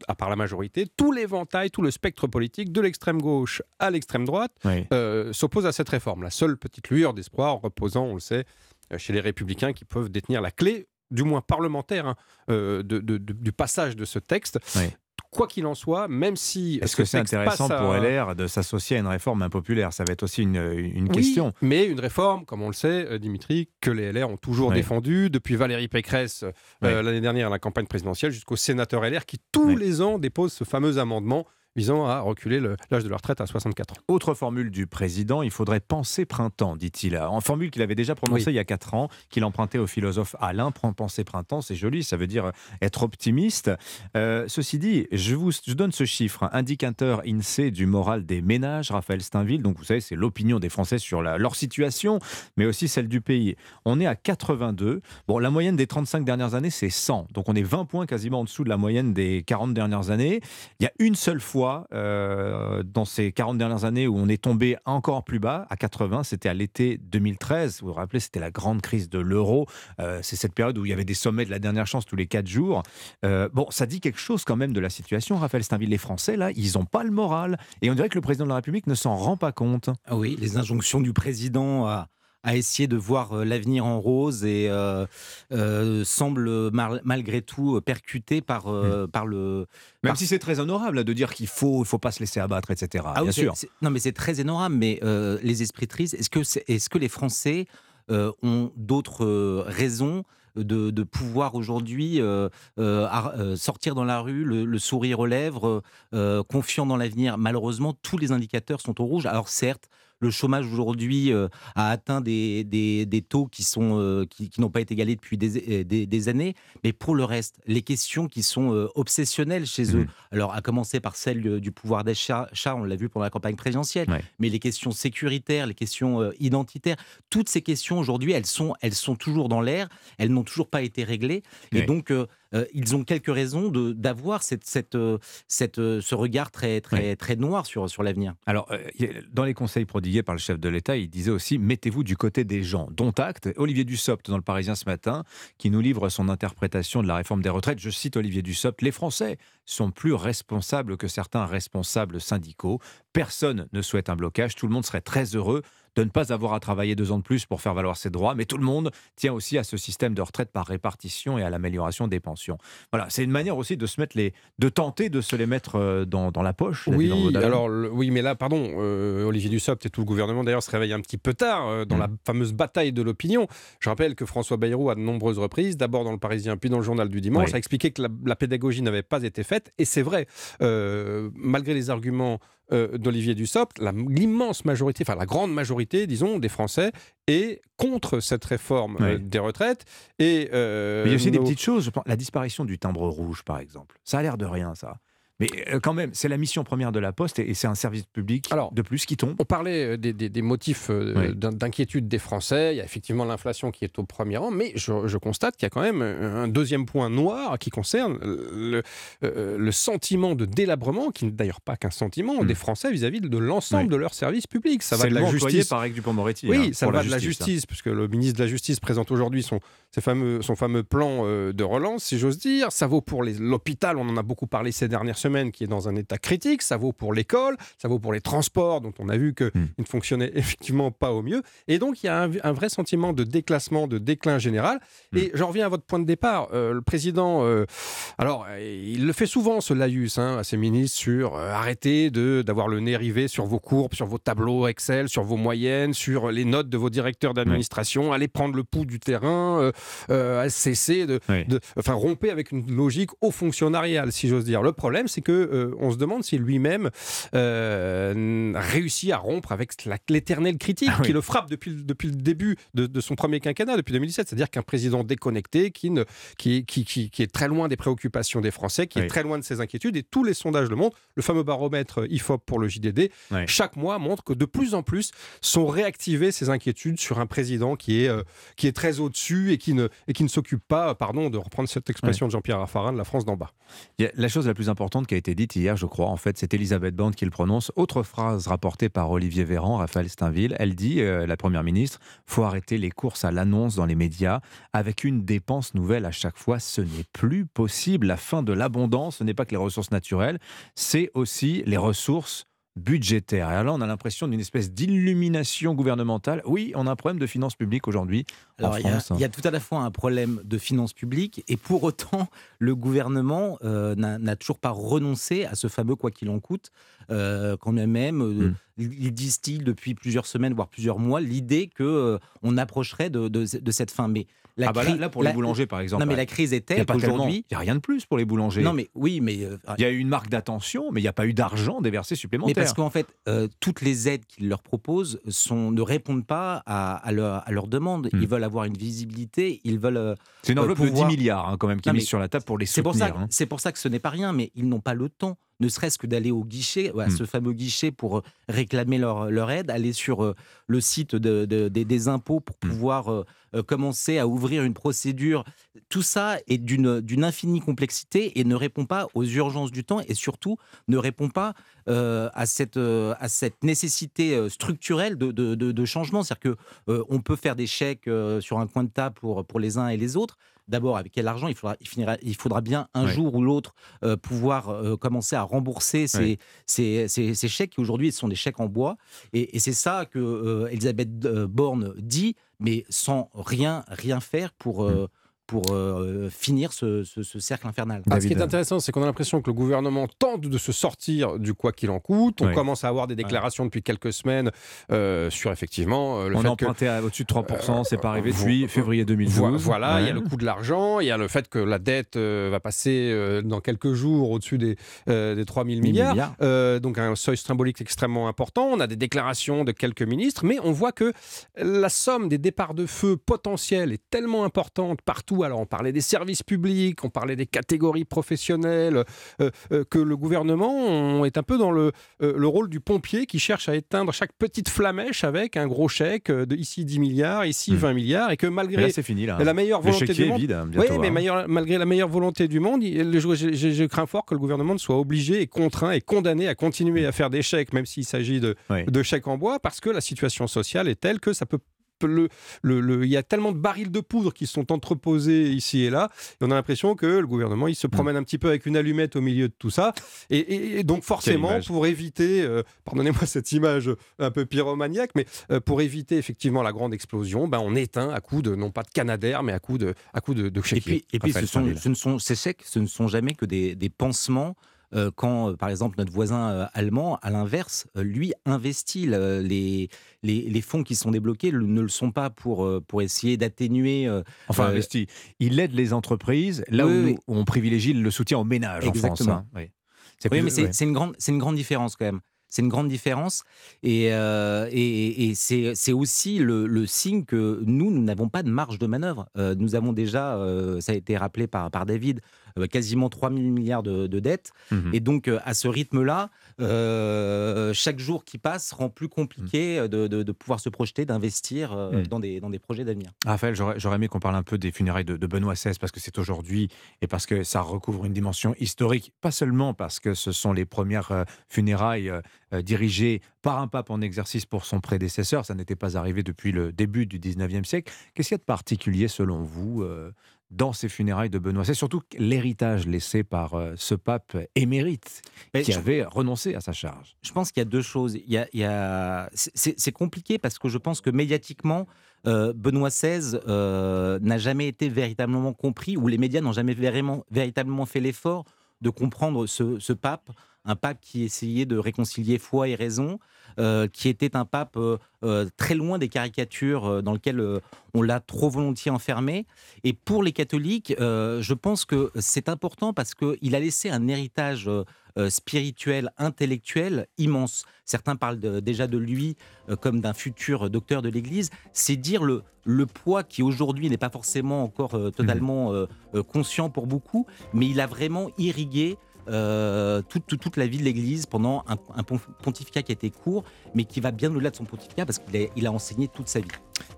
à part la majorité, tout l'éventail, tout le spectre politique, de l'extrême gauche à l'extrême droite, Oui. euh, s'oppose à cette réforme. La seule petite lueur d'espoir reposant, on le sait, euh, chez les républicains qui peuvent détenir la clé, du moins parlementaire, hein, euh, de- de- de- du passage de ce texte. Oui. Quoi qu'il en soit, même si. Est-ce ce que c'est intéressant à- pour LR de s'associer à une réforme impopulaire? Ça va être aussi une, une Oui, question. mais une réforme, comme on le sait, euh, Dimitri, que les LR ont toujours Oui. défendue, depuis Valérie Pécresse euh, Oui. l'année dernière à la campagne présidentielle, jusqu'aux sénateurs LR qui tous les ans déposent ce fameux amendement visant à reculer le- l'âge de la retraite à 64 ans. Autre formule du président, il faudrait penser printemps, dit-il. En formule qu'il avait déjà prononcée Oui. il y a 4 ans, qu'il empruntait au philosophe Alain. Prends penser printemps, c'est joli, ça veut dire être optimiste. Euh, ceci dit, je vous je donne ce chiffre, hein, indicateur INSEE du moral des ménages, Raphaël Steinville. Donc vous savez, c'est l'opinion des Français sur la- leur situation, mais aussi celle du pays. On est à 82. Bon, la moyenne des 35 dernières années, c'est 100. Donc on est 20 points quasiment en dessous de la moyenne des 40 dernières années. Il y a une seule fois euh, dans ces 40 dernières années où on est tombé encore plus bas, à 80, c'était à l'été 2013. Vous vous rappelez, c'était la grande crise de l'euro. Euh, c'est cette période où il y avait des sommets de la dernière chance tous les 4 jours. Euh, bon, ça dit quelque chose quand même de la situation. Raphaël Steinville, les Français, là, ils n'ont pas le moral. Et on dirait que le président de la République ne s'en rend pas compte. Ah oui, les injonctions du président à, à essayer de voir euh, l'avenir en rose et euh, euh, semblent mar- malgré tout percutées par, euh, par le. Même par- si c'est très honorable là, de dire qu'il faut, il faut pas se laisser abattre, etc. Ah bien oui, sûr. Non, mais c'est très honorable. Mais les esprits tristes, est-ce que, est-ce que les Français ont d'autres raisons de, de pouvoir aujourd'hui euh, euh, euh, sortir dans la rue, le, le sourire aux lèvres, euh, confiant dans l'avenir? Malheureusement, tous les indicateurs sont au rouge. Alors certes, le chômage aujourd'hui euh, a atteint des, des- des taux qui sont euh, qui, qui n'ont pas été égalés depuis des, euh, des- des années. Mais pour le reste, les questions qui sont euh, obsessionnelles chez eux, alors à commencer par celle du pouvoir d'achat, chat, on l'a vu pendant la campagne présidentielle, mais les questions sécuritaires, les questions identitaires, toutes ces questions aujourd'hui, elles sont, elles sont toujours dans l'air, elles n'ont toujours pas été réglées. Et donc, euh, ils ont quelques raisons de- d'avoir cette, cette, euh, cette, euh, ce regard très, très, très noir sur, sur l'avenir. Alors, dans les conseils prodigués par le chef de l'État, il disait aussi mettez-vous du côté des gens. Dont acte. Olivier Dussopt, dans le Parisien ce matin, qui nous livre son interprétation de la réforme des retraites. Je cite Olivier Dussopt les Français sont plus responsables que certains responsables syndicaux. Personne ne souhaite un blocage. Tout le monde serait très heureux de ne pas avoir à travailler deux ans de plus pour faire valoir ses droits, mais tout le monde tient aussi à ce système de retraite par répartition et à l'amélioration des pensions. Voilà, c'est une manière aussi de se mettre les, de tenter de se les mettre euh, dans, dans la poche. dans Oui, alors le- oui, mais là, pardon, euh, Olivier Dussopt et tout le gouvernement d'ailleurs se réveillent un petit peu tard euh, Mm. dans la fameuse bataille de l'opinion. Je rappelle que François Bayrou, à de nombreuses reprises, d'abord dans le Parisien, puis dans le journal du dimanche, Oui. a expliqué que la, la pédagogie n'avait pas été faite. Et c'est vrai, euh, malgré les arguments euh, d'Olivier Dussopt, l'immense majorité, enfin la grande majorité, disons, des Français est contre cette réforme euh, des retraites. Et, euh, Mais il y a aussi des petites choses. Je pense, la disparition du timbre rouge, par exemple. Ça a l'air de rien, ça. Mais euh, quand même, c'est la mission première de la Poste et, c'est un service public de plus qui tombe. On parlait euh, des, des- des motifs euh, Oui. d'inquiétude des Français. Il y a effectivement l'inflation qui est au premier rang, mais je, je constate qu'il y a quand même un deuxième point noir qui concerne le, le sentiment de délabrement, qui n'est d'ailleurs pas qu'un sentiment, des Français vis-à-vis de l'ensemble Hmm. Oui. de leurs services publics. Ça va C'est de la justice. par Éric Dupond-Moretti, Oui, hein, ça va la de la justice, hein. puisque le ministre de la Justice présente aujourd'hui son, fameux, son fameux plan de relance, si j'ose dire. Ça vaut pour l'hôpital, on en a beaucoup parlé ces dernières semaines, qui est dans un état critique. Ça vaut pour l'école, ça vaut pour les transports, dont on a vu qu'ils Hmm. ne fonctionnaient effectivement pas au mieux. Et donc, il y a un, un vrai sentiment de déclassement, de déclin général. Hmm. Et j'en reviens à votre point de départ. Euh, le président, euh, alors, euh, il le fait souvent, ce laïus, hein, à ses ministres, sur euh, arrêtez d'avoir le nez rivé sur vos courbes, sur vos tableaux Excel, sur vos moyennes, sur les notes de vos directeurs d'administration. Allez prendre le pouls du terrain, cesser de, de- Enfin, rompez avec une logique au fonctionnarial, si j'ose dire. Le problème, c'est que euh, on se demande si lui-même euh, réussit à rompre avec l'éternelle critique Ah oui. qui le frappe depuis, le- depuis le début de, de son premier quinquennat, depuis 2017. C'est-à-dire qu'un président déconnecté qui, ne, qui, qui, qui, qui est très loin des préoccupations des Français, qui Oui. est très loin de ses inquiétudes. Et tous les sondages le montrent. Le fameux baromètre IFOP pour le JDD, chaque mois montre que de plus en plus sont réactivées ces inquiétudes sur un président qui est, euh, qui est très au-dessus et qui ne, et qui ne s'occupe pas, pardon de reprendre cette expression de Jean-Pierre Raffarin, de la France d'en bas. La chose la plus importante qui a été dite hier, je crois, en fait, c'est Elisabeth Borne qui le prononce. Autre phrase rapportée par Olivier Véran, Raphaël Steinville, elle dit, euh, la Première ministre, faut arrêter les courses à l'annonce dans les médias avec une dépense nouvelle à chaque fois. Ce n'est plus possible. La fin de l'abondance, ce n'est pas que les ressources naturelles, c'est aussi les ressources budgétaires. Et alors là, on a l'impression d'une espèce d'illumination gouvernementale. Oui, on a un problème de finances publiques aujourd'hui en Alors, il y, a, France. hein. il y a tout à la fois un problème de finances publiques et pour autant, le gouvernement euh, n'a toujours pas renoncé à ce fameux quoi qu'il en coûte, euh, quand même, euh, Hmm. il il distille depuis plusieurs semaines, voire plusieurs mois, l'idée que euh, approcherait de, de- de cette fin. Mais la ah bah là, pour la- les boulangers, par exemple. Non, mais la crise est telle qu'aujourd'hui. Il n'y a rien de plus pour les boulangers. Non, mais oui, mais. euh, Il y a eu une marque d'attention, mais il n'y a pas eu d'argent déversé Mais supplémentaire. parce qu'en fait, euh, toutes les aides qu'ils leur proposent sont, ne répondent pas à, à leur, à leur demande. Ils veulent avoir une visibilité, ils veulent. euh, Hmm. C'est une enveloppe de 10 pouvoir- milliards hein, quand même qui est mise mais sur la table pour les C'est pour, soutenir. hein. c'est pour ça que ce n'est pas rien, mais ils n'ont pas le temps, ne serait-ce que d'aller au guichet, à Mm. ce fameux guichet pour euh, réclamer leur, leur aide, aller sur euh, le site de- de- des- des impôts pour Mm. pouvoir euh, commencer à ouvrir une procédure. Tout ça est d'une infinie complexité et ne répond pas aux urgences du temps et surtout ne répond pas euh, à, cette, euh, à cette nécessité structurelle de, de- de- de changement. C'est-à-dire qu'on peut faire des chèques sur un coin de table pour, pour les uns et les autres. D'abord, avec quel argent il faudra, il finira- il faudra bien un jour ou l'autre euh, pouvoir euh, commencer à rembourser ces, ces, ces- ces chèques qui aujourd'hui sont des chèques en bois. Et, et c'est ça que euh, Elisabeth Borne dit, mais sans rien, rien faire pour, euh, pour euh, finir ce, ce- ce cercle infernal. Ah, ce qui est intéressant, c'est qu'on a l'impression que le gouvernement tente de se sortir du quoi qu'il en coûte. On commence à avoir des déclarations depuis quelques semaines euh, sur effectivement euh, le On fait a que- emprunté à au-dessus de 3%, c'est pas arrivé depuis février 2012. Vo- Voilà, il y a le coût de l'argent, il y a le fait que la dette euh, va passer euh, dans quelques jours au-dessus des, euh, des 3 000 1000 milliards, milliards. Euh, donc un seuil symbolique extrêmement important. On a des déclarations de quelques ministres, mais on voit que la somme des départs de feu potentiels est tellement importante partout. Alors on parlait des services publics, on parlait des catégories professionnelles, euh, euh, que le gouvernement on est un peu dans le, euh, le rôle du pompier qui cherche à éteindre chaque petite flamèche avec un gros chèque de ici 10 milliards, ici 20 milliards, et que malgré Mais là, c'est fini, là. la meilleure Le volonté du monde, vide, hein, oui, bientôt, mais hein. meilleur- malgré la meilleure volonté du monde, je, crains fort que le gouvernement ne soit obligé et contraint et condamné à continuer à faire des chèques, même s'il s'agit de, Oui. de chèques en bois, parce que la situation sociale est telle que ça peut le, le, il y a tellement de barils de poudre qui sont entreposés ici et là. Et on a l'impression que le gouvernement, il se promène un petit peu avec une allumette au milieu de tout ça. Et, donc, forcément, pour éviter, euh, pardonnez-moi cette image un peu pyromaniaque, mais euh, pour éviter effectivement la grande explosion, ben, on éteint à coup de, non pas de Canadair, mais à coup de, à coup de, de Et puis, et puis ce, sont, ce, ne sont, ces chèques, ce ne sont jamais que des, des pansements quand, euh, par exemple, notre voisin euh, allemand, à l'inverse, lui investit les, les, fonds qui sont débloqués ne le sont pas pour, pour essayer d'atténuer. enfin, investi. Il aide les entreprises là où, on privilégie le soutien aux ménages en France. Hein. Oui, mais c'est une, grande, une grande différence quand même. C'est une grande différence. Et, et, c'est aussi le, signe que nous, nous n'avons pas de marge de manœuvre. nous avons déjà, ça a été rappelé par, par David, euh, quasiment 3 000 milliards de, dettes. Mhm. Et donc, euh, à ce rythme-là, euh, chaque jour qui passe rend plus compliqué de, pouvoir se projeter, d'investir mhm. dans, des, dans des projets d'avenir. Raphaël, j'aurais aimé qu'on parle un peu des funérailles de, Benoît XVI parce que c'est aujourd'hui et parce que ça recouvre une dimension historique, pas seulement parce que ce sont les premières funérailles dirigées par un pape en exercice pour son prédécesseur. Ça n'était pas arrivé depuis le début du 19e siècle. Qu'est-ce qu'il y a de particulier selon vous dans ces funérailles de Benoît. C'est surtout l'héritage laissé par euh, ce pape émérite qui avait renoncé à sa charge. Je pense qu'il y a deux choses. Il y a, C'est compliqué parce que je pense que médiatiquement, euh, Benoît XVI euh, n'a jamais été véritablement compris, ou les médias n'ont jamais vraiment, véritablement fait l'effort de comprendre ce, pape, un pape qui essayait de réconcilier foi et raison, euh, qui était un pape euh, euh, très loin des caricatures dans lesquelles on l'a trop volontiers enfermé. Et pour les catholiques, je pense que c'est important parce qu'il a laissé un héritage spirituel, intellectuel immense. Certains parlent déjà de lui comme d'un futur docteur de l'Église. C'est dire le, le poids qui aujourd'hui n'est pas forcément encore totalement mmh. conscient pour beaucoup, mais il a vraiment irrigué euh, toute, toute, la vie de l'Église pendant un, pontificat qui a été court, mais qui va bien au-delà de son pontificat parce qu'il a, il a enseigné toute sa vie.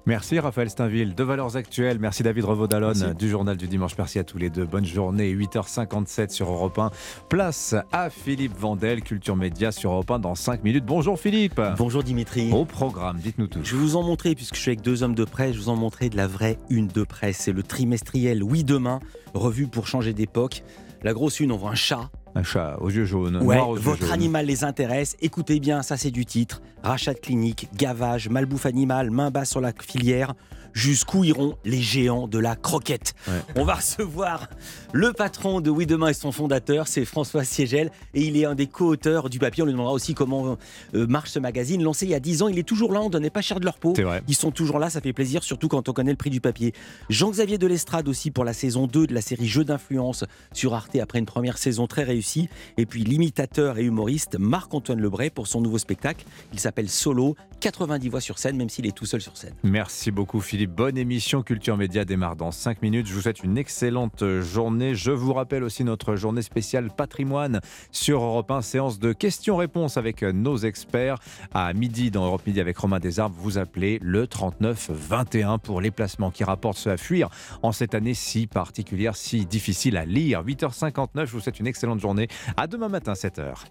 Merci Raphaël Steinville de Valeurs Actuelles. Merci David Revaud-Dallon du journal du dimanche. Merci à tous les deux. Bonne journée. 8h57 sur Europe 1. Place à Philippe Vandel, Culture Média sur Europe 1 dans 5 minutes. Bonjour Philippe. Bonjour Dimitri. Au programme, dites-nous tout. Je vais vous en montrer, puisque je suis avec deux hommes de presse, je vous en montrer de la vraie une de presse. C'est le trimestriel Oui Demain, revue pour changer d'époque. La grosse une, on voit un chat. Un chat aux yeux jaunes. Ouais, votre animal les intéresse. Écoutez bien, ça c'est du titre. Rachat de clinique, gavage, malbouffe animale, main basse sur la filière jusqu'où iront les géants de la croquette. On va recevoir le patron de Oui Demain et son fondateur, c'est François Siegel, et il est un des co-auteurs du papier. On lui demandera aussi comment euh, marche ce magazine. Lancé il y a 10 ans, il est toujours là, on ne donnait pas cher de leur peau. Ils sont toujours là, ça fait plaisir, surtout quand on connaît le prix du papier. Jean-Xavier Delestrade aussi pour la saison 2 de la série Jeux d'influence sur Arte après une première saison très réussie. Et puis l'imitateur et humoriste Marc-Antoine Lebray pour son nouveau spectacle. Il s'appelle Solo, 90 voix sur scène, même s'il est tout seul sur scène. Merci beaucoup Philippe. Bonne émission Culture Média démarre dans 5 minutes. Je vous souhaite une excellente journée. Je vous rappelle aussi notre journée spéciale patrimoine sur Europe 1, séance de questions-réponses avec nos experts. À midi dans Europe Midi avec Romain Desarbes, vous appelez le 39 21 pour les placements qui rapportent ce à fuir en cette année si particulière, si difficile à lire. 8h59, je vous souhaite une excellente journée. À demain matin, 7h.